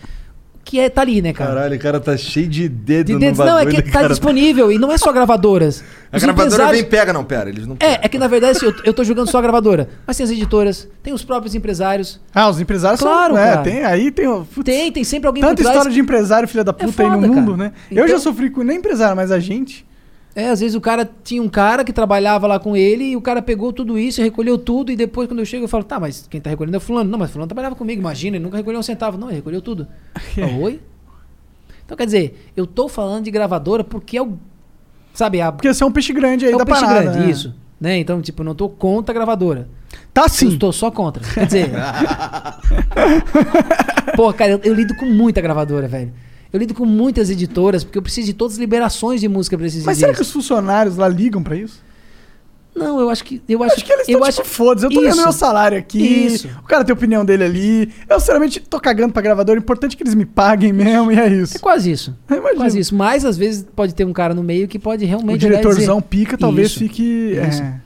que é, tá ali, né, cara? Caralho, o cara tá cheio de dedo De no dedos, bagulho. não, é que tá cara? disponível e não é só gravadoras. [laughs] A Os gravadora empresários- vem e pega, não, pera. Eles não pegam. É, é que na verdade assim, eu, eu tô jogando só a gravadora. Mas tem as editoras, tem os próprios empresários. Ah, os empresários Claro, são. É, cara. tem, aí tem. o- putz, Tem, tem sempre alguém Tanta história de empresário, filha da puta, aí no foda, mundo, cara. né? eu Então- já sofri com nem empresário, mas a gente. É, às vezes o cara tinha um cara que trabalhava lá com ele e o cara pegou tudo isso, recolheu tudo e depois quando eu chego eu falo, tá, mas quem tá recolhendo é o fulano. Não, mas fulano trabalhava comigo, imagina, ele nunca recolheu um centavo. Não, ele recolheu tudo. [laughs] Ah, Oi? Então quer dizer, eu tô falando de gravadora porque é o... Sabe, a, Porque você é um peixe grande aí é da o peixe parada. grande, né? isso. Né? Então, tipo, eu não tô contra a gravadora. Tá Eu sim. estou só contra. Quer dizer. [laughs] [laughs] Pô, cara, eu, eu lido com muita gravadora, velho. Eu lido com muitas editoras, porque eu preciso de todas as liberações de música pra esses Mas será que os funcionários lá ligam pra isso? Não, eu acho que. Eu acho, Acho que eles eu estão acho tipo, foda-se, eu tô ganhando meu salário aqui. Isso. O cara tem a opinião dele ali. Eu, sinceramente, tô cagando pra gravador. O importante é que eles me paguem mesmo, e é isso. É quase isso. Imagino. Quase isso. Mas às vezes pode ter um cara no meio que pode O realmente. olhar e dizer, diretorzão pica, talvez Isso. fique. Isso. É.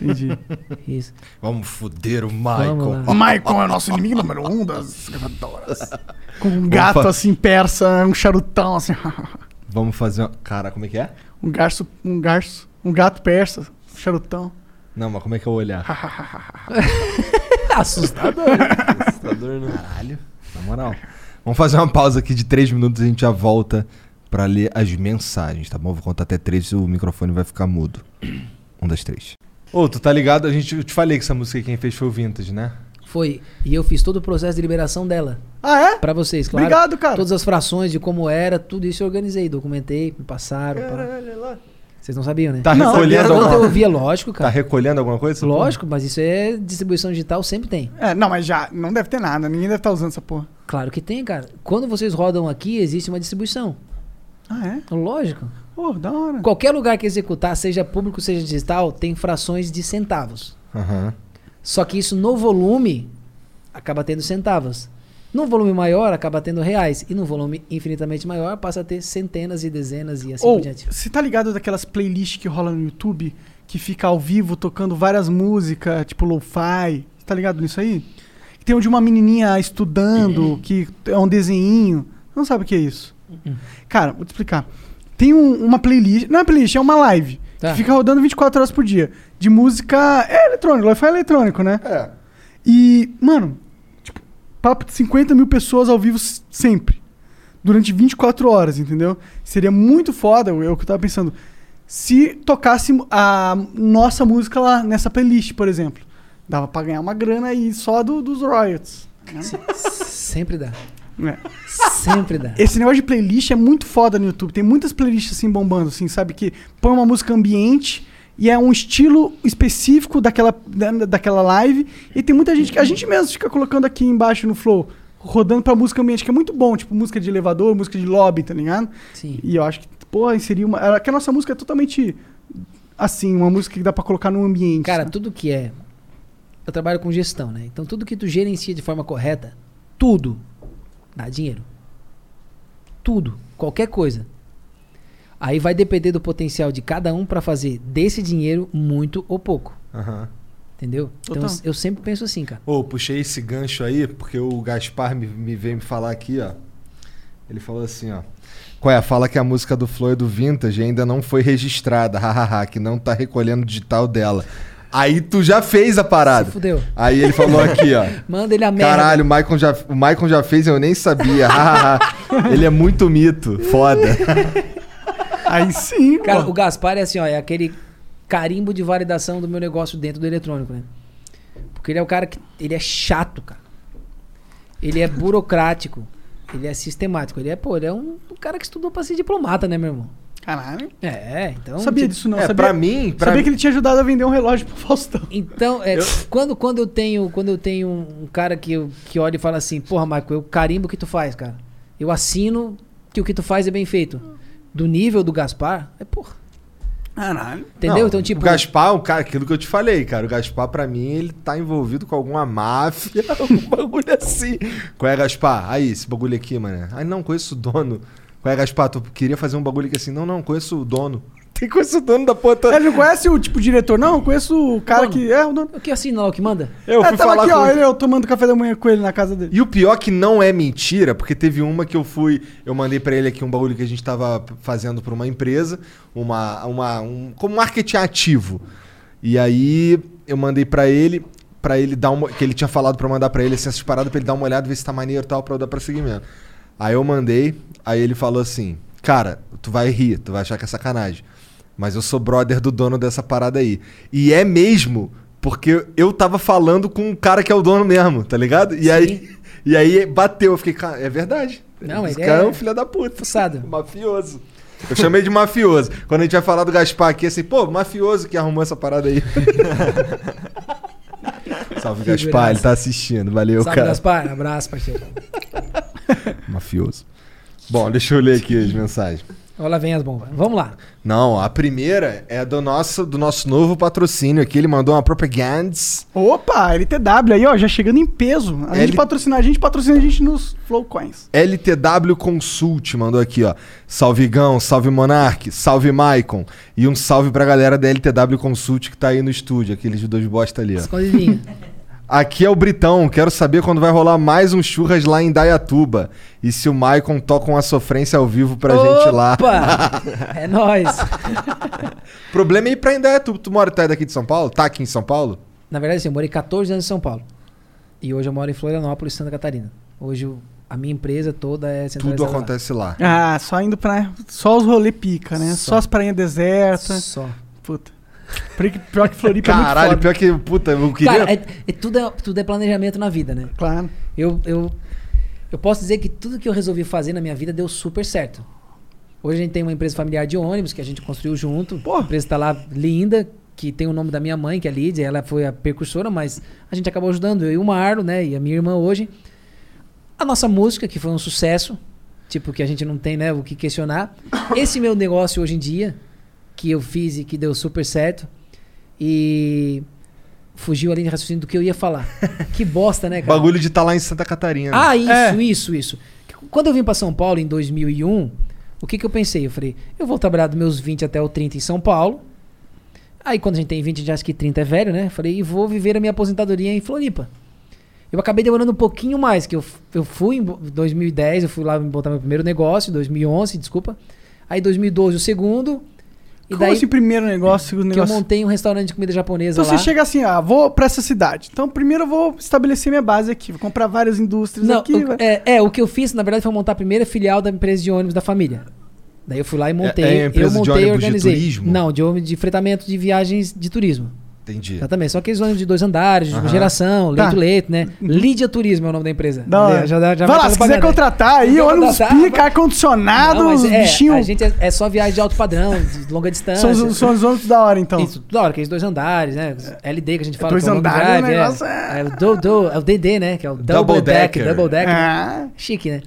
Entendi. [laughs] Isso. Vamos foder o Michael. O Michael é o nosso inimigo número um das gravadoras. [laughs] Com um gato fa- assim, persa, um charutão assim. [laughs] Vamos fazer uma... Cara, como é que é? um garço, um garço, um gato persa, um charutão. Não, mas como é que é o olhar? Assustador. Assustador, né? Caralho. Na moral. Vamos fazer uma pausa aqui de três minutos e a gente já volta pra ler as mensagens, tá bom? Vou contar até três e o microfone vai ficar mudo. Um, das três. Ô, tu tá ligado? A gente, eu te falei que essa música quem fez foi o Vintage, né? Foi. E eu fiz todo o processo de liberação dela. Ah, é? Pra vocês, claro. Obrigado, cara. Todas as frações de como era, tudo isso eu organizei, documentei, me passaram. pá. Vocês não sabiam, né? Tá Não, recolhendo Quando eu alguma ouvia, lógico, Tá cara. recolhendo alguma coisa? essa porra? Lógico, mas isso é distribuição digital, sempre tem. É, não, mas já não deve ter nada. Ninguém deve estar usando essa porra. Claro que tem, cara. Quando vocês rodam aqui, existe uma distribuição. Ah, é? Lógico. Pô, da hora. Qualquer lugar que executar, seja público, seja digital, tem frações de centavos. Aham. Só que isso no volume acaba tendo centavos. No volume maior acaba tendo reais. E no volume infinitamente maior passa a ter centenas e dezenas e assim Ou, por diante. você tá ligado daquelas playlists que rola no YouTube? Que fica ao vivo tocando várias músicas, tipo lo-fi? Você tá ligado nisso aí? Que tem um de uma menininha estudando, que é um desenhinho. Não sabe o que é isso? Cara, vou te explicar. Tem um- uma playlist, não é playlist, é uma live. Tá. Que fica rodando 24 horas por dia. De música. É eletrônico, lo-fi é eletrônico, né? É. E, mano, tipo, papo de 50 mil pessoas ao vivo sempre. Durante 24 horas, entendeu? Seria muito foda, o que eu tava pensando. Se tocasse a nossa música lá nessa playlist, por exemplo. Dava pra ganhar uma grana aí só do- dos royalties. Sempre dá. É. Sempre dá. Esse negócio de playlist é muito foda no YouTube. Tem muitas playlists assim bombando, assim, sabe? Que põe uma música ambiente e é um estilo específico daquela, da, daquela live. E tem muita gente que a gente mesmo fica colocando aqui embaixo no Flow, rodando pra música ambiente, que é muito bom, tipo música de elevador, música de lobby, tá ligado? Sim. E eu acho que, pô, inserir uma. é Que a nossa música é totalmente assim, uma música que dá pra colocar no ambiente. Cara, né? tudo que é. Eu trabalho com gestão, né? Então tudo que tu gerencia de forma correta, tudo dá dinheiro. Tudo. Qualquer coisa. Aí vai depender do potencial de cada um pra fazer desse dinheiro muito ou pouco. Aham. Entendeu? Então Total. eu sempre penso assim, cara. Ô, puxei esse gancho aí, porque o Gaspar me, me veio me falar aqui, ó. Ele falou assim, ó. Qual é? Fala que a música do Flow é do Vintage ainda não foi registrada, [laughs] hahaha, que não tá recolhendo o digital dela. Aí tu já fez a parada. Se fudeu. Aí ele falou aqui, ó. [laughs] Manda ele a merda. Caralho, o Michael, já, o Michael já fez, eu nem sabia. ele é muito mito. Foda. [laughs] Aí sim, Cara, pô. o Gaspar é assim, ó, é aquele carimbo de validação do meu negócio dentro do eletrônico, né? Porque ele é o cara que. Ele é chato, cara. Ele é burocrático. Ele é sistemático. Ele é, pô, ele é um, um cara que estudou pra ser diplomata, né, meu irmão? Caralho. É, então. Não sabia tipo, disso, não. É, sabia, pra mim, pra sabia mim- que ele tinha ajudado a vender um relógio pro Faustão. Então, é, quando, quando eu tenho quando eu tenho um cara que, eu- que olha e fala assim, porra, Marco, eu carimbo o que tu faz, cara. Eu assino que o que tu faz é bem feito. Do nível do Gaspar, é porra. Caralho. Entendeu? Não, então, tipo. O Gaspar, o cara, aquilo que eu te falei, cara. O Gaspar, pra mim, ele tá envolvido com alguma máfia, algum [laughs] bagulho assim. Qual é, Gaspar? Aí, esse bagulho aqui, mano. Ai, não, conheço o dono. Qual é, Gaspar? Tu queria fazer um bagulho aqui assim? Não, não, conheço o dono. [laughs] Tem conheço o dono da porra toda. Ele não conhece o tipo diretor, não? Eu conheço o cara Dono. que. É, o dono. O que assina lá o que manda? Eu é, fui tava falar aqui, com ó, ele. eu tomando café da manhã com ele na casa dele. E o pior que não é mentira, porque teve uma que eu fui, eu mandei pra ele aqui um bagulho que a gente tava fazendo pra uma empresa, uma, uma um, como marketing ativo. E aí eu mandei pra ele, pra ele dar uma, que ele tinha falado pra mandar pra ele assim, essas paradas pra ele dar uma olhada, ver se tá maneiro e tal pra eu dar prosseguimento. Aí eu mandei, aí ele falou assim: "Cara, tu vai rir, tu vai achar que é sacanagem, mas eu sou brother do dono dessa parada aí". E é mesmo porque eu tava falando com um cara que é o dono mesmo, tá ligado? E aí e aí bateu, eu fiquei, cara, é verdade. Não, Esse cara é... é um filho da puta. Fuçado. [laughs] Mafioso. Eu chamei de mafioso. Quando a gente vai falar do Gaspar aqui, assim, pô, mafioso que arrumou essa parada aí. [laughs] Salve, Gaspar, ele tá assistindo. Valeu, Sabe, cara. Gaspar? Abraço, parceiro. [laughs] Mafioso. Bom, deixa eu ler aqui as mensagens. Olha lá vem as bombas. Vamos lá. Não, a primeira é do nosso, do nosso novo patrocínio aqui. Ele mandou uma propaganda. Opa, LTW aí, ó, já chegando em peso. A gente L- patrocina a gente, patrocina a gente nos Flow Coins. LTW Consult mandou aqui, ó. Salve Gão, salve Monark, salve Maicon. E um salve pra galera da LTW Consult que tá aí no estúdio, aqueles dois bosta ali, ó. [laughs] Aqui é o Britão, quero saber quando vai rolar mais um churras lá em Dayatuba. E se o Maicon toca uma sofrência ao vivo pra gente lá. Opa! [laughs] É nóis. O problema é ir pra Indaiatuba. Tu mora, tu é daqui de São Paulo? Tá aqui em São Paulo? Na verdade, assim, eu morei 14 anos em São Paulo. E hoje eu moro em Florianópolis, Santa Catarina. Hoje o- a minha empresa toda é Tudo centralizada lá. acontece lá. Ah, só indo pra. Só os rolê pica, né? Só, Só. as prainhas desertas. Só. Puta. Pior que- Pior que Floripa é Caralho, foda. pior que, puta, eu queria. Cara, é, é tudo, é, tudo é planejamento na vida, né? Claro. Eu, eu, eu posso dizer que tudo que eu resolvi fazer na minha vida deu super certo. Hoje a gente tem uma empresa familiar de ônibus que a gente construiu junto. A empresa está lá linda, que tem o nome da minha mãe, que é a Lídia. Ela foi a percursora, mas a gente acabou ajudando eu e o Marlo, né? E a minha irmã hoje. A nossa música, que foi um sucesso. Tipo, que a gente não tem, né, o que questionar. Esse meu negócio hoje em dia, que eu fiz e que deu super certo. E fugiu ali de raciocínio do que eu ia falar. [laughs] que bosta, né, cara? Bagulho de estar lá em Santa Catarina. Ah, isso, É. isso, isso. Quando eu vim pra São Paulo em 2001, o que que eu pensei? Eu falei, eu vou trabalhar dos meus 20 até o 30 em São Paulo. Aí quando a gente tem 20, a gente acha que 30 é velho, né? Eu falei, e vou viver a minha aposentadoria em Floripa. Eu acabei demorando um pouquinho mais, que eu, eu fui em bo- 2010, eu fui lá botar meu primeiro negócio, 2011, desculpa. Aí 2012 o segundo. E Como daí assim, primeiro negócio, segundo que eu negócio? montei um restaurante de comida japonesa Então lá. você chega assim, ah, vou pra essa cidade. Então primeiro eu vou estabelecer minha base aqui. Vou comprar várias indústrias Não, aqui. o, vai- é, é, o que eu fiz, na verdade, foi montar a primeira filial da empresa de ônibus da família. Daí eu fui lá e montei. é a empresa eu de montei e ônibus de organizei. turismo? Não, de ônibus de fretamento de viagens de turismo. Entendi. Exatamente. Só aqueles ônibus de dois andares, de Aham. geração, Tá. leito-leito, né? Lídia Turismo é o nome da empresa. Hora. Já, já, já vai lá, se quiser contratar aí, ônibus pica, ar-condicionado, Não, mas é, bichinho. a gente é, é só viagem de alto padrão, de longa distância. São, os- são os ônibus da hora, então. Isso, da hora, aqueles dois andares, né? LD que a gente fala. dois que é andares, drive, o negócio é. É o, do, do- é o DD, né? Que é o Double, Double Deck. Decker. Double Deck. Ah. Chique, né?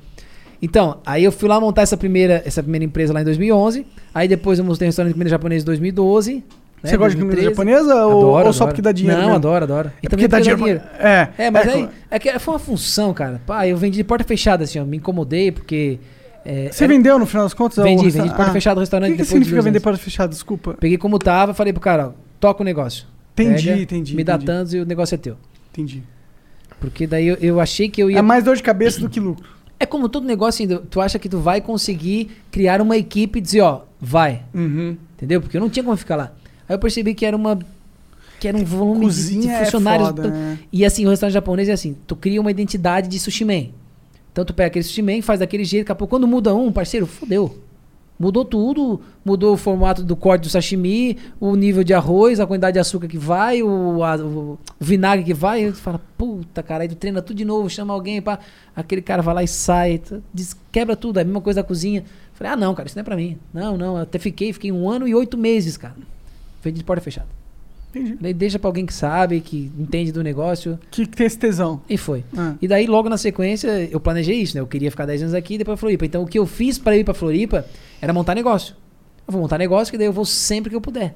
Então, aí eu fui lá montar essa primeira, essa primeira empresa lá em 2011. Aí depois eu montei um restaurante de comida japonesa em 2012. Né, Você gosta de comida 2013. japonesa ou- Adoro, ou só adoro. porque dá dinheiro Não, mesmo? adoro, adoro. E É porque dá dinheiro. pra- É, É, mas é, aí, é que foi uma função, cara. Pá, eu vendi de porta fechada, assim, ó. Me incomodei porque... é, Você era- vendeu no final das contas? Vendi, vendi de porta Ah. fechada o restaurante O que, que significa vender porta fechada? Desculpa. Peguei como tava, falei pro cara, ó, toca o negócio. Entendi, Pega, entendi, Me dá entendi. tantos e o negócio é teu. Entendi. Porque daí eu, eu achei que eu ia... É mais dor de cabeça do que lucro. É como todo negócio, assim, tu acha que tu vai conseguir criar uma equipe e dizer, ó, vai. Uhum. Entendeu? Porque eu não tinha como ficar lá. Aí eu percebi que era uma. Que era um volume de, de Cozinha é funcionários. foda, né? E assim, o restaurante japonês é assim: tu cria uma identidade de sushi man. Então tu pega aquele sushi man, faz daquele jeito, daqui a pouco, quando muda um, parceiro, fodeu. Mudou tudo, mudou o formato do corte do sashimi, o nível de arroz, a quantidade de açúcar que vai, o, a- o- vinagre que vai. Aí tu fala, puta, cara, aí tu treina tudo de novo, chama alguém, pá. Aquele cara vai lá e sai, tu- des- quebra tudo, é a mesma coisa da cozinha. Falei, ah, não, cara, isso não é pra mim. Não, não, eu até fiquei, fiquei um ano e oito meses, cara. Vendi de porta fechada. Entendi. Falei, deixa pra alguém que sabe, que entende do negócio. Que, que tem esse tesão. E foi. Ah. E daí, logo na sequência, eu planejei isso, né? Eu queria ficar 10 anos aqui e depois pra Floripa. Então, o que eu fiz pra ir pra Floripa era montar negócio. Eu vou montar negócio, que daí eu vou sempre que eu puder.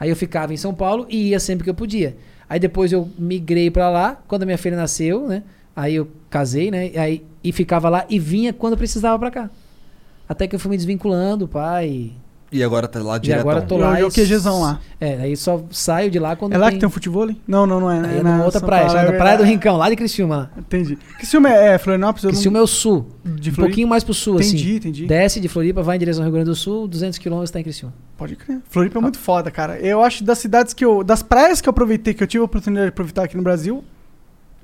Aí eu ficava em São Paulo e ia sempre que eu podia. Aí depois eu migrei pra lá, quando a minha filha nasceu, né? Aí eu casei, né? Aí, e ficava lá e vinha quando precisava pra cá. Até que eu fui me desvinculando, pai. E agora tá lá E direto. agora tô E lá. é o e- QGzão lá. É, aí só saio de lá quando É lá que tem um futebol? Não, não, não é. Aí é na outra São praia, Paulo, chamada é Praia do. Rincão, lá de Criciúma. Lá. Entendi. Criciúma é, é Florianópolis? Eu Criciúma é o sul. De um Floripa? pouquinho mais pro sul, Entendi, assim. entendi. Desce de Floripa, vai em direção ao Rio Grande do Sul, 200 quilômetros tá em Criciúma. Pode crer. Floripa é muito foda, cara. Eu acho das cidades que eu. Das praias que eu aproveitei, que eu tive a oportunidade de aproveitar aqui no Brasil,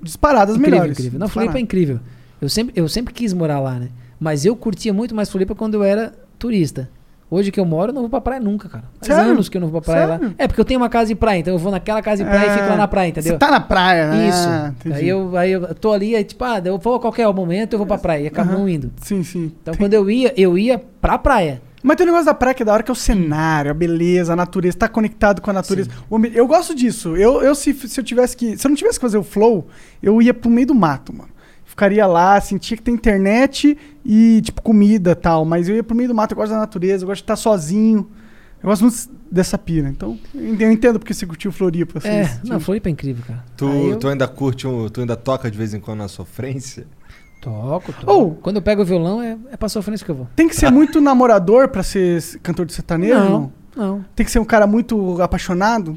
disparadas incrível, melhores. incrível. Não, Floripa é incrível. Eu sempre, eu sempre quis morar lá, né? Mas eu curtia muito mais Floripa quando eu era turista. Hoje que eu moro, eu não vou pra praia nunca, cara. Faz Sério? anos que eu não vou pra praia Sério? lá. É, porque eu tenho uma casa de praia, então eu vou naquela casa de praia e fico lá na praia, entendeu? Você tá na praia, né? Isso. entendi. aí, eu, aí eu tô ali, aí tipo, ah, eu vou a qualquer momento, eu vou pra praia. E acabo não indo. Sim, sim. Então quando eu ia, eu ia pra praia. Mas tem um negócio da praia que é da hora, que é o cenário, a beleza, a natureza, tá conectado com a natureza. O Eu gosto disso. Eu, eu se, se eu tivesse que. Se eu não tivesse que fazer o flow, eu ia pro meio do mato, mano. Ficaria lá, assim, tinha que ter internet e, tipo, comida e tal. Mas eu ia pro meio do mato, eu gosto da natureza, eu gosto de estar sozinho. Eu gosto muito dessa pira. Então, eu entendo- porque você curtiu Floripa. assim, É, não, sentido. Floripa é incrível, cara. Tu, eu tu ainda curte, um, tu ainda toca de vez em quando na sofrência? toco, toco. Ou- Quando eu pego o violão, é, é pra sofrência que eu vou. Tem que ser muito namorador pra ser cantor de sertanejo? Não, não. Tem que ser um cara muito apaixonado?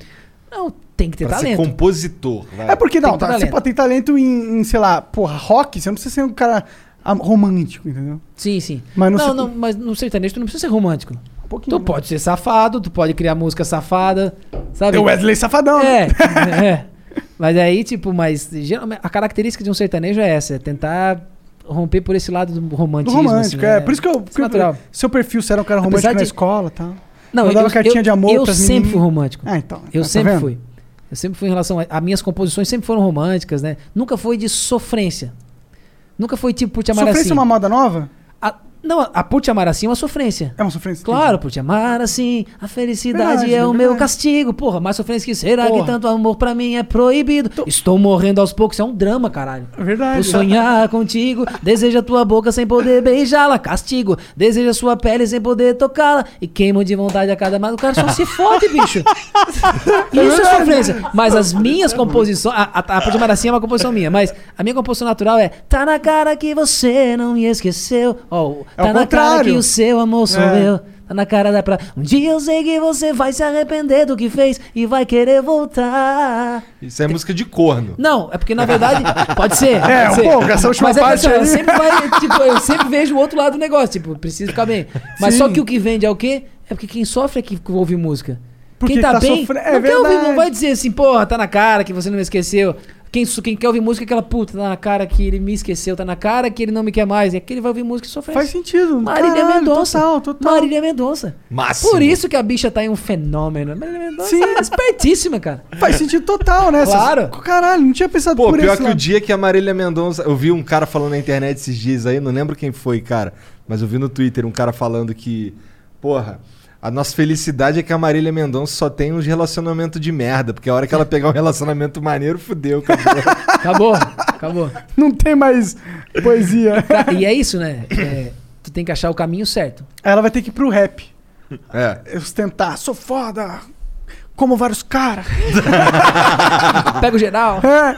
Não, tem que ter Pra ser talento. compositor, vai. É porque não, tá, você pode ter talento em, em, sei lá, porra, rock, você não precisa ser um cara romântico, entendeu? Sim, sim. Mas no não, ser- não, mas no sertanejo tu não precisa ser romântico. Um pouquinho. Tu pode ser safado, tu pode criar música safada, sabe? Tem o Wesley Safadão. É, [laughs] é. Mas aí, tipo, mas geralmente a característica de um sertanejo é essa, é tentar romper por esse lado do Do romantismo. romântico, assim, é. né? Por isso que eu. Isso é natural. Seu perfil, você era um cara romântico Apesar na de- escola e tal. Não, Mandava eu, cartinha eu, de amor eu sempre meninas. fui romântico. Ah, então. Eu tá sempre vendo? fui. Eu sempre fui em relação a, a minhas composições sempre foram românticas, né? Nunca foi de sofrência. Nunca foi tipo por te amar Sofrência assim. é uma moda nova? Não, a por te amar assim é uma sofrência. É uma sofrência? Claro, por te amar assim, a felicidade Verdade, é o verdade. meu castigo. Porra, mais sofrência que será Porra. que tanto amor pra mim é proibido? Estou morrendo aos poucos, isso é um drama, caralho. É verdade. Por sonhar contigo, deseja tua boca sem poder beijá-la, castigo. Deseja sua pele sem poder tocá-la e queimo de vontade a cada mais. O cara só se fode, bicho. [laughs] Isso é sofrência. Mas as minhas composições. A, a, a Por te amar assim é uma composição minha, mas a minha composição natural é Tá na cara que você não me esqueceu. Ó, É tá o na cara que o seu amor sou É. eu. Tá na cara da pra. Um dia eu sei que você vai se arrepender do que fez e vai querer voltar. Isso é música de corno. Não, é porque na verdade. Pode ser. [laughs] É, pode um ser. pouco, essa última Mas é que parte assim, eu sempre vai. Tipo, eu sempre vejo o outro lado do negócio. Tipo, preciso ficar bem. Mas Sim. só que o que vende é o quê? É porque quem sofre é que ouve música. Porque quem tá, tá bem. sofre- é não, quer ouvir, não vai dizer assim, porra, tá na cara que você não me esqueceu. Quem, quem quer ouvir música é aquela puta, tá na cara que ele me esqueceu, tá na cara que ele não me quer mais. E aquele vai ouvir música e sofre. Faz sentido. Marília Caralho, Mendonça. Total, total. Marília Mendonça. Máximo. Por isso que a bicha tá em um fenômeno. Marília Mendonça Sim. é espertíssima, cara. Faz sentido total, né? Essas- Claro. Caralho, não tinha pensado Pô, por pior que o lado. dia que a Marília Mendonça. Eu vi um cara falando na internet esses dias aí, não lembro quem foi, cara. Mas eu vi no Twitter um cara falando que. Porra. A nossa felicidade é que a Marília Mendonça só tem uns relacionamentos de merda. Porque a hora que ela pegar um relacionamento maneiro, fudeu, acabou. [laughs] Acabou, acabou. Não tem mais poesia. E é isso, né? É, tu tem que achar o caminho certo. Ela vai ter que ir pro rap. é. Ostentar, sou foda. Como vários caras. [laughs] Pega o geral, É.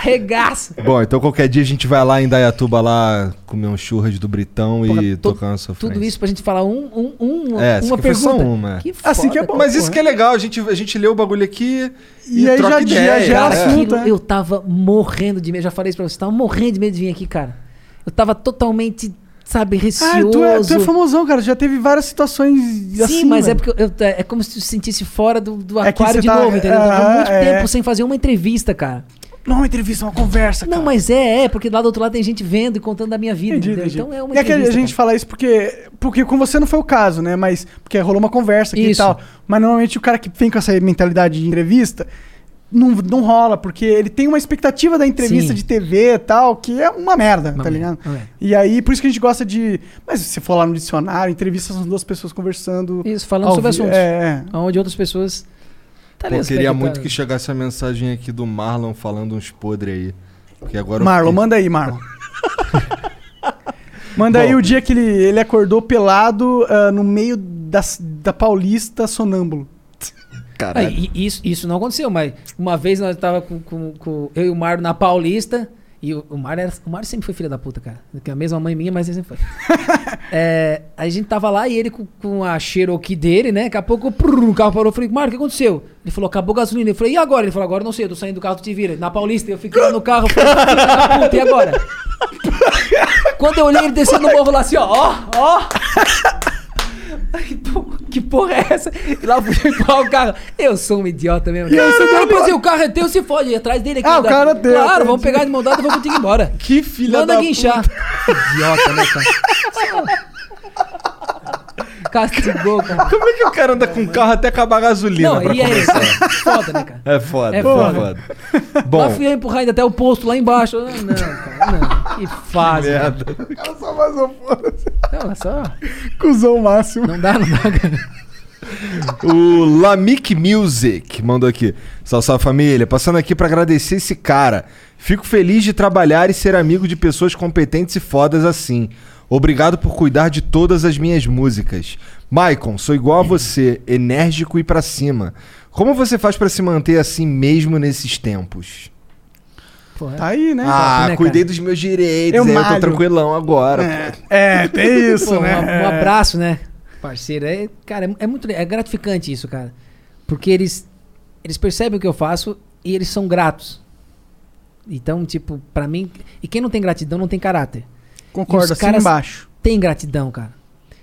arregaça. Bom, então qualquer dia a gente vai lá em Dayatuba lá comer um churras do Britão Porra, e to- tocar uma sofrência. Tudo isso pra gente falar um, um, um- É, uma pergunta. uma, é. Que Assim que é foda, bom. Mas isso que é legal, a gente, a gente lê o bagulho aqui e, E aí troca já- ideia. já Cara, é. assunto. aquilo, é. eu tava morrendo de medo. Já falei isso pra você, tava morrendo de medo de vir aqui, cara. Eu tava totalmente, sabe, Ah, receoso. tu é, tu é famosão, cara. Já teve várias situações Sim, assim. mas é velho. porque eu- é, é como se tu se sentisse fora do, do É aquário você de tá- novo, entendeu? Eu tava Aham, muito é. tempo sem fazer uma entrevista, cara. Não é uma entrevista, é uma conversa, cara. Não, mas é, é, porque lá do outro lado tem gente vendo e contando da minha vida, Entendi, entendeu? entendi. Então é uma é que a gente cara. fala isso porque, porque com você não foi o caso, né? Mas porque rolou uma conversa aqui Isso. e tal. Mas normalmente o cara que vem com essa mentalidade de entrevista não, não rola, porque ele tem uma expectativa da entrevista Sim. de TV e tal, que é uma merda, Uma tá merda, ligado? merda. E aí, por isso que a gente gosta de. Mas se você for lá no dicionário, entrevistas são duas pessoas conversando. Isso, falando sobre vi- assuntos. É, é. Onde outras pessoas. Tá Pô, ligado? queria muito que chegasse a mensagem aqui do Marlon falando uns podres aí. Porque agora eu Marlon, fiquei- manda aí, Marlon. [laughs] manda aí Bom. o dia que ele, ele acordou pelado ah, no meio das, da Paulista sonâmbulo. Ah, e isso, isso não aconteceu, mas uma vez nós tava com, com- com eu e o Mário na Paulista. E o, o Mário era, o Mário sempre foi filho da puta, cara. Que é a mesma mãe minha, mas ele sempre foi. [laughs] É, aí a gente tava lá e ele com, com a Cherokee dele, né? Daqui a pouco prrr, o carro parou. Eu falei, Mário, o que aconteceu? Ele falou, acabou a gasolina. Eu falei, e agora? Ele falou, agora não sei, eu tô saindo do carro, tu te vira. Na Paulista, eu fiquei lá no carro. Eu falei, filha da puta, e agora? [laughs] Quando eu olhei ele descendo no morro lá assim, ó, ó, ó. Que porra- Que porra é essa? E lá fui empurrar o carro. Eu sou um idiota mesmo. Cara. Eu pensei, o carro é teu, se fode. Atrás dele aqui. Ah, o cara é teu, Claro, entendi. vamos pegar de mão dada e vou contigo embora. Que filha Manda da guinchar. Idiota, né, cara? Castigou, cara. [laughs] Como é que o cara anda com carro até acabar a gasolina Não, pra e é isso. começar? Foda, né, cara? É foda, É é foda. foda. Bom, Lá fui eu empurrar ainda até o posto lá embaixo. Ah, Não, cara, não. Que fase. cara. merda. Ela só vazou, foda-se. Não, é só. Cusão máximo. Não dá, não dá, cara. O Lamic Music mandou aqui. Salve, salve família. Passando aqui pra agradecer esse cara. Fico feliz de trabalhar e ser amigo de pessoas competentes e fodas assim. Obrigado por cuidar de todas as minhas músicas. Maicon, sou igual a você, enérgico e pra cima. Como você faz pra se manter assim mesmo nesses tempos? Porra. Tá aí, né? Ah, né, cuidei dos meus direitos, Eu aí eu tô tranquilão agora. É, é, tem isso, Pô, né? um, um abraço, né? Parceiro. É, cara, é, é muito é gratificante isso, cara. Porque eles, eles percebem o que eu faço e eles são gratos. Então, tipo, pra mim. E quem não tem gratidão não tem caráter. Concordo, assim embaixo. Tem gratidão, cara.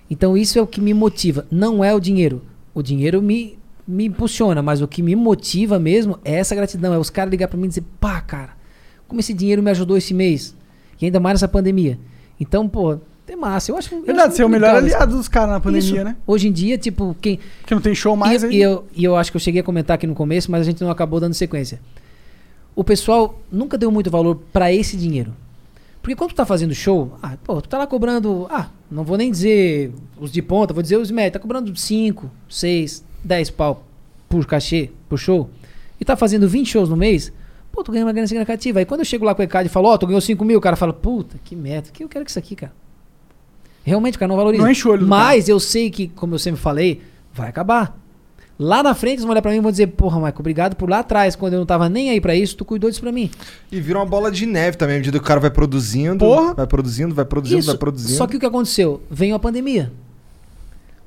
Então isso é o que me motiva. Não é o dinheiro. O dinheiro me, me impulsiona, mas o que me motiva mesmo é essa gratidão. É os caras ligar pra mim e dizer, pá, cara, como esse dinheiro me ajudou esse mês. E ainda mais nessa pandemia. Então, pô, é massa. Eu acho Verdade, você é o melhor aliado dos caras na pandemia, Isso. né? Hoje em dia, tipo, quem. Que não tem show mais e, aí. e eu, e eu acho que eu cheguei a comentar aqui no começo, mas a gente não acabou dando sequência. O pessoal nunca deu muito valor pra esse dinheiro. Porque quando tu tá fazendo show, ah, pô, tu tá lá cobrando, ah, não vou nem dizer os de ponta, vou dizer os médios, tá cobrando 5, 6, 10 pau por cachê, por show, e tá fazendo 20 shows no mês, pô, tu ganha uma grana significativa. Aí quando eu chego lá com o ECAD e falo, ó, tu ganhou 5 mil, o cara fala, puta, que merda, que eu quero que isso aqui, cara. Realmente, o cara não valoriza. Não enche o olho Mas eu sei que, como eu sempre falei, vai acabar. Lá na frente, eles vão olhar pra mim e vão dizer, porra, Michael, obrigado por lá atrás, quando eu não tava nem aí pra isso, tu cuidou disso pra mim. E vira uma bola de neve também, à medida que o cara vai produzindo, Porra. vai produzindo, vai produzindo, Isso. vai produzindo. Só que o que aconteceu? Veio a pandemia.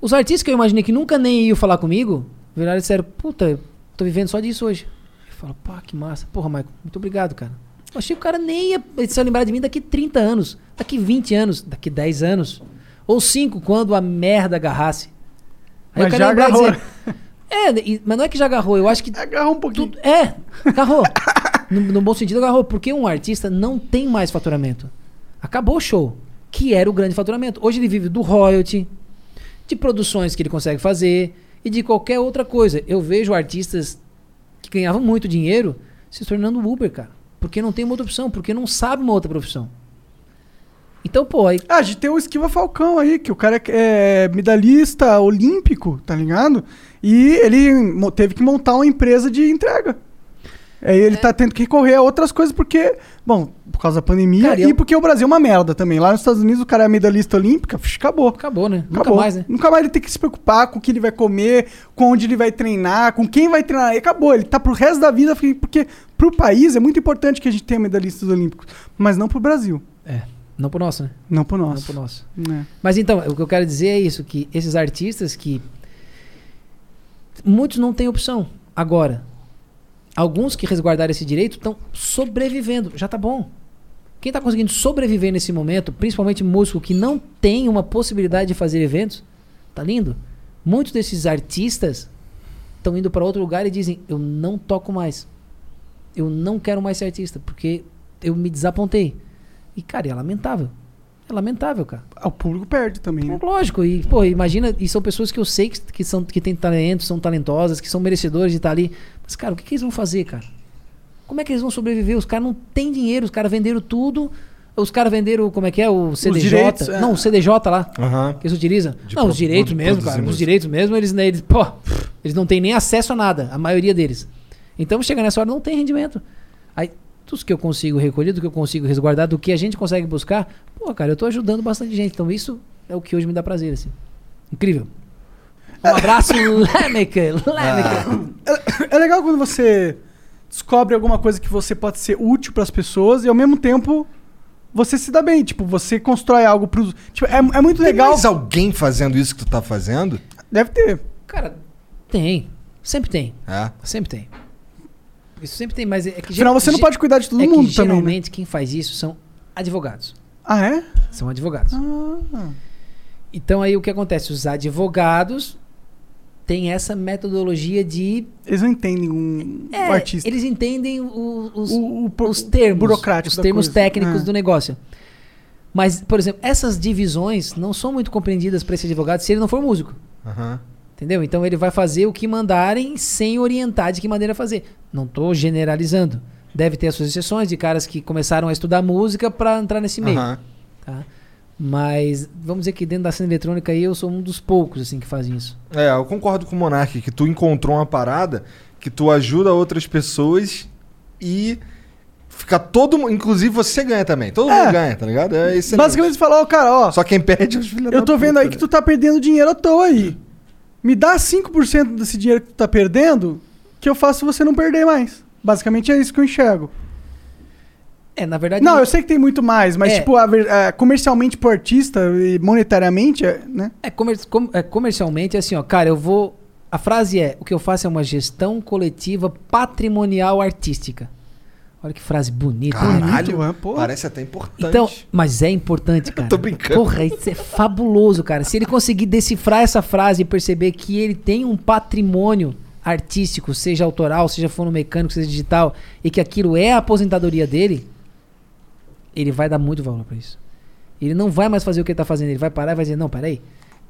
Os artistas que eu imaginei que nunca nem iam falar comigo, viraram e disseram, puta, tô vivendo só disso hoje. Eu falo, pá, que massa. Porra, Michael, muito obrigado, cara. Eu achei que o cara nem ia se lembrar de mim daqui 30 anos, daqui 20 anos, daqui 10 anos. Ou 5, quando a merda agarrasse. Aí Mas o cara já ia lembrar e agarrou. dizer, É, e- mas não é que já agarrou, eu acho que Agarrou um pouquinho. tudo- é, agarrou. [laughs] no, no bom sentido, agarrou. Porque um artista não tem mais faturamento. Acabou o show, que era o grande faturamento. Hoje ele vive do royalty, de produções que ele consegue fazer e de qualquer outra coisa. Eu vejo artistas que ganhavam muito dinheiro se tornando Uber, cara. Porque não tem uma outra opção, porque não sabe uma outra profissão. Então, pô, aí, Ah, a gente tem o Esquiva Falcão aí, que o cara é, é medalhista olímpico, tá ligado? E ele teve que montar uma empresa de entrega. Aí ele tá tendo que recorrer a outras coisas porque, bom, por causa da pandemia Cara, e eu- porque o Brasil é uma merda também. Lá nos Estados Unidos o cara é medalhista olímpica, psh, acabou. acabou, né? Nunca Acabou. mais, né? Nunca mais ele tem que se preocupar com o que ele vai comer, com onde ele vai treinar, com quem vai treinar. E acabou. Ele tá pro resto da vida, porque pro país é muito importante que a gente tenha medalhistas olímpicos, mas não pro Brasil. É, não pro nosso, né? Não pro Não nosso. pro nosso. né? Mas então, o que eu quero dizer é isso, que esses artistas que muitos não têm opção agora. Alguns que resguardaram esse direito estão sobrevivendo, já tá bom. Quem tá conseguindo sobreviver nesse momento, principalmente músico que não tem uma possibilidade de fazer eventos, tá lindo. Muitos desses artistas estão indo para outro lugar e dizem: "Eu não toco mais. Eu não quero mais ser artista porque eu me desapontei". E cara, é lamentável. É lamentável, cara. Ah, O público perde também, né? Lógico, e pô, imagina, e são pessoas que eu sei que, que, são, que têm talento, são talentosas, que são merecedores de estar ali. Mas, cara, o que, que eles vão fazer, cara? Como é que eles vão sobreviver? Os caras não têm dinheiro, os caras venderam tudo. Os caras venderam, como é que é? O CDJ? direitos, é. Não, o CDJ lá. Aham. Que eles utilizam. De não, pro- os direitos mesmo, cara. Os direitos mesmo, eles, né, eles, pô, eles não têm nem acesso a nada, a maioria deles. Então chega nessa hora, não tem rendimento. Aí, tudo que eu consigo recolher, do que eu consigo resguardar, do que a gente consegue buscar, pô, cara, eu tô ajudando bastante gente. Então isso é o que hoje me dá prazer, assim. Incrível. Um abraço, [laughs] Lemeca, Lemeca. É legal quando você descobre alguma coisa que você pode ser útil pras pessoas e ao mesmo tempo você se dá bem. Tipo, você constrói algo pros. Tipo, é, é muito Tem legal. mais alguém fazendo isso que tu tá fazendo? Deve ter. Cara, tem. Sempre tem. É. Sempre tem. Isso sempre tem, mas é que... Afinal, você não pode cuidar de todo é mundo que também. Né? geralmente quem faz isso são advogados. Ah, é? São advogados. Ah. Então aí o que acontece? Os advogados têm essa metodologia de. Eles não entendem um, É, um artista. Eles entendem o- os, O- o- os termos. burocrático Os termos coisa. técnicos É. do negócio. Mas, por exemplo, essas divisões não são muito compreendidas para esse advogado se ele não for músico. Aham. Entendeu? Então ele vai fazer o que mandarem sem orientar de que maneira fazer. Não estou generalizando. Deve ter as suas exceções de caras que começaram a estudar música para entrar nesse meio. Aham. Tá? Mas vamos dizer que dentro da cena eletrônica aí eu sou um dos poucos assim que fazem isso. É, eu concordo com o Monark que tu encontrou uma parada que tu ajuda outras pessoas e Fica todo mundo. Inclusive você ganha também. Todo É. mundo ganha, tá ligado? É. Basicamente você fala, ó, cara, ó. Só quem perde é os filhos Eu tô vendo aí que tu tá perdendo dinheiro à toa aí. Me dá 5% desse dinheiro que tu tá perdendo, que eu faço você não perder mais. Basicamente é isso que eu enxergo. É, na verdade. Não, eu sei que tem muito mais, mas, É. tipo, a a- comercialmente pro artista e monetariamente, é, né? É, comer- com- é, comercialmente é assim, ó, cara, eu vou. A frase é: o que eu faço é uma gestão coletiva patrimonial artística. Olha que frase bonita, né? Caralho, é, pô. parece até importante. Então, mas é importante, [laughs] cara. tô brincando. Porra, isso é fabuloso, cara. Se ele conseguir decifrar essa frase e perceber que ele tem um patrimônio artístico, seja autoral, seja fonomecânico, seja digital, e que aquilo é a aposentadoria dele, ele vai dar muito valor pra isso. Ele não vai mais fazer o que ele tá fazendo, ele vai parar e vai dizer, não, peraí.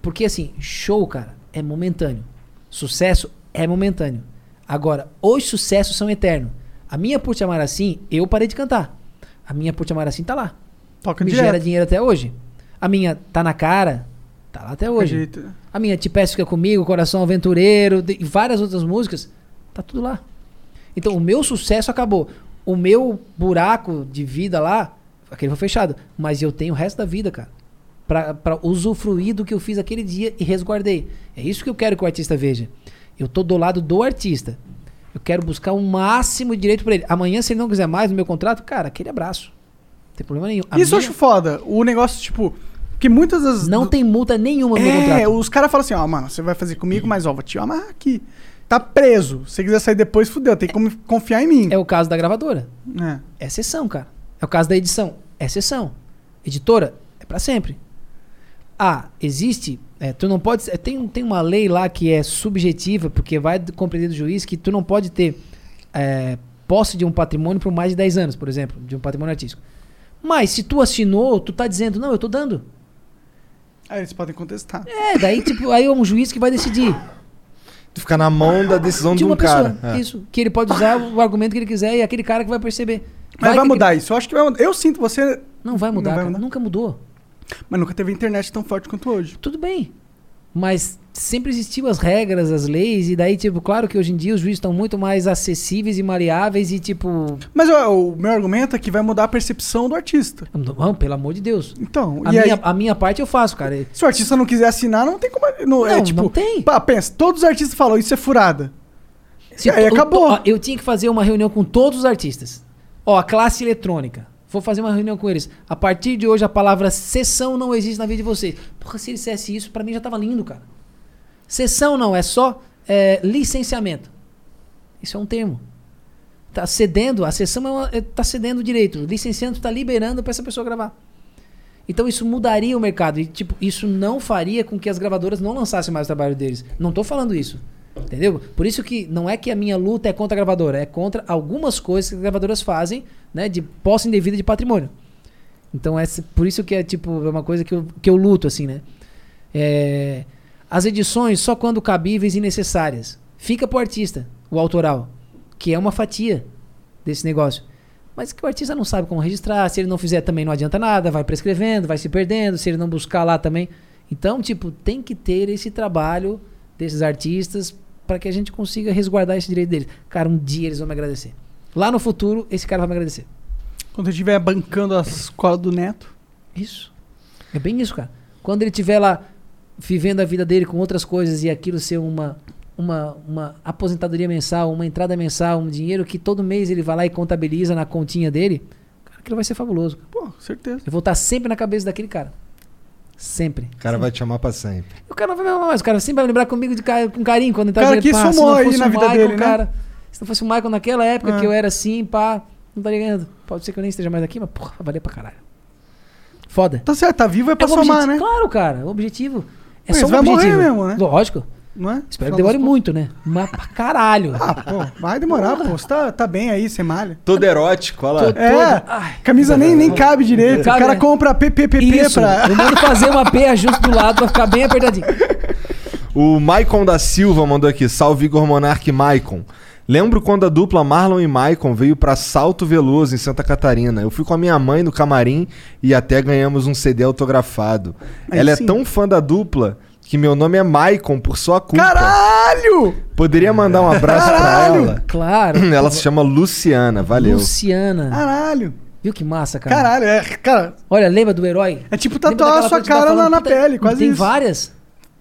Porque assim, show, cara, é momentâneo. Sucesso é momentâneo. Agora, os sucessos são eternos. A minha Por Te Amar Assim, eu parei de cantar. A minha Por Te Amar Assim tá lá. Toca Me direto. gera dinheiro até hoje. A minha Tá Na Cara, tá lá até hoje. Acredito. A minha Te Peço Fica Comigo, Coração Aventureiro, e várias outras músicas, tá tudo lá. Então, o meu sucesso acabou. O meu buraco de vida lá, aquele foi fechado. Mas eu tenho o resto da vida, cara. Pra, pra usufruir do que eu fiz aquele dia e resguardei. É isso que eu quero que o artista veja. Eu tô do lado do artista. Eu quero buscar o máximo de direito pra ele. Amanhã, se ele não quiser mais no meu contrato, cara, aquele abraço. Não tem problema nenhum. A Isso eu minha- acho foda. O negócio, tipo, que muitas das. Não tem multa nenhuma no meu É, contrato. os caras falam assim, ó, mano, você vai fazer comigo, mas ó, vou te amarrar aqui. Tá preso. Se você quiser sair depois, fudeu. Tem como confiar em mim. É o caso da gravadora. É. É exceção, cara. É o caso da edição. É exceção. Editora, é pra sempre. Ah, existe. é, tu não pode. é, tem, tem uma lei lá que é subjetiva, porque vai compreender do juiz que tu não pode ter é, posse de um patrimônio por mais de 10 anos, por exemplo, de um patrimônio artístico. Mas se tu assinou, tu tá dizendo, não, eu tô dando. Aí eles podem contestar. É, daí, tipo, aí é um juiz que vai decidir. Tu fica na mão da decisão de, De um uma pessoa. cara. É. Isso. Que ele pode usar o argumento que ele quiser e é aquele cara que vai perceber. Mas vai que- mudar isso. Eu acho que vai mudar. Eu sinto você. Não vai mudar, Não vai cara. mudar? Nunca mudou. Mas nunca teve internet tão forte quanto hoje. Tudo bem. Mas sempre existiu as regras, as leis, e daí, tipo, claro que hoje em dia os juízes estão muito mais acessíveis e maleáveis e, tipo. Mas ó, o meu argumento é que vai mudar a percepção do artista. Não, pelo amor de Deus. Então, A minha, aí, a minha parte eu faço, cara. se o artista não quiser assinar, não tem como. Não, é Não, tipo. não tem. Pá, pensa, todos os artistas falam, isso é furada. Se E aí acabou. ó, eu tinha que fazer uma reunião com todos os artistas. Ó, a classe eletrônica. Vou fazer uma reunião com eles. A partir de hoje, a palavra sessão não existe na vida de vocês. Porra, se ele dissesse isso, pra mim já tava lindo, cara. Sessão não, é só é, licenciamento. Isso é um termo. Tá cedendo, a sessão é uma, é- tá cedendo o direito. O licenciamento tá liberando pra essa pessoa gravar. Então isso mudaria o mercado. E, tipo, isso não faria com que as gravadoras não lançassem mais o trabalho deles. Não tô falando isso. Entendeu? Por isso que não é que a minha luta é contra a gravadora, é contra algumas coisas que as gravadoras fazem, né? De posse indevida de patrimônio. Então, é por isso que é tipo é uma coisa que eu, que eu luto, assim, né? É, as edições só quando cabíveis e necessárias. Fica pro artista, o autoral, que é uma fatia desse negócio. Mas que o artista não sabe como registrar, se ele não fizer também não adianta nada, vai prescrevendo, vai se perdendo, se ele não buscar lá também. Então, tipo, tem que ter esse trabalho desses artistas para que a gente consiga resguardar esse direito deles. Cara, um dia eles vão me agradecer. Lá no futuro, esse cara vai me agradecer. Quando eu estiver bancando as escolas do neto. Isso. É bem isso, cara. Quando ele estiver lá vivendo a vida dele com outras coisas e aquilo ser uma, uma, uma aposentadoria mensal, uma entrada mensal, um dinheiro que todo mês ele vai lá e contabiliza na continha dele, cara, aquilo vai ser fabuloso. cara. Pô, certeza. Eu vou estar sempre na cabeça daquele cara. Sempre. O cara vai te chamar pra sempre. O cara não vai me amar mais, o cara sempre vai lembrar comigo de com carinho quando entrar Cara que não aí na vida Michael, dele, né? cara, Se não fosse o Michael naquela época É. que eu era assim, pá, não estaria ganhando. Pode ser que eu nem esteja mais aqui, mas porra, vai valer pra caralho. Foda. Tá certo, tá vivo é pra o somar, né? Claro, cara. O objetivo é Mas só um vai morrer objetivo. mesmo, né? Lógico. Não é? Espero que demore muito, né? Mas pra caralho. Ah, pô, vai demorar, pô. Você tá, tá bem aí, você malha. Todo erótico, olha lá. Tô- É, Ai. camisa nem, nem cabe direito. Cabe, o cara né? compra PPPP Isso. pra. Eu mando fazer uma P ajuste do lado pra ficar bem apertadinho. O Maicon da Silva mandou aqui, salve Igor Monark Maicon. Lembro quando a dupla Marlon e Maicon veio pra Salto Veloso, em Santa Catarina. Eu fui com a minha mãe no camarim e até ganhamos um CD autografado. Aí Ela sim. é tão fã da dupla que meu nome é Maicon por sua culpa. Caralho! Poderia mandar um abraço pra Caralho! ela? Claro. [clears throat] Ela se chama Luciana, valeu. Luciana. Caralho. Viu que massa, cara? Caralho, é. Cara, Olha, lembra do herói? é tipo tatuar a sua tá cara na, falando? na Puta, pele, quase Tem isso. várias.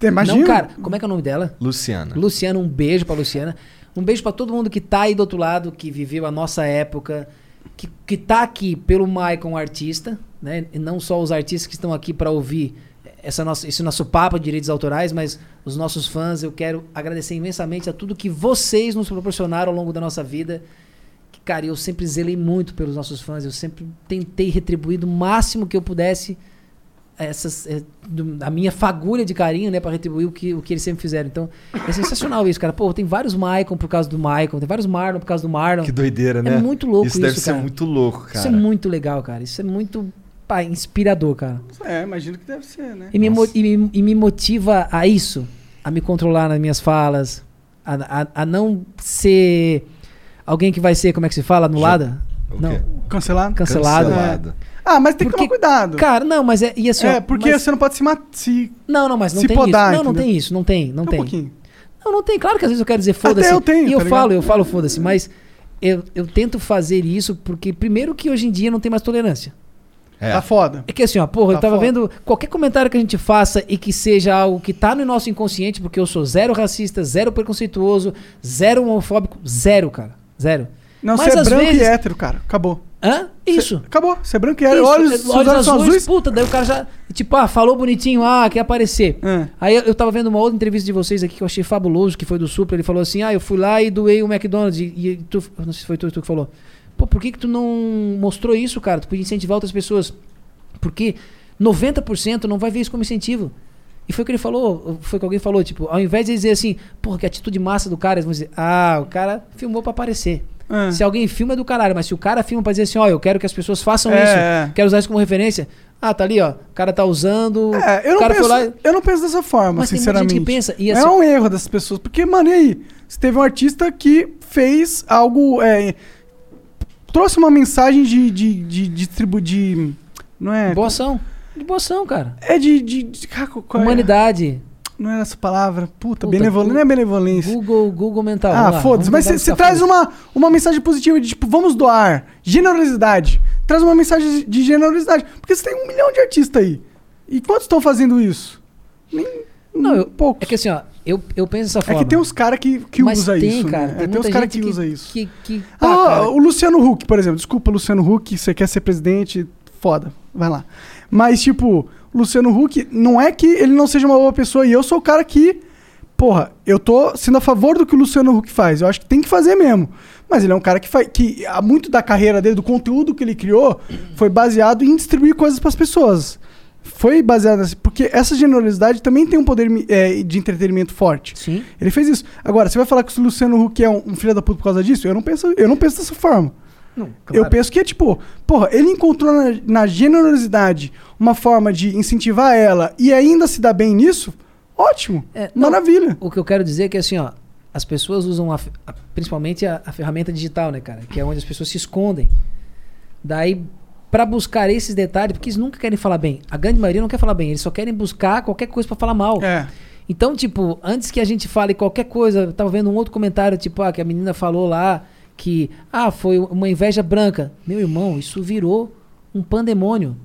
Imagina. Não, cara, como é que é o nome dela? Luciana. Luciana, um beijo pra Luciana. Um beijo pra todo mundo que tá aí do outro lado, que viveu a nossa época, que, que tá aqui pelo Maicon artista, né? E não só os artistas que estão aqui pra ouvir essa nossa, esse nosso papo de direitos autorais, mas os nossos fãs. Eu quero agradecer imensamente a tudo que vocês nos proporcionaram ao longo da nossa vida. Que, cara, eu sempre zelei muito pelos nossos fãs. Eu sempre tentei retribuir do máximo que eu pudesse essas, é, do- a minha fagulha de carinho, né, pra retribuir o que, o que eles sempre fizeram. Então, é sensacional isso, cara. Pô, tem vários Maicon por causa do Maicon, tem vários Marlon por causa do Marlon. Que doideira, né? É muito louco isso. isso, deve ser cara. muito louco, cara. Isso é muito legal, cara. Isso é muito pá, inspirador, cara. É, imagino que deve ser, né? E me, e, me, e me motiva a isso, a me controlar nas minhas falas, a, a, a não ser alguém que vai ser, como é que se fala, anulada? Não? Cancelado? cancelado. Cancelado. Ah, mas tem que Porque- tomar cuidado. Cara, não, mas é. E assim, é, porque mas- você não pode se matar. Se... Não, não, mas não se tem podar, isso. Não, não entendeu? tem isso, não tem, não um tem. pouquinho. Não, não tem. Claro que às vezes eu quero dizer foda-se. eu tenho, E eu tá falo, ligado? eu falo foda-se, mas eu, eu tento fazer isso porque, primeiro, que hoje em dia não tem mais tolerância. É. Tá foda. É que assim, ó, porra, eu Tá tava foda. vendo qualquer comentário que a gente faça e que seja algo que tá no nosso inconsciente, porque eu sou zero racista, zero preconceituoso, zero homofóbico, zero, cara. Zero. Não, Mas você é às branco vezes- e hétero, cara. Acabou. Hã? Isso. Acabou. Você é branco e. Isso, Olhos, seus olhos são azuis. Puta, daí o cara já, tipo, ah, falou bonitinho, ah, quer aparecer. É. Aí eu, eu tava vendo uma outra entrevista de vocês aqui que eu achei fabuloso, que foi do Supra. Ele falou assim: ah, eu fui lá e doei o McDonald's. E, e tu, não sei se foi tu, tu que falou. Pô, por que, que tu não mostrou isso, cara? Tu podia incentivar outras pessoas. Porque 90% não vai ver isso como incentivo. E foi o que ele falou, foi o que alguém falou, tipo, ao invés de dizer assim, porra, que atitude massa do cara, eles vão dizer, ah, o cara filmou pra aparecer. É. Se alguém filma é do caralho, mas se o cara filma pra dizer assim, ó, eu quero que as pessoas façam É, isso, é. quero usar isso como referência. Ah, tá ali, ó, o cara tá usando. É, eu não, penso, lá. eu não penso dessa forma, Mas tem muita sinceramente. gente que pensa, e é assim- um erro dessas pessoas. Porque, mano, e aí? Você teve um artista que fez algo. é, trouxe uma mensagem de, de, de, de tribo. De, não é? Boa ação. De boa ação, cara. É de. de, de é? Humanidade. Não é essa palavra. Puta, Puta, benevolência. Não é benevolência. Google, Google mental. Ah, foda-se. Mas você traz uma, uma mensagem positiva de tipo, vamos doar. Generosidade. Traz uma mensagem de generosidade. Porque você tem um milhão de artistas aí. E quantos estão fazendo isso? Nem, Não, eu, poucos. é que assim, ó, eu, eu penso dessa É forma. que tem uns caras que, que Mas usa tem, isso. cara. né? Tem, É, tem uns caras gente que, usa isso. Que, que, Ah, tá, cara. o Luciano Huck, por exemplo. Desculpa, Luciano Huck, você quer ser presidente, foda, vai lá. Mas, tipo, o Luciano Huck, não é que ele não seja uma boa pessoa, e eu sou o cara que, porra, eu tô sendo a favor do que o Luciano Huck faz. Eu acho que tem que fazer mesmo. Mas ele é um cara que faz. que há muito da carreira dele, do conteúdo que ele criou, foi baseado em distribuir coisas pras pessoas. Foi baseado nessa. Porque essa generosidade também tem um poder é, de entretenimento forte. Sim. Ele fez isso. Agora, você vai falar que o Luciano Huck é um, um filho da puta por causa disso? Eu não penso, eu não penso dessa forma. Não, Eu penso que é tipo, porra, ele encontrou na, na generosidade uma forma de incentivar ela e ainda se dar bem nisso, ótimo. É, não, Maravilha. O que eu quero dizer é que assim, ó, as pessoas usam a a- principalmente a, a ferramenta digital, né, cara? Que é onde as pessoas se escondem. Daí, pra buscar esses detalhes, porque eles nunca querem falar bem. A grande maioria não quer falar bem, eles só querem buscar qualquer coisa pra falar mal. É. Então, tipo, antes que a gente fale qualquer coisa, tava vendo um outro comentário, tipo, ah, que a menina falou lá que, ah, foi uma inveja branca. Meu irmão, isso virou um pandemônio.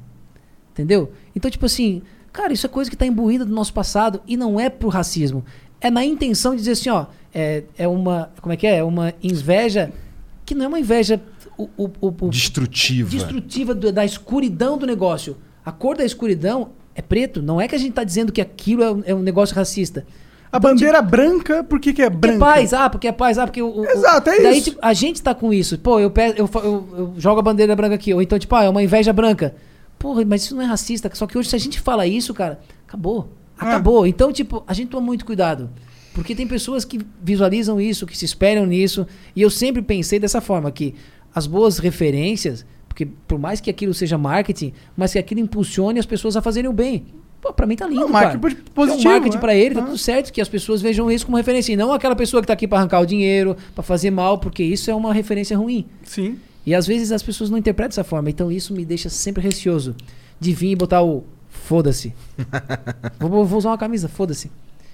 Entendeu? Então, tipo assim, cara, isso é coisa que tá imbuída do nosso passado e não é pro racismo. É na intenção de dizer assim, ó, é, é uma, como é que é? É uma inveja que não é uma inveja o, o, o, Destrutiva. destrutiva do- da escuridão do negócio. A cor da escuridão é preto. Não é que a gente tá dizendo que aquilo é um, é um negócio racista. A bandeira branca, por que, que é Porque é branca? paz, ah, porque é paz, ah, porque o. o- Exato, é daí, isso. tipo, a gente tá com isso. Pô, eu, pe- eu, eu, eu jogo a bandeira branca aqui. Ou então, tipo, ah, é uma inveja branca. Porra, mas isso não é racista. Só que hoje, se a gente fala isso, cara, acabou. É. Acabou. Então, tipo, a gente toma muito cuidado. Porque tem pessoas que visualizam isso, que se espelham nisso. E eu sempre pensei dessa forma, que as boas referências, porque por mais que aquilo seja marketing, mas que aquilo impulsione as pessoas a fazerem o bem. Pô, pra mim tá lindo, Não, cara. marketing positivo, é um marketing né? pra ele, tá Ah. tudo certo, que as pessoas vejam isso como referência. E não aquela pessoa que tá aqui pra arrancar o dinheiro, pra fazer mal, porque isso é uma referência ruim. Sim. E às vezes as pessoas não interpretam dessa forma. Então isso me deixa sempre receoso de vir e botar o Foda-se. [laughs] vou, vou usar uma camisa, foda-se.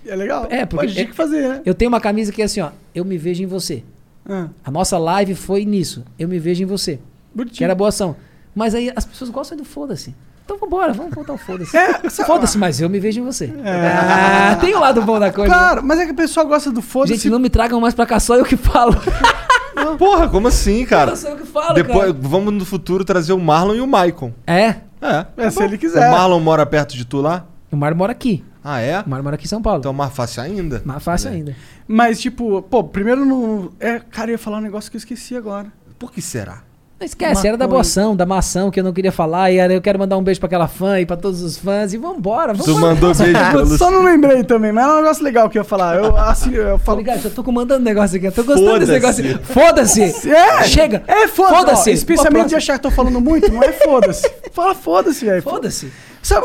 É legal. É, porque Pode, tinha que fazer, né? Eu tenho uma camisa que é assim, ó. Eu me vejo em você. Ah, A nossa live foi nisso. Eu me vejo em você. bonitinho. Que era boa ação. Mas aí as pessoas gostam do foda-se. Então vambora, vamos voltar o foda-se. É, [laughs] Foda-se, mas eu me vejo em você. Ah, tem o lado bom da coisa. Claro, mas é que a pessoa gosta do foda-se. Gente, não me tragam mais pra cá, só eu que falo. [laughs] Porra, como assim, cara? Só eu que falo, Depois, cara. vamos no futuro trazer o Marlon e o Maicon. É, É. É, se ele O quiser. Marlon mora perto de tu lá? o Mar mora aqui. Ah, é? O Mar mora aqui em São Paulo. Então mais fácil ainda. Mais fácil ainda. Mas, tipo, pô, primeiro no. É, cara, eu ia falar um negócio que eu esqueci agora. Por que será? Não esquece, era da ação, da maçã que eu não queria falar. E era, eu quero mandar um beijo pra aquela fã e pra todos os fãs. E vambora, vamos Tu mandou beijo [laughs] pra Eu só não lembrei também, mas é um negócio legal que eu ia falar. Eu, assim, eu Tô falo. ligado, já tô comandando o negócio aqui. Eu tô gostando desse negócio. Foda-se! É, Chega! É, foda-se. Foda-se. ó, Especialmente de achar que tô falando muito, não é foda-se. [laughs] Fala foda-se, velho. Foda-se!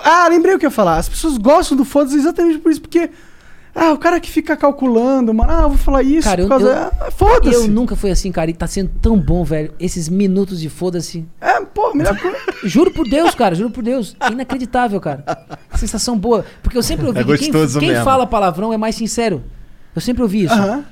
Ah, lembrei o que eu ia falar. As pessoas gostam do foda-se exatamente por isso, porque. Ah, o cara que fica calculando, mano, ah, eu vou falar isso Cara, eu- por causa. eu- ah, foda-se. Eu nunca fui assim, cara, e tá sendo tão bom, velho. Esses minutos de foda-se. É, pô, melhor coisa. [laughs] Juro por Deus, cara, juro por Deus. É inacreditável, cara. Sensação boa. Porque eu sempre ouvi É que quem, quem fala palavrão é mais sincero. Eu sempre ouvi isso. Aham.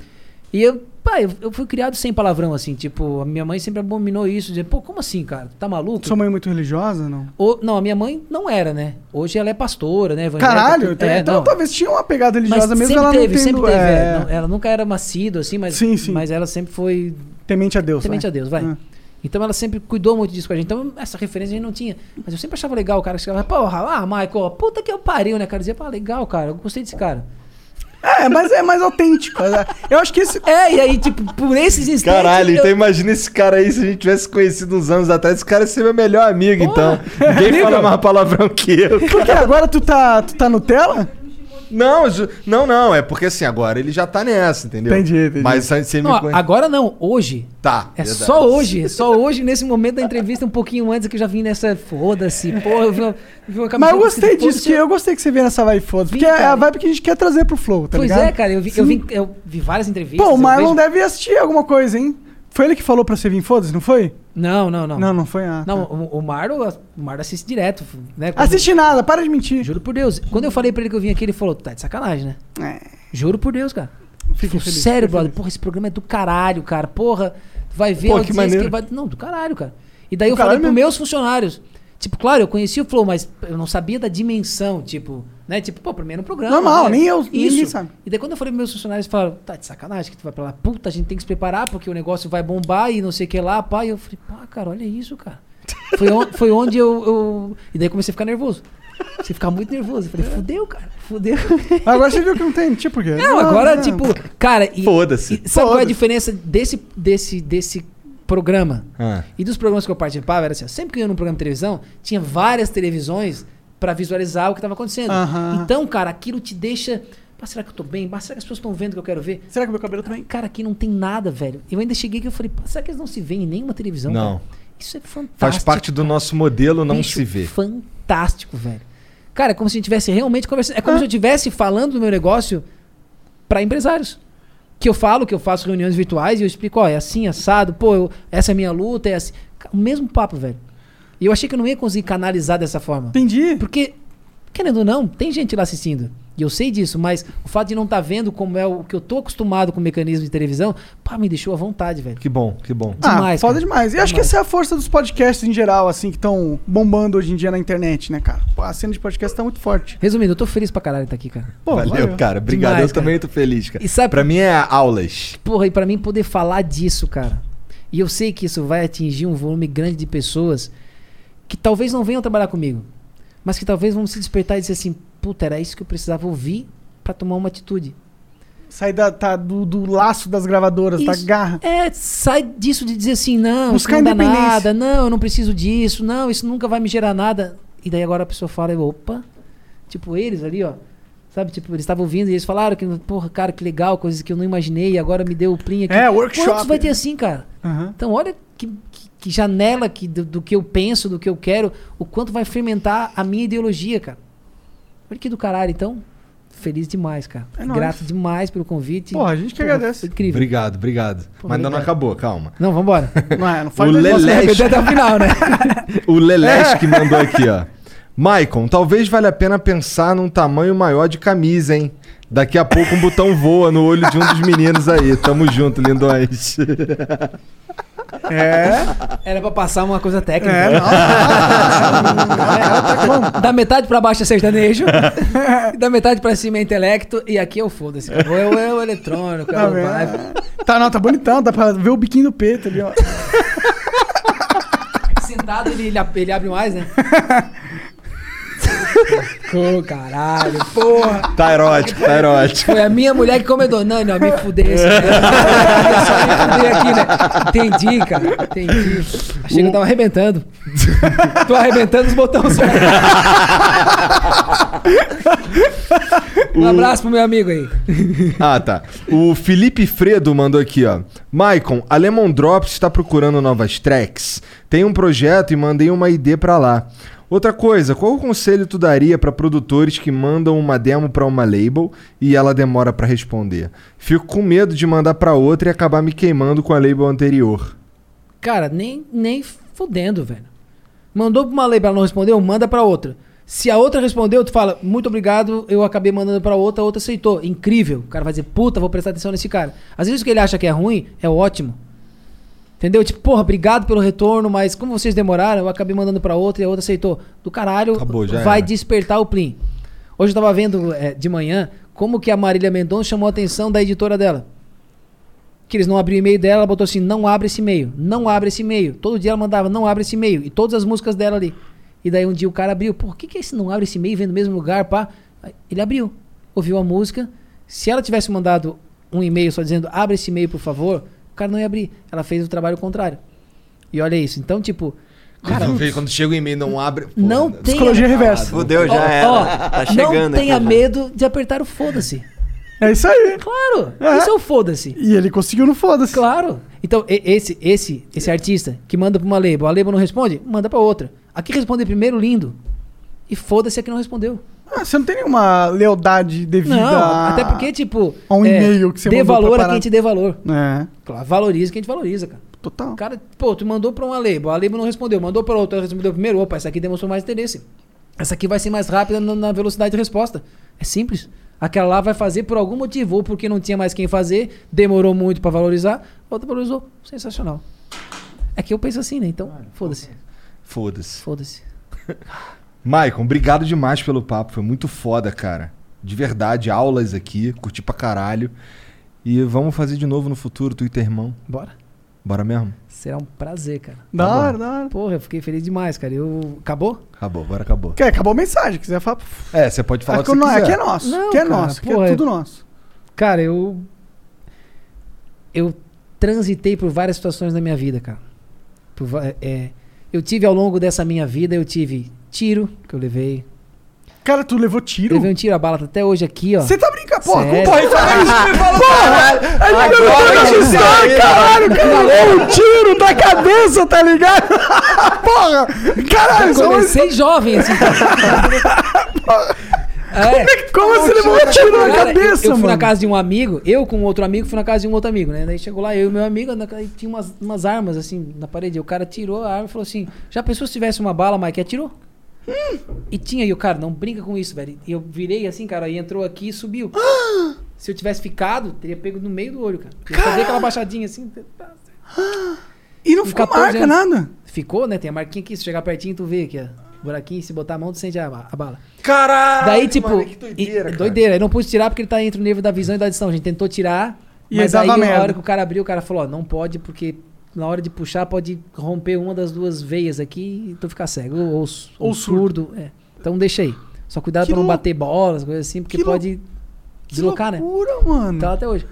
E eu, pá, eu, fui criado sem palavrão, assim. Tipo, a minha mãe sempre abominou isso. Dizer, pô, como assim, cara? Tá maluco? Sua mãe é muito religiosa, não? Ou- não, a minha mãe não era, né? Hoje ela é pastora, né? evangélica, Caralho, então, É, então não. talvez tinha uma pegada Mas religiosa mesmo, sempre ela teve, não sempre tendo, teve. é, é, não- ela nunca era macido, assim, mas, Sim, sim. mas ela sempre foi Temente a Deus. temente vai. a Deus, vai. Ah. Então ela sempre cuidou muito disso com a gente. Então essa referência a gente não tinha. Mas eu sempre achava legal o cara que chegava, porra, ah, Michael, puta que eu pariu, né, cara? Eu dizia, pá, legal, cara, eu gostei desse cara. É, mas é mais autêntico. é. Eu acho que esse. É, e aí, tipo, por esses instantes. Caralho, eu- então imagina esse cara aí, se a gente tivesse conhecido uns anos atrás, esse cara ia ser meu melhor amigo, então. Ninguém fala mais palavrão que eu. Porque agora tu tá, tu tá Nutella? Não, não, não, é porque assim, agora ele já tá nessa, entendeu? Entendi, entendi. Mas você me Não, conhece. agora não, hoje. Tá. É verdade. só hoje, é só hoje, nesse momento da entrevista, um pouquinho antes que eu já vim nessa. Foda-se, porra, eu vi uma, vi uma Mas eu gostei disso, que eu gostei que você veio nessa vibe foda. Porque Vim, é a cara. vibe que a gente quer trazer pro Flow, tá Pois ligado? é, cara, eu vi, eu, vi, eu vi várias entrevistas. Pô, o eu Marlon vejo- deve assistir alguma coisa, hein? Foi ele que falou pra você vir foda-se, não foi? Não, não, não. Não, não foi? Ah, Não, tá. o, o o Marlo assiste direto, né? Quando- Assiste nada, para de mentir. Juro por Deus. Quando eu falei pra ele que eu vim aqui, ele falou, tá de sacanagem, né? É, Juro por Deus, cara. Falei, feliz. Sério, brother. feliz. Porra, esse programa é do caralho, cara. Porra, vai ver Pô, a que audiência maneiro. vai... Não, do caralho, cara. E daí Do eu falei caralho pros mesmo. meus funcionários. Tipo, claro, eu conhecia o Flow, mas eu não sabia da dimensão, tipo, né? Tipo, pô, primeiro programa. Normal, né? nem eu- ninguém Isso. sabe. E daí quando eu falei pros meus funcionários, eles falaram, tá de sacanagem que tu vai pra lá. Puta, a gente tem que se preparar porque o negócio vai bombar e não sei o que lá, pá. E eu falei, pá, cara, olha isso, cara. Foi, on- foi onde eu, eu. E daí eu comecei a ficar nervoso. Comecei a ficar muito nervoso. Eu falei, fudeu, cara, fudeu. Agora você viu que não tem, tipo o quê? Não, agora, tipo, cara, e, Foda-se. sabe qual é a diferença desse, desse, desse programa Ah. e dos programas que eu participava? Era assim, sempre que eu ia num programa de televisão, tinha várias televisões pra visualizar o que tava acontecendo. Então, cara, aquilo te deixa. "Pá, será que eu tô bem? Pá, será que as pessoas estão vendo o que eu quero ver? Será que meu cabelo também? Cara, aqui não tem nada, velho. Eu ainda cheguei que eu falei, "Pá, será que eles não se veem em nenhuma televisão? Não. cara?" Isso é fantástico. Faz parte do nosso modelo não Bicho, se ver. Fantástico, velho. Cara, é como se a gente estivesse realmente conversando. É como se eu estivesse falando do meu negócio pra empresários. Que eu falo, que eu faço reuniões virtuais e eu explico, ó, é assim, assado, pô, eu- essa é a minha luta, é assim. O mesmo papo, velho. E eu achei que eu não ia conseguir canalizar dessa forma. Entendi. Porque, querendo ou não, tem gente lá assistindo. E eu sei disso, mas o fato de não estar vendo como é o que eu tô acostumado com o mecanismo de televisão, pá, me deixou à vontade, velho. Que bom, que bom. Demais, ah, foda cara. demais. E acho que Demais. essa é a força dos podcasts em geral, assim, que estão bombando hoje em dia na internet, né, cara? Pô, a cena de podcast tá muito forte. Resumindo, eu tô feliz pra caralho de estar aqui, cara. Pô, valeu, cara. Obrigado. Demais, eu também tô feliz, cara. E sabe- Pra mim é aulas. Porra, e pra mim poder falar disso, cara. E eu sei que isso vai atingir um volume grande de pessoas que talvez não venham trabalhar comigo, mas que talvez vão se despertar e dizer assim: puta, era isso que eu precisava ouvir pra tomar uma atitude. Sair da, tá, do, do laço das gravadoras, da Isso. garra. É, sai disso de dizer assim: não, Buscar isso não dá nada, não, eu não preciso disso, não, isso nunca vai me gerar nada. E daí agora a pessoa fala: opa, tipo eles ali, ó. Sabe, tipo, eles estavam ouvindo e eles falaram que, porra, cara, que legal, coisas que eu não imaginei, e agora me deu o plim aqui. É, workshop. Quantos vai ter assim, cara? Aham. Então, olha que, que, que janela que, do, do que eu penso, do que eu quero, o quanto vai fermentar a minha ideologia, cara. Olha que do caralho, então. Feliz demais, cara. É nóis. Grato demais pelo convite. Porra, a gente que agradece. foi Incrível. Obrigado, obrigado. Pô, Mas ainda não obrigado. acabou, calma. Não, vambora. Não é, não O faz o final, né? [laughs] O Lelesh que mandou aqui, ó. Maicon, talvez valha a pena pensar num tamanho maior de camisa, hein? Daqui a pouco um botão voa no olho de um dos meninos aí. Tamo junto, lindões. [laughs] É. Era pra passar uma coisa técnica. É, não. [laughs] É, da metade pra baixo é sertanejo, e [laughs] da metade pra cima é intelecto, e aqui eu foda-se. Eu, eu, eu eletrônico, Tá eu vendo? vibe. Tá, não, tá bonitão, dá pra ver o biquinho do peito ali, ó. Sentado ele, ele abre mais, né? Ô, caralho, porra. Tá erótico, tá erótico. Foi a minha mulher que comedou. Não, não, me fudesse. Né? [laughs] Só me fuder aqui, né? Entendi, cara. Entendi. Achei que eu tava arrebentando. [laughs] Tô arrebentando os botões. um abraço pro meu amigo aí. Ah, tá. O Felipe Fredo mandou aqui, ó. Maicon, a Lemon Drops está procurando novas tracks. Tem um projeto e mandei uma ID pra lá. Outra coisa, qual o conselho tu daria pra produtores que mandam uma demo pra uma label e ela demora pra responder? Fico com medo de mandar pra outra e acabar me queimando com a label anterior. Cara, nem, nem fudendo, velho. Mandou pra uma label, ela não respondeu, manda pra outra. Se a outra respondeu, tu fala, muito obrigado, eu acabei mandando pra outra, a outra aceitou. Incrível. O cara vai dizer, puta, vou prestar atenção nesse cara. Às vezes o que ele acha que é ruim é ótimo. Entendeu? Tipo, porra, obrigado pelo retorno, mas como vocês demoraram, eu acabei mandando pra outra e a outra aceitou. Do caralho, Acabou, já vai era. despertar o Plim. Hoje eu tava vendo é, de manhã como que a Marília Mendonça chamou a atenção da editora dela. Que eles não abriam o e-mail dela, ela botou assim: não abre esse e-mail, não abre esse e-mail. Todo dia ela mandava: não abre esse e-mail. E todas as músicas dela ali. E daí um dia o cara abriu: por que, que esse não abre esse e-mail, vem no mesmo lugar, pá? Ele abriu, ouviu a música. Se ela tivesse mandado um e-mail só dizendo: abre esse e-mail, por favor, o cara não ia abrir. Ela fez o trabalho contrário. E olha isso. Então, tipo. Cara, quando chega o e-mail não abre. não tenha. Psicologia reversa. Fudeu, já Ó, era. ó, tá chegando não tenha aqui. medo de apertar o foda-se. É isso aí. Claro, É. isso é o foda-se. E ele conseguiu no foda-se. Claro. Então, e- esse, esse, esse artista que manda pra uma label, a label não responde, manda pra outra. Aqui responde primeiro, lindo. E foda-se a que não respondeu. Ah, você não tem nenhuma lealdade devida Não, a... até porque, tipo. a um e-mail que você Dê mandou pra valor a parar. quem te dê valor. É, Claro, valoriza quem te valoriza, cara. total. O cara, pô, tu mandou pra uma label, a label não respondeu, mandou pra outra, respondeu primeiro, opa, essa aqui demonstrou mais interesse. Essa aqui vai ser mais rápida na, na velocidade de resposta. É simples. Aquela lá vai fazer por algum motivo, ou porque não tinha mais quem fazer, demorou muito pra valorizar, a outra valorizou. Sensacional. É que eu penso assim, né? Então, foda-se. Foda-se. Foda-se. [laughs] Maicon, obrigado demais pelo papo. Foi muito foda, cara. De verdade, aulas aqui, curti pra caralho. E vamos fazer de novo no futuro, tu e teu irmão. Bora. Bora mesmo? Será um prazer, cara. Da Tá hora, da hora. Porra, eu fiquei feliz demais, cara. Eu. Acabou? Acabou, agora acabou. Quer, acabou a mensagem, quiser falar. É, você pode falar o Aqui, que você não- quiser. aqui é nosso. Não, aqui é cara, nosso, aqui porra, é é- tudo nosso. Cara, eu. Eu transitei por várias situações na minha vida, cara. Por é, eu tive ao longo dessa minha vida, eu tive tiro, que eu levei. Cara, tu levou tiro? Levei um tiro a bala tá até hoje aqui, ó. Você tá brincando? Porra, Sério? porra, fala [laughs] isso, me fala, porra! A gente Agora que pode caralho, cara, [laughs] levou um tiro da cabeça, tá ligado? [laughs] porra! Caralho, Eu isso é comecei jovem, assim. É. Como você levou um tiro na Cara, eu- cabeça, eu, fui mano? na casa de um amigo, eu com outro amigo fui na casa de um outro amigo, né? Daí chegou lá, eu e meu amigo, na- aí tinha umas, umas armas assim na parede. O cara tirou a arma e falou assim: Já pensou se tivesse uma bala, Mike? Atirou? E tinha, e o cara, não brinca com isso, velho. E eu virei assim, cara, e entrou aqui e subiu. se eu tivesse ficado, teria pego no meio do olho, cara. Eu dei aquela baixadinha assim. E não ficou 14 marca, anos. nada. Ficou, né? Tem a marquinha aqui, se chegar pertinho, tu vê aqui, ó. Buraquinho, se botar a mão, tu sente a, a bala. Caralho! Daí, tipo. mano, que e- doideira, cara. doideira. Eu não pude tirar porque ele tá entre o nível da visão e da audição. A gente tentou tirar. E mas aí na hora que o cara abriu, o cara falou: ó, não pode, porque na hora de puxar pode romper uma das duas veias aqui e tu ficar cego. Ou, ou, Ou ou surdo. É. Então deixa aí. Só cuidado pra não bater bolas, coisas assim, porque Que pode Que deslocar, né? loucura, mano. Então até hoje.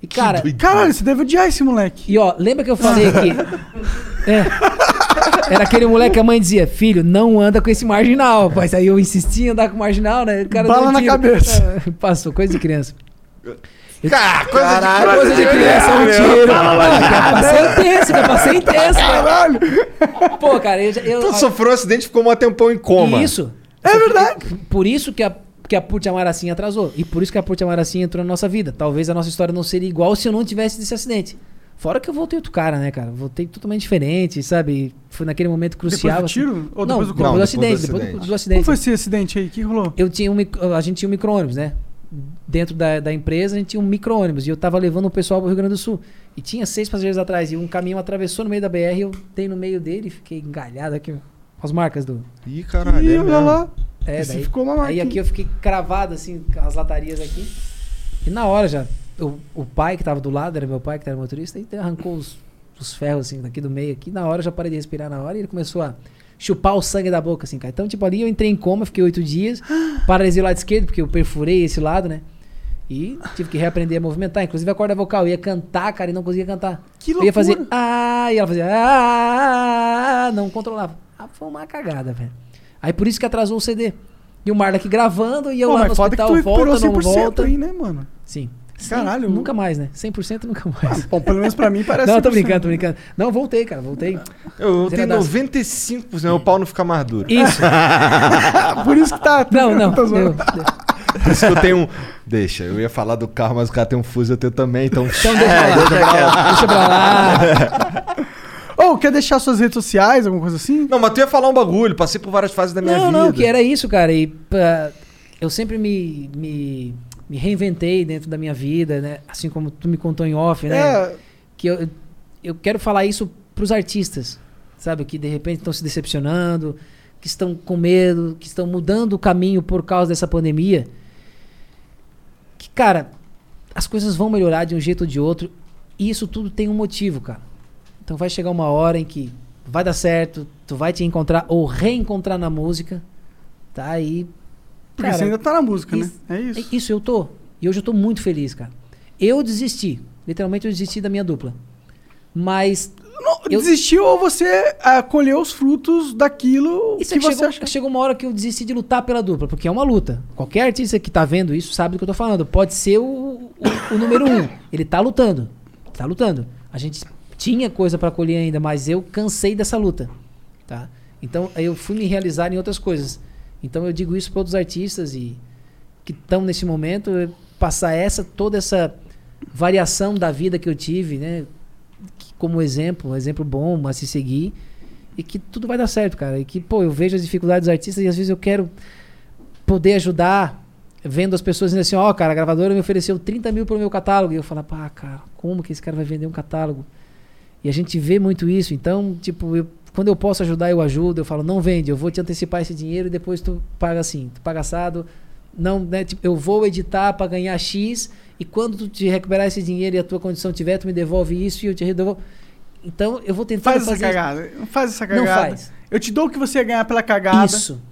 E cara. Caralho, você deve odiar esse moleque. E ó, lembra que eu falei [laughs] que. É. Era aquele moleque que a mãe dizia, filho, não anda com esse marginal. Mas aí eu insistia em andar com marginal, né? O cara Bala na tiro. cabeça. É, [laughs] passou, coisa de criança. Cara, coisa de Caralho, coisa de criança, um tiro. Passei intenso, cara, passei intenso. Caralho! Pô, cara, eu. já- eu Tu sofreu um acidente e ficou um tempão em coma. Isso. É verdade. Por isso que a, que a Put Amaracinha atrasou. E por isso que a Put Amaracinha entrou na nossa vida. Talvez a nossa história não seria igual se eu não tivesse desse acidente. Fora que eu voltei outro cara, né, cara? Voltei totalmente diferente, sabe? Foi naquele momento crucial. Depois do tiro? assim. Ou não, depois do depois Não, do depois do acidente. Depois do, acidente. do acidente. Como foi esse acidente aí? O que rolou? Eu tinha um, a gente tinha um micro-ônibus, né? Dentro da, da empresa a gente tinha um micro-ônibus e eu tava levando o pessoal pro Rio Grande do Sul. E tinha seis passageiros atrás e um caminhão atravessou no meio da BR e eu dei no meio dele e fiquei engalhado aqui, as marcas do... Ih, caralho. Ih, é olha lá. É, daí, ficou uma aí marquinha. aqui eu fiquei cravado assim, com as latarias aqui. E na hora já, eu- o pai que tava do lado, era meu pai que era motorista, e arrancou os, os ferros assim daqui do meio aqui. Na hora eu já parei de respirar na hora e ele começou a chupar o sangue da boca, assim, cara. Então, tipo, ali eu entrei em coma, fiquei oito dias, paralisia o lado esquerdo, porque eu perfurei esse lado, né? E tive que reaprender a movimentar, inclusive a corda vocal. Eu ia cantar, cara, e não conseguia cantar. Que Eu ia fazer loucura. ah, e ela fazia ah, não controlava. Ah, foi uma cagada, velho. Aí por isso que atrasou o CD. E o Marla aqui gravando e eu Pô, lá no hospital, volta, não 100% volta. aí, né, mano? Sim. Caralho. Nunca mais, né? 100% nunca mais. Bom, pelo menos pra mim parece Não, tô 100%. brincando, tô brincando. Não, voltei, cara, voltei. Eu, Zeradaço. 95%, o pau não fica mais duro. Isso. [laughs] Por isso que tá. Não, não. Zoando. eu- Por isso que eu tenho um. Deixa, eu ia falar do carro, mas o cara tem um fuso, eu tenho também, então. Então [laughs] deixa pra lá. Deixa pra lá. [laughs] Ô, quer deixar suas redes sociais, alguma coisa assim? Não, mas tu ia falar um bagulho, passei por várias fases da minha Não, vida. não, que era isso, cara. E pá, eu sempre me, me, me reinventei dentro da minha vida, né? Assim como tu me contou em off, né? É. Que eu, eu quero falar isso pros artistas, sabe? Que de repente estão se decepcionando, que estão com medo, que estão mudando o caminho por causa dessa pandemia. Que, cara, as coisas vão melhorar de um jeito ou de outro. E isso tudo tem um motivo, cara. Então vai chegar uma hora em que vai dar certo, tu vai te encontrar ou reencontrar na música, tá? E. Porque você ainda tá na música, né? É isso. É Isso, eu tô. E hoje eu tô muito feliz, cara. Eu desisti. Literalmente eu desisti da minha dupla. Mas. eu- Desistiu ou você ah, colheu os frutos daquilo Isso que é que você chegou, acha. chegou uma hora que eu desisti de lutar pela dupla, porque é uma luta. Qualquer artista que tá vendo isso sabe do que eu tô falando. Pode ser o, o, o número um. Ele tá lutando. Tá lutando. A gente tinha coisa pra colher ainda, mas eu cansei dessa luta. Tá? Então eu fui me realizar em outras coisas. Então eu digo isso para outros artistas e que estão nesse momento, é passar essa toda essa variação da vida que eu tive, né? que- como exemplo, um exemplo bom a se seguir e que tudo vai dar certo, cara. E que, pô, eu vejo as dificuldades dos artistas e às vezes eu quero poder ajudar, vendo as pessoas dizendo assim, ó, cara, a gravadora me ofereceu 30 mil pro meu catálogo. E eu falo, pá, cara, como que esse cara vai vender um catálogo? E a gente vê muito isso. Então, tipo, eu- quando eu posso ajudar, eu ajudo. Eu falo, não vende, eu vou te antecipar esse dinheiro e depois tu paga assim, tu paga assado. Não, né, tipo, eu vou editar para ganhar X e quando tu te recuperar esse dinheiro e a tua condição tiver, tu me devolve isso e eu te devolvo. Então, eu vou tentar Faz essa fazer cagada. Não faz essa Não cagada. faz. Eu te dou o que você ia ganhar pela cagada. Isso.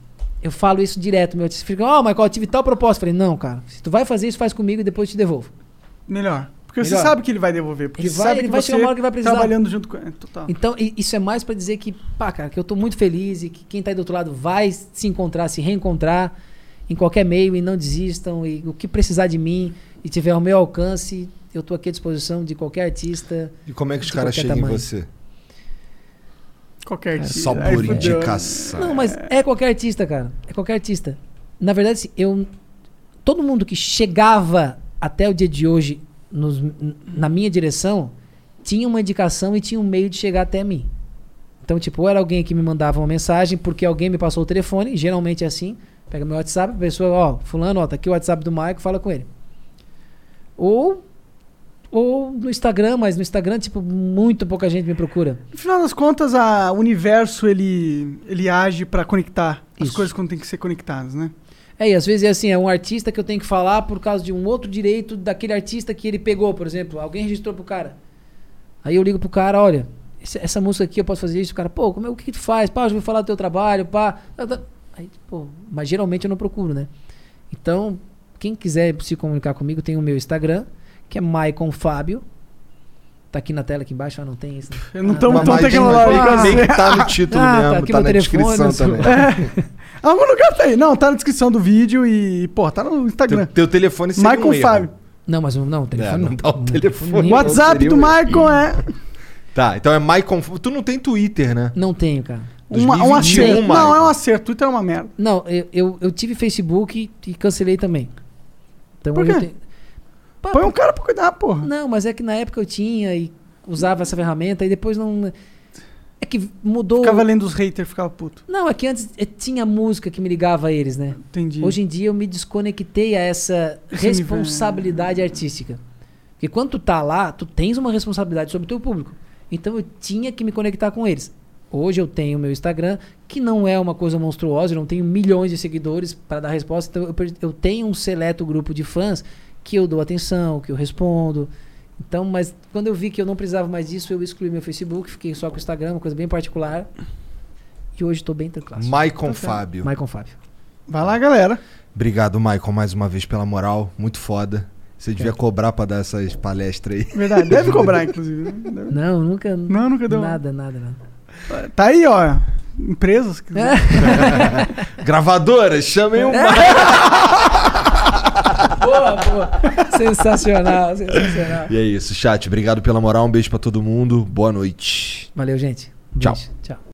Eu falo isso direto. Meu artista fica, ó, oh, Michael, eu tive tal proposta. Eu falei, não, cara, se tu vai fazer isso, faz comigo e depois eu te devolvo. Melhor. Porque você Melhor. sabe que ele vai devolver. Porque Ele você vai- sabe ele que vai você chegar uma hora que vai precisar. Trabalhando junto com ele. Total. Então, i- isso é mais pra dizer que, pá, cara, que eu tô muito feliz e que quem tá aí do outro lado vai se encontrar, se reencontrar em qualquer meio e não desistam. E o que precisar de mim e tiver ao meu alcance, eu tô aqui à disposição de qualquer artista. E como é que os caras chegam em você? Qualquer artista. Só por né? indicação. Não, mas é qualquer artista, cara. É qualquer artista. Na verdade, assim, eu. Todo mundo que chegava até o dia de hoje nos- na minha direção tinha uma indicação e tinha um meio de chegar até mim. Então, tipo, ou era alguém que me mandava uma mensagem porque alguém me passou o telefone, geralmente é assim. Pega meu WhatsApp, a pessoa, ó, fulano, ó, tá aqui o WhatsApp do Maico, fala com ele. Ou ou no Instagram, mas no Instagram, tipo, muito pouca gente me procura. No final das contas, o universo ele, ele age pra conectar as Isso. coisas quando tem que ser conectadas, né? É, e às vezes é assim, é um artista que eu tenho que falar por causa de um outro direito daquele artista que ele pegou, por exemplo. Alguém registrou pro cara. Aí eu ligo pro cara, olha, essa música aqui eu posso fazer isso. O cara, pô, como é, o que, que tu faz? Pá, eu vou falar do teu trabalho, pá. Tá, tá. Aí, pô, mas geralmente eu não procuro, né? Então, quem quiser se comunicar comigo, tem o meu Instagram, que é Maicon Fábio. Tá aqui na tela, aqui embaixo, ah, não tem isso. né? Eu não Ah, tão- não. tão tecnológico Tem assim. que tá no título [laughs] Ah, tá mesmo, aqui tá, na telefone, descrição meu também. É. Algum lugar tá aí. Não, tá na descrição do vídeo e, pô, tá no Instagram. Teu, teu telefone seria Michael um. Fábio. Não, mas não, o telefone É, não dá o telefone. O WhatsApp do. Michael é Tá, então é Maicon. Tu não tem Twitter, né? Não tenho, cara. uma- um 2021, acerto. Não, Michael. é um acerto. Twitter é uma merda. Não, eu, eu, eu tive Facebook e cancelei também. Então Por eu quê? Pá, Põe um cara pra cuidar, porra. Não, mas é que na época eu tinha e usava essa ferramenta e depois não. É que mudou. Ficava lendo os haters, ficava puto. Não, é que antes eh, tinha música que me ligava a eles, né? Entendi. Hoje em dia eu me desconectei a essa Esse responsabilidade artística. Porque quando tu tá lá, tu tens uma responsabilidade sobre o teu público. Então eu tinha que me conectar com eles. Hoje eu tenho o meu Instagram, que não é uma coisa monstruosa, eu não tenho milhões de seguidores para dar resposta. Então eu, eu tenho um seleto grupo de fãs que eu dou atenção, que eu respondo. Então, mas quando eu vi que eu não precisava mais disso, eu excluí meu Facebook, fiquei só com o Instagram, uma coisa bem particular. E hoje estou bem tranquilo. Maicon Fábio. Maicon Fábio. Vai lá, galera. Obrigado, Maicon, mais uma vez pela moral. Muito foda. Você devia cobrar pra dar essas palestras aí. Verdade, deve cobrar, [laughs] inclusive. né? Não, nunca. Não, nunca deu. Nada, nada, nada. Tá aí, ó. Empresas. que- [laughs] Gravadoras, chamem um [laughs] boa, boa. Sensacional, sensacional. E é isso, chat. Obrigado pela moral. Um beijo pra todo mundo. Boa noite. Valeu, gente. Tchau. Beijo. Tchau.